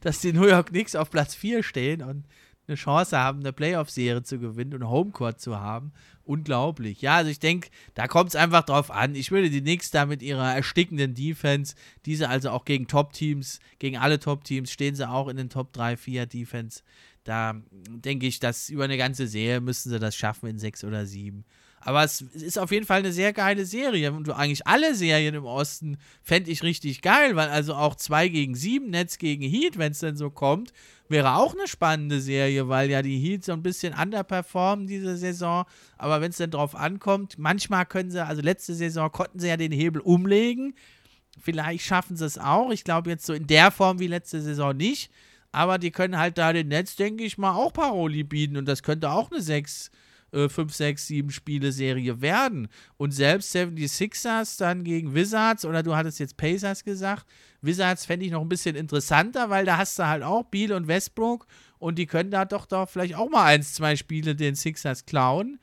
dass die New York Knicks auf Platz 4 stehen und eine Chance haben, eine Playoff-Serie zu gewinnen und Homecourt zu haben. Unglaublich. Ja, also ich denke, da kommt es einfach drauf an. Ich würde die Knicks da mit ihrer erstickenden Defense, diese also auch gegen Top-Teams, gegen alle Top-Teams, stehen sie auch in den Top 3, 4 Defense. Da denke ich, dass über eine ganze Serie müssen sie das schaffen in 6 oder 7. Aber es ist auf jeden Fall eine sehr geile Serie. Und eigentlich alle Serien im Osten fände ich richtig geil, weil also auch 2 gegen 7, Netz gegen Heat, wenn es denn so kommt, wäre auch eine spannende Serie, weil ja die Heat so ein bisschen underperformen diese Saison. Aber wenn es dann drauf ankommt, manchmal können sie, also letzte Saison konnten sie ja den Hebel umlegen. Vielleicht schaffen sie es auch. Ich glaube jetzt so in der Form wie letzte Saison nicht. Aber die können halt da den Netz, denke ich mal, auch Paroli bieten. Und das könnte auch eine 6, 5, 6, 7 Spiele-Serie werden. Und selbst 76ers dann gegen Wizards, oder du hattest jetzt Pacers gesagt, Wizards fände ich noch ein bisschen interessanter, weil da hast du halt auch Beal und Westbrook und die können da doch, doch vielleicht auch mal eins, zwei Spiele den Sixers klauen.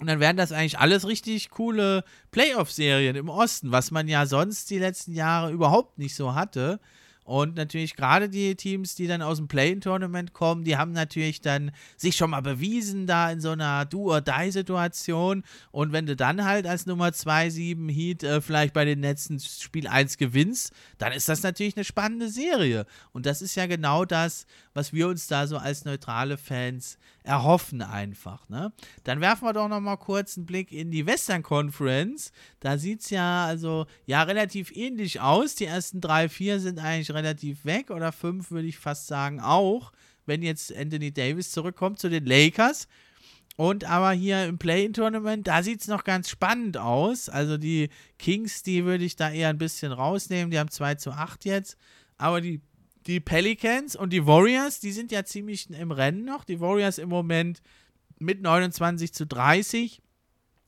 Und dann wären das eigentlich alles richtig coole Playoff-Serien im Osten, was man ja sonst die letzten Jahre überhaupt nicht so hatte. Und natürlich gerade die Teams, die dann aus dem Play-In-Tournament kommen, die haben natürlich dann sich schon mal bewiesen da in so einer Do-or-Die-Situation. Und wenn du dann halt als Nummer 2-7 Heat äh, vielleicht bei den letzten Spiel 1 gewinnst, dann ist das natürlich eine spannende Serie. Und das ist ja genau das, was wir uns da so als neutrale Fans erhoffen einfach. Ne? Dann werfen wir doch noch mal kurz einen Blick in die Western Conference. Da sieht es ja also ja relativ ähnlich aus. Die ersten drei, vier sind eigentlich relativ weg oder fünf würde ich fast sagen auch, wenn jetzt Anthony Davis zurückkommt zu den Lakers. Und aber hier im Play-In-Tournament, da sieht es noch ganz spannend aus. Also die Kings, die würde ich da eher ein bisschen rausnehmen. Die haben 2 zu 8 jetzt. Aber die, die Pelicans und die Warriors, die sind ja ziemlich im Rennen noch. Die Warriors im Moment mit 29 zu 30.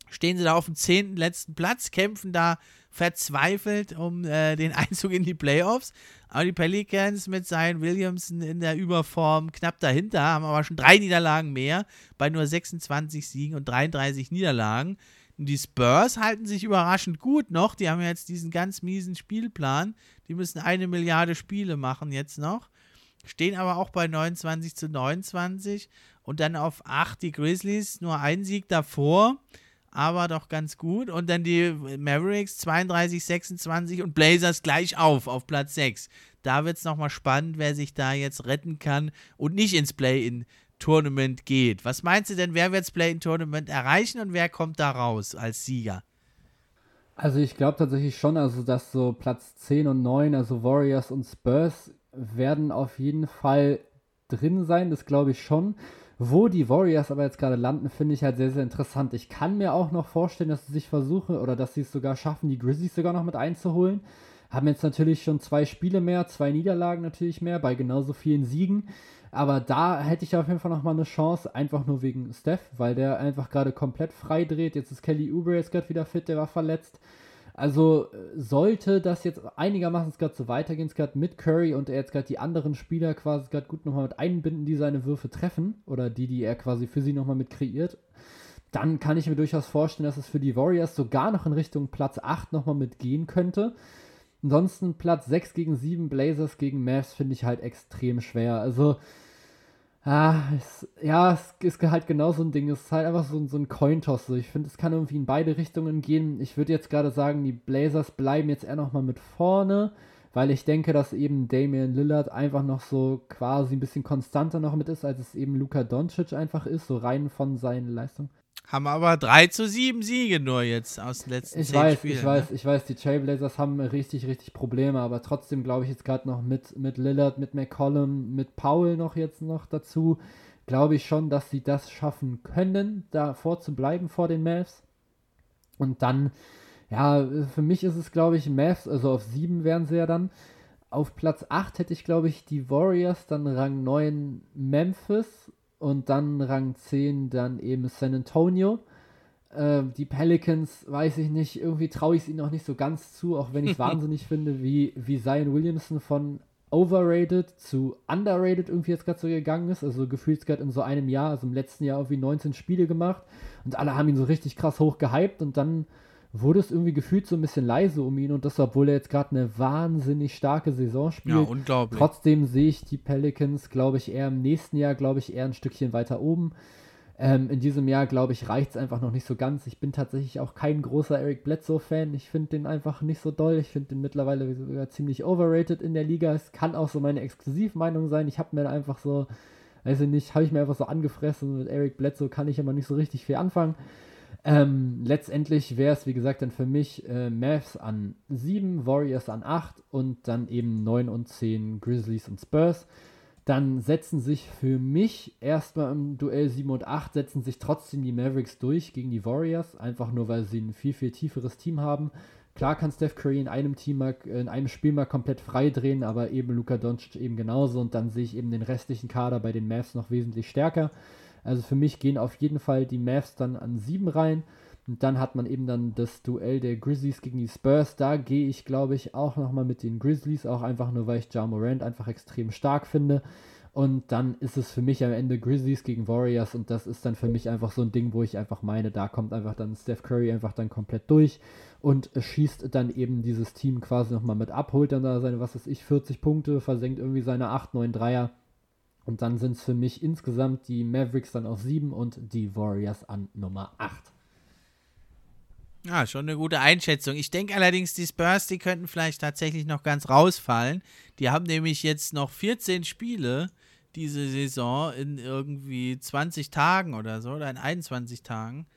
Stehen sie da auf dem 10. letzten Platz, kämpfen da verzweifelt um äh, den Einzug in die Playoffs. Aber die Pelicans mit Zion Williamson in der Überform knapp dahinter, haben aber schon drei Niederlagen mehr, bei nur 26 Siegen und 33 Niederlagen. Und die Spurs halten sich überraschend gut noch. Die haben jetzt diesen ganz miesen Spielplan. Die müssen eine Milliarde Spiele machen jetzt noch. Stehen aber auch bei 29 zu 29 und dann auf 8 die Grizzlies, nur ein Sieg davor aber doch ganz gut. Und dann die Mavericks 32, 26 und Blazers gleich auf, auf Platz 6. Da wird es nochmal spannend, wer sich da jetzt retten kann und nicht ins Play-in-Tournament geht. Was meinst du denn, wer wird das Play-in-Tournament erreichen und wer kommt da raus als Sieger? Also ich glaube tatsächlich schon, also dass so Platz 10 und 9, also Warriors und Spurs, werden auf jeden Fall drin sein, das glaube ich schon. Wo die Warriors aber jetzt gerade landen, finde ich halt sehr, sehr interessant. Ich kann mir auch noch vorstellen, dass sie sich versuchen oder dass sie es sogar schaffen, die Grizzlies sogar noch mit einzuholen. Haben jetzt natürlich schon zwei Spiele mehr, zwei Niederlagen natürlich mehr, bei genauso vielen Siegen. Aber da hätte ich auf jeden Fall nochmal eine Chance, einfach nur wegen Steph, weil der einfach gerade komplett frei dreht. Jetzt ist Kelly Oubre jetzt gerade wieder fit, der war verletzt. Also sollte das jetzt einigermaßen gerade so weitergehen, gerade mit Curry und er jetzt gerade die anderen Spieler quasi gerade gut nochmal mit einbinden, die seine Würfe treffen oder die, die er quasi für sie nochmal mit kreiert, dann kann ich mir durchaus vorstellen, dass es für die Warriors sogar noch in Richtung Platz 8 nochmal mitgehen könnte. Ansonsten Platz 6 gegen 7 Blazers gegen Mavs finde ich halt extrem schwer. Also Ah, es, ja, es ist halt genau so ein Ding. Es ist halt einfach so, so ein Cointoss. Ich finde, es kann irgendwie in beide Richtungen gehen. Ich würde jetzt gerade sagen, die Blazers bleiben jetzt eher nochmal mit vorne, weil ich denke, dass eben Damian Lillard einfach noch so quasi ein bisschen konstanter noch mit ist, als es eben Luka Doncic einfach ist, so rein von seinen Leistungen. Haben aber 3 zu 7 Siege nur jetzt aus den letzten ich weiß, Spielen. Ich weiß, ne? ich weiß, die Trailblazers haben richtig, richtig Probleme, aber trotzdem glaube ich jetzt gerade noch mit, mit Lillard, mit McCollum, mit Paul noch jetzt noch dazu, glaube ich schon, dass sie das schaffen können, davor zu bleiben vor den Mavs. Und dann, ja, für mich ist es, glaube ich, Mavs, also auf 7 wären sie ja dann. Auf Platz 8 hätte ich, glaube ich, die Warriors, dann Rang 9 Memphis und dann Rang 10 dann eben San Antonio. Äh, die Pelicans, weiß ich nicht, irgendwie traue ich es ihnen noch nicht so ganz zu, auch wenn ich es wahnsinnig finde, wie, wie Zion Williamson von overrated zu underrated irgendwie jetzt gerade so gegangen ist. Also gefühlt gerade in so einem Jahr, also im letzten Jahr irgendwie 19 Spiele gemacht und alle haben ihn so richtig krass hoch gehypt und dann wurde es irgendwie gefühlt so ein bisschen leise um ihn und das, obwohl er jetzt gerade eine wahnsinnig starke Saison spielt. Ja, unglaublich. Trotzdem sehe ich die Pelicans, glaube ich, eher im nächsten Jahr, glaube ich, eher ein Stückchen weiter oben. Ähm, in diesem Jahr, glaube ich, reicht es einfach noch nicht so ganz. Ich bin tatsächlich auch kein großer Eric Bledsoe-Fan. Ich finde den einfach nicht so doll. Ich finde den mittlerweile sogar ziemlich overrated in der Liga. Es kann auch so meine Exklusivmeinung sein. Ich habe mir einfach so, weiß ich nicht, habe ich mir einfach so angefressen. Mit Eric Bledsoe kann ich immer nicht so richtig viel anfangen. Ähm, letztendlich wäre es, wie gesagt, dann für mich äh, Mavs an 7, Warriors an 8 und dann eben 9 und 10 Grizzlies und Spurs. Dann setzen sich für mich erstmal im Duell 7 und 8, setzen sich trotzdem die Mavericks durch gegen die Warriors, einfach nur weil sie ein viel, viel tieferes Team haben. Klar kann Steph Curry in einem Team mal, in einem Spiel mal komplett frei drehen, aber eben Luka Doncic eben genauso und dann sehe ich eben den restlichen Kader bei den Mavs noch wesentlich stärker. Also für mich gehen auf jeden Fall die Mavs dann an 7 rein. Und dann hat man eben dann das Duell der Grizzlies gegen die Spurs. Da gehe ich, glaube ich, auch nochmal mit den Grizzlies, auch einfach nur, weil ich Ja Morant einfach extrem stark finde. Und dann ist es für mich am Ende Grizzlies gegen Warriors und das ist dann für mich einfach so ein Ding, wo ich einfach meine, da kommt einfach dann Steph Curry einfach dann komplett durch und schießt dann eben dieses Team quasi nochmal mit ab, holt dann da seine, was weiß ich, 40 Punkte, versenkt irgendwie seine 8, 9 Dreier und dann sind es für mich insgesamt die Mavericks dann auf 7 und die Warriors an Nummer 8. Ja, schon eine gute Einschätzung. Ich denke allerdings, die Spurs, die könnten vielleicht tatsächlich noch ganz rausfallen. Die haben nämlich jetzt noch 14 Spiele diese Saison in irgendwie 20 Tagen oder so, oder in 21 Tagen.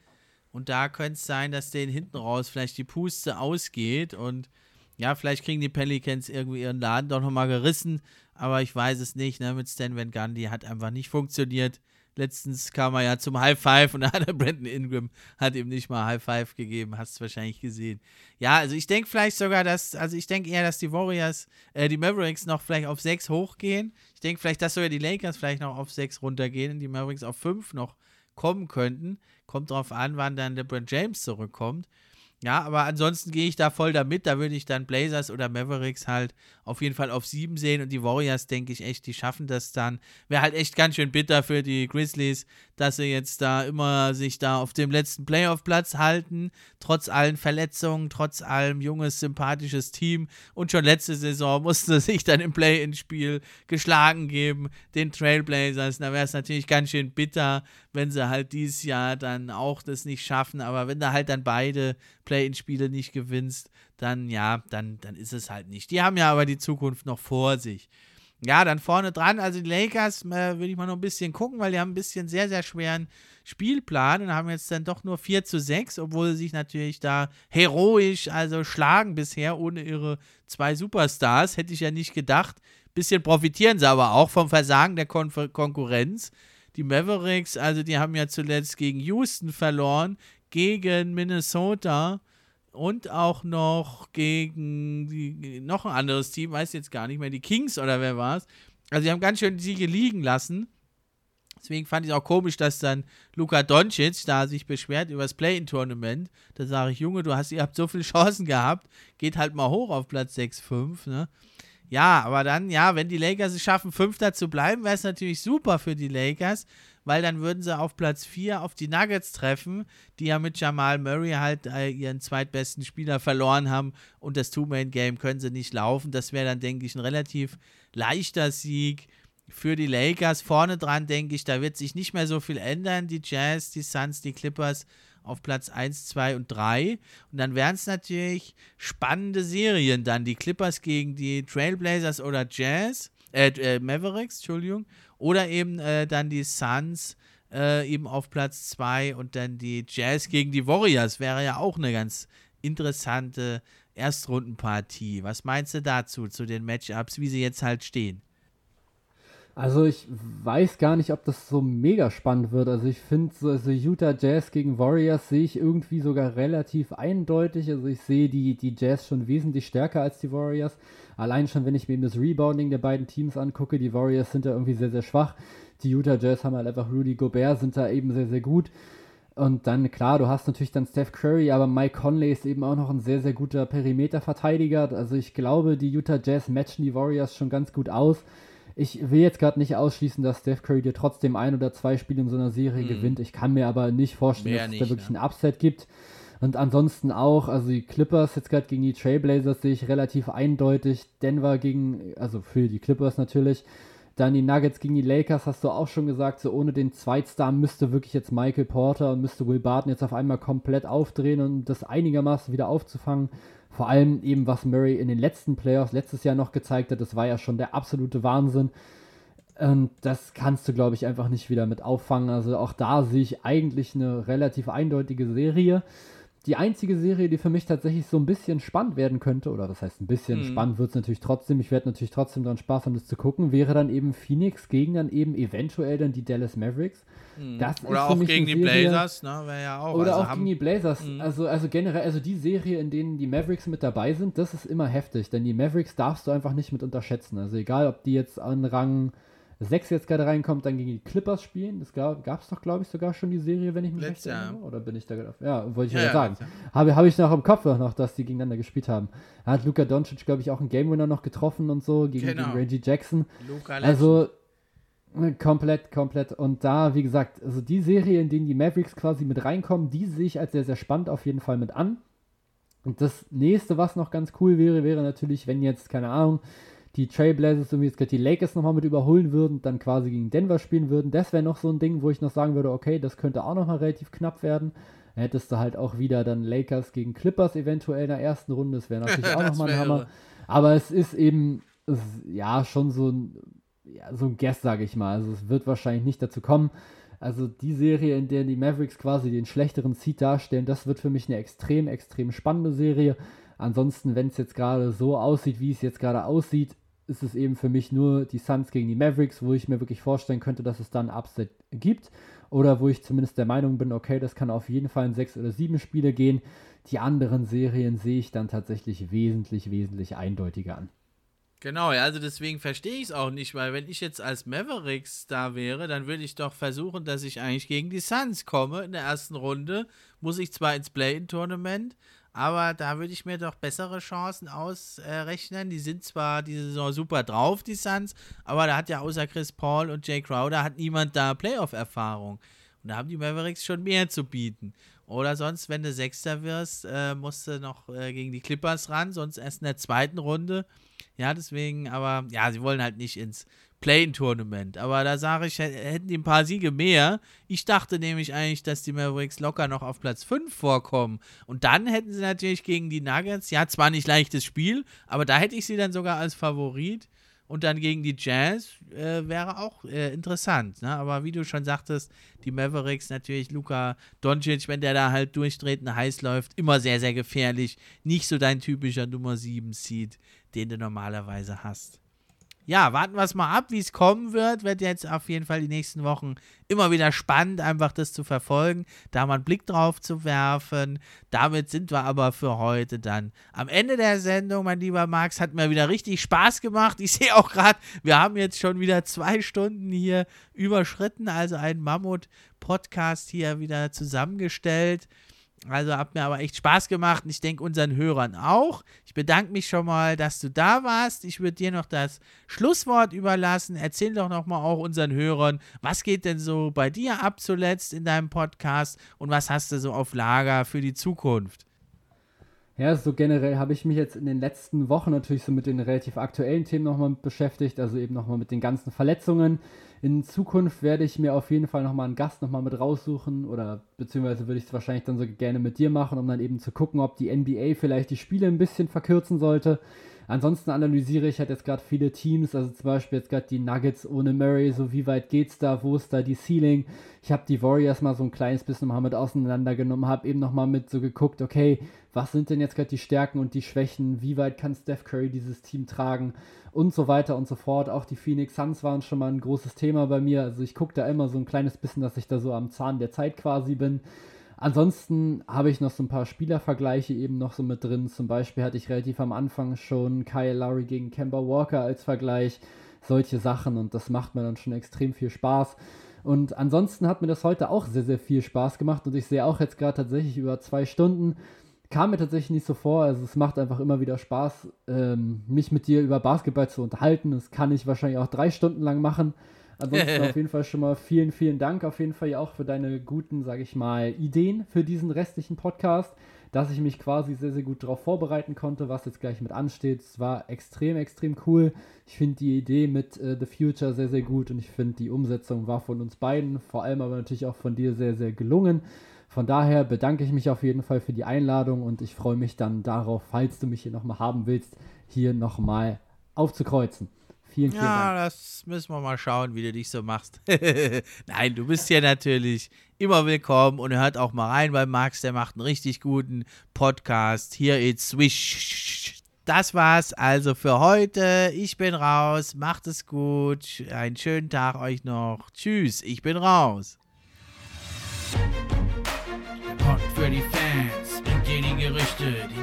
Und da könnte es sein, dass denen hinten raus vielleicht die Puste ausgeht und ja, vielleicht kriegen die Pelicans irgendwie ihren Laden doch nochmal gerissen, aber ich weiß es nicht, ne, mit Stan Van Gundy hat einfach nicht funktioniert. Letztens kam er ja zum High Five und da hat der Brandon Ingram hat ihm nicht mal High Five gegeben, hast du wahrscheinlich gesehen. Ja, also ich denke vielleicht sogar, dass, also ich denke eher, dass die Warriors, äh, die Mavericks noch vielleicht auf 6 hochgehen. Ich denke vielleicht, dass sogar die Lakers vielleicht noch auf 6 runtergehen und die Mavericks auf 5 noch kommen könnten. Kommt drauf an, wann dann der Brent James zurückkommt. Ja, aber ansonsten gehe ich da voll damit. Da würde ich dann Blazers oder Mavericks halt auf jeden Fall auf sieben sehen und die Warriors, denke ich echt, die schaffen das dann. Wäre halt echt ganz schön bitter für die Grizzlies, dass sie jetzt da immer sich da auf dem letzten Playoff-Platz halten, trotz allen Verletzungen, trotz allem junges, sympathisches Team. Und schon letzte Saison mussten sie sich dann im Play-In-Spiel geschlagen geben, den Trailblazers. Da wäre es natürlich ganz schön bitter, wenn sie halt dieses Jahr dann auch das nicht schaffen. Aber wenn du halt dann beide Play-In-Spiele nicht gewinnst, dann ja, dann, dann ist es halt nicht. Die haben ja aber die Zukunft noch vor sich. Ja, dann vorne dran, also die Lakers, äh, würde ich mal noch ein bisschen gucken, weil die haben ein bisschen sehr, sehr schweren Spielplan und haben jetzt dann doch nur 4 zu 6, obwohl sie sich natürlich da heroisch, also schlagen bisher ohne ihre zwei Superstars, hätte ich ja nicht gedacht. Bisschen profitieren sie aber auch vom Versagen der Kon Konkurrenz. Die Mavericks, also die haben ja zuletzt gegen Houston verloren, gegen Minnesota und auch noch gegen die, noch ein anderes Team, weiß jetzt gar nicht mehr, die Kings oder wer war es. Also die haben ganz schön die Siege liegen lassen. Deswegen fand ich es auch komisch, dass dann Luka Doncic da sich beschwert über das Play-In-Tournament. Da sage ich, Junge, du hast, ihr habt so viele Chancen gehabt, geht halt mal hoch auf Platz 6, 5, ne? Ja, aber dann, ja, wenn die Lakers es schaffen, Fünfter zu bleiben, wäre es natürlich super für die Lakers, weil dann würden sie auf Platz 4 auf die Nuggets treffen, die ja mit Jamal Murray halt äh, ihren zweitbesten Spieler verloren haben und das Two-Man-Game können sie nicht laufen. Das wäre dann, denke ich, ein relativ leichter Sieg für die Lakers. Vorne dran, denke ich, da wird sich nicht mehr so viel ändern. Die Jazz, die Suns, die Clippers auf Platz 1, 2 und 3. Und dann wären es natürlich spannende Serien dann. Die Clippers gegen die Trailblazers oder Jazz, äh, äh Mavericks, Entschuldigung. Oder eben äh, dann die Suns äh, eben auf Platz 2 und dann die Jazz gegen die Warriors. Wäre ja auch eine ganz interessante Erstrundenpartie. Was meinst du dazu, zu den Matchups, wie sie jetzt halt stehen? Also ich weiß gar nicht, ob das so mega spannend wird. Also ich finde so also Utah Jazz gegen Warriors sehe ich irgendwie sogar relativ eindeutig. Also ich sehe die, die Jazz schon wesentlich stärker als die Warriors. Allein schon, wenn ich mir das Rebounding der beiden Teams angucke, die Warriors sind da irgendwie sehr, sehr schwach. Die Utah Jazz haben halt einfach Rudy Gobert, sind da eben sehr, sehr gut. Und dann, klar, du hast natürlich dann Steph Curry, aber Mike Conley ist eben auch noch ein sehr, sehr guter Perimeterverteidiger. Also ich glaube, die Utah Jazz matchen die Warriors schon ganz gut aus ich will jetzt gerade nicht ausschließen, dass Steph Curry dir trotzdem ein oder zwei Spiele in so einer Serie mm. gewinnt. Ich kann mir aber nicht vorstellen, Mehr dass es da wirklich ja. ein Upset gibt. Und ansonsten auch, also die Clippers jetzt gerade gegen die Trailblazers sehe ich relativ eindeutig. Denver gegen, also für die Clippers natürlich. Dann die Nuggets gegen die Lakers, hast du auch schon gesagt, so ohne den Zweitstar müsste wirklich jetzt Michael Porter und müsste Will Barton jetzt auf einmal komplett aufdrehen und das einigermaßen wieder aufzufangen. Vor allem eben, was Murray in den letzten Playoffs letztes Jahr noch gezeigt hat, das war ja schon der absolute Wahnsinn. Und das kannst du, glaube ich, einfach nicht wieder mit auffangen. Also auch da sehe ich eigentlich eine relativ eindeutige Serie. Die einzige Serie, die für mich tatsächlich so ein bisschen spannend werden könnte, oder das heißt ein bisschen mhm. spannend wird es natürlich trotzdem, ich werde natürlich trotzdem dann Spaß haben, das zu gucken, wäre dann eben Phoenix gegen dann eben eventuell dann die Dallas Mavericks. Mhm. oder auch gegen die Serie, Blazers, ne? Wäre ja auch. Oder also auch gegen die Blazers. Mhm. Also, also generell, also die Serie, in denen die Mavericks mit dabei sind, das ist immer heftig, denn die Mavericks darfst du einfach nicht mit unterschätzen. Also egal, ob die jetzt an Rang 6 jetzt gerade reinkommt, dann gegen die Clippers spielen. Das gab es doch, glaube ich, sogar schon die Serie, wenn ich mich recht erinnere. Oder bin ich da gerade Ja, wollte ich ja, ja sagen. Habe, habe ich noch im Kopf noch, dass die gegeneinander gespielt haben. Da hat Luka Doncic, glaube ich, auch einen Game Winner noch getroffen und so gegen, genau. gegen Reggie Jackson. Luka also äh, komplett, komplett. Und da, wie gesagt, also die Serie, in denen die Mavericks quasi mit reinkommen, die sehe ich als sehr, sehr spannend auf jeden Fall mit an. Und das nächste, was noch ganz cool wäre, wäre natürlich, wenn jetzt, keine Ahnung, die Trailblazers irgendwie jetzt die Lakers nochmal mit überholen würden, dann quasi gegen Denver spielen würden. Das wäre noch so ein Ding, wo ich noch sagen würde, okay, das könnte auch nochmal relativ knapp werden. Dann hättest du halt auch wieder dann Lakers gegen Clippers eventuell in der ersten Runde. Das wäre natürlich auch nochmal ein Hammer. Aber es ist eben, es, ja, schon so ein, ja, so ein Guess, sage ich mal. Also es wird wahrscheinlich nicht dazu kommen. Also die Serie, in der die Mavericks quasi den schlechteren Seed darstellen, das wird für mich eine extrem, extrem spannende Serie. Ansonsten, wenn es jetzt gerade so aussieht, wie es jetzt gerade aussieht, ist es eben für mich nur die Suns gegen die Mavericks, wo ich mir wirklich vorstellen könnte, dass es dann Upset gibt. Oder wo ich zumindest der Meinung bin, okay, das kann auf jeden Fall in sechs oder sieben Spiele gehen. Die anderen Serien sehe ich dann tatsächlich wesentlich, wesentlich eindeutiger an. Genau, also deswegen verstehe ich es auch nicht, weil wenn ich jetzt als Mavericks da wäre, dann würde ich doch versuchen, dass ich eigentlich gegen die Suns komme in der ersten Runde. Muss ich zwar ins Play-In-Tournament, aber da würde ich mir doch bessere Chancen ausrechnen. die sind zwar diese Saison super drauf, die Suns, aber da hat ja außer Chris Paul und Jay Crowder hat niemand da Playoff-Erfahrung. Und da haben die Mavericks schon mehr zu bieten. Oder sonst, wenn du Sechster wirst, äh, musst du noch äh, gegen die Clippers ran, sonst erst in der zweiten Runde. Ja, deswegen, aber ja, sie wollen halt nicht ins Play-in-Tournament. Aber da sage ich, hätten die ein paar Siege mehr. Ich dachte nämlich eigentlich, dass die Mavericks locker noch auf Platz 5 vorkommen. Und dann hätten sie natürlich gegen die Nuggets, ja, zwar nicht leichtes Spiel, aber da hätte ich sie dann sogar als Favorit. Und dann gegen die Jazz äh, wäre auch äh, interessant. Ne? Aber wie du schon sagtest, die Mavericks natürlich, Luka Doncic, wenn der da halt durchdreht und heiß läuft, immer sehr, sehr gefährlich. Nicht so dein typischer Nummer 7 Seed, den du normalerweise hast ja, warten wir es mal ab, wie es kommen wird. Wird jetzt auf jeden Fall die nächsten Wochen immer wieder spannend, einfach das zu verfolgen, da mal einen Blick drauf zu werfen. Damit sind wir aber für heute dann am Ende der Sendung, mein lieber Max. Hat mir wieder richtig Spaß gemacht. Ich sehe auch gerade, wir haben jetzt schon wieder zwei Stunden hier überschritten, also einen Mammut-Podcast hier wieder zusammengestellt. Also hat mir aber echt Spaß gemacht und ich denke unseren Hörern auch. Ich bedanke mich schon mal, dass du da warst. Ich würde dir noch das Schlusswort überlassen. Erzähl doch noch mal auch unseren Hörern, was geht denn so bei dir ab zuletzt in deinem Podcast und was hast du so auf Lager für die Zukunft? Ja, so generell habe ich mich jetzt in den letzten Wochen natürlich so mit den relativ aktuellen Themen nochmal beschäftigt, also eben nochmal mit den ganzen Verletzungen. In Zukunft werde ich mir auf jeden Fall nochmal einen Gast nochmal mit raussuchen oder beziehungsweise würde ich es wahrscheinlich dann so gerne mit dir machen, um dann eben zu gucken, ob die NBA vielleicht die Spiele ein bisschen verkürzen sollte. Ansonsten analysiere ich halt jetzt gerade viele Teams, also zum Beispiel jetzt gerade die Nuggets ohne Murray, so wie weit geht's da, wo ist da die Ceiling? Ich habe die Warriors mal so ein kleines bisschen mal mit auseinandergenommen, habe eben nochmal mit so geguckt, okay, was sind denn jetzt gerade die Stärken und die Schwächen? Wie weit kann Steph Curry dieses Team tragen? Und so weiter und so fort. Auch die Phoenix Suns waren schon mal ein großes Thema bei mir. Also ich gucke da immer so ein kleines bisschen, dass ich da so am Zahn der Zeit quasi bin. Ansonsten habe ich noch so ein paar Spielervergleiche eben noch so mit drin. Zum Beispiel hatte ich relativ am Anfang schon Kyle Lowry gegen Kemba Walker als Vergleich. Solche Sachen und das macht mir dann schon extrem viel Spaß. Und ansonsten hat mir das heute auch sehr, sehr viel Spaß gemacht und ich sehe auch jetzt gerade tatsächlich über zwei Stunden. Kam mir tatsächlich nicht so vor. Also es macht einfach immer wieder Spaß, ähm, mich mit dir über Basketball zu unterhalten. Das kann ich wahrscheinlich auch drei Stunden lang machen. Ansonsten auf jeden Fall schon mal vielen, vielen Dank auf jeden Fall ja auch für deine guten, sage ich mal, Ideen für diesen restlichen Podcast, dass ich mich quasi sehr, sehr gut darauf vorbereiten konnte, was jetzt gleich mit ansteht. Es war extrem, extrem cool. Ich finde die Idee mit äh, The Future sehr, sehr gut und ich finde die Umsetzung war von uns beiden, vor allem aber natürlich auch von dir sehr, sehr gelungen. Von daher bedanke ich mich auf jeden Fall für die Einladung und ich freue mich dann darauf, falls du mich hier nochmal haben willst, hier nochmal aufzukreuzen. Vielen, vielen Ja, Dank. das müssen wir mal schauen, wie du dich so machst. Nein, du bist hier natürlich immer willkommen und hört auch mal rein bei Max, der macht einen richtig guten Podcast. Hier it's Swish. Das war's also für heute. Ich bin raus. Macht es gut. Einen schönen Tag euch noch. Tschüss, ich bin raus. Der Pod für die Fans bringt dir die Gerüchte, die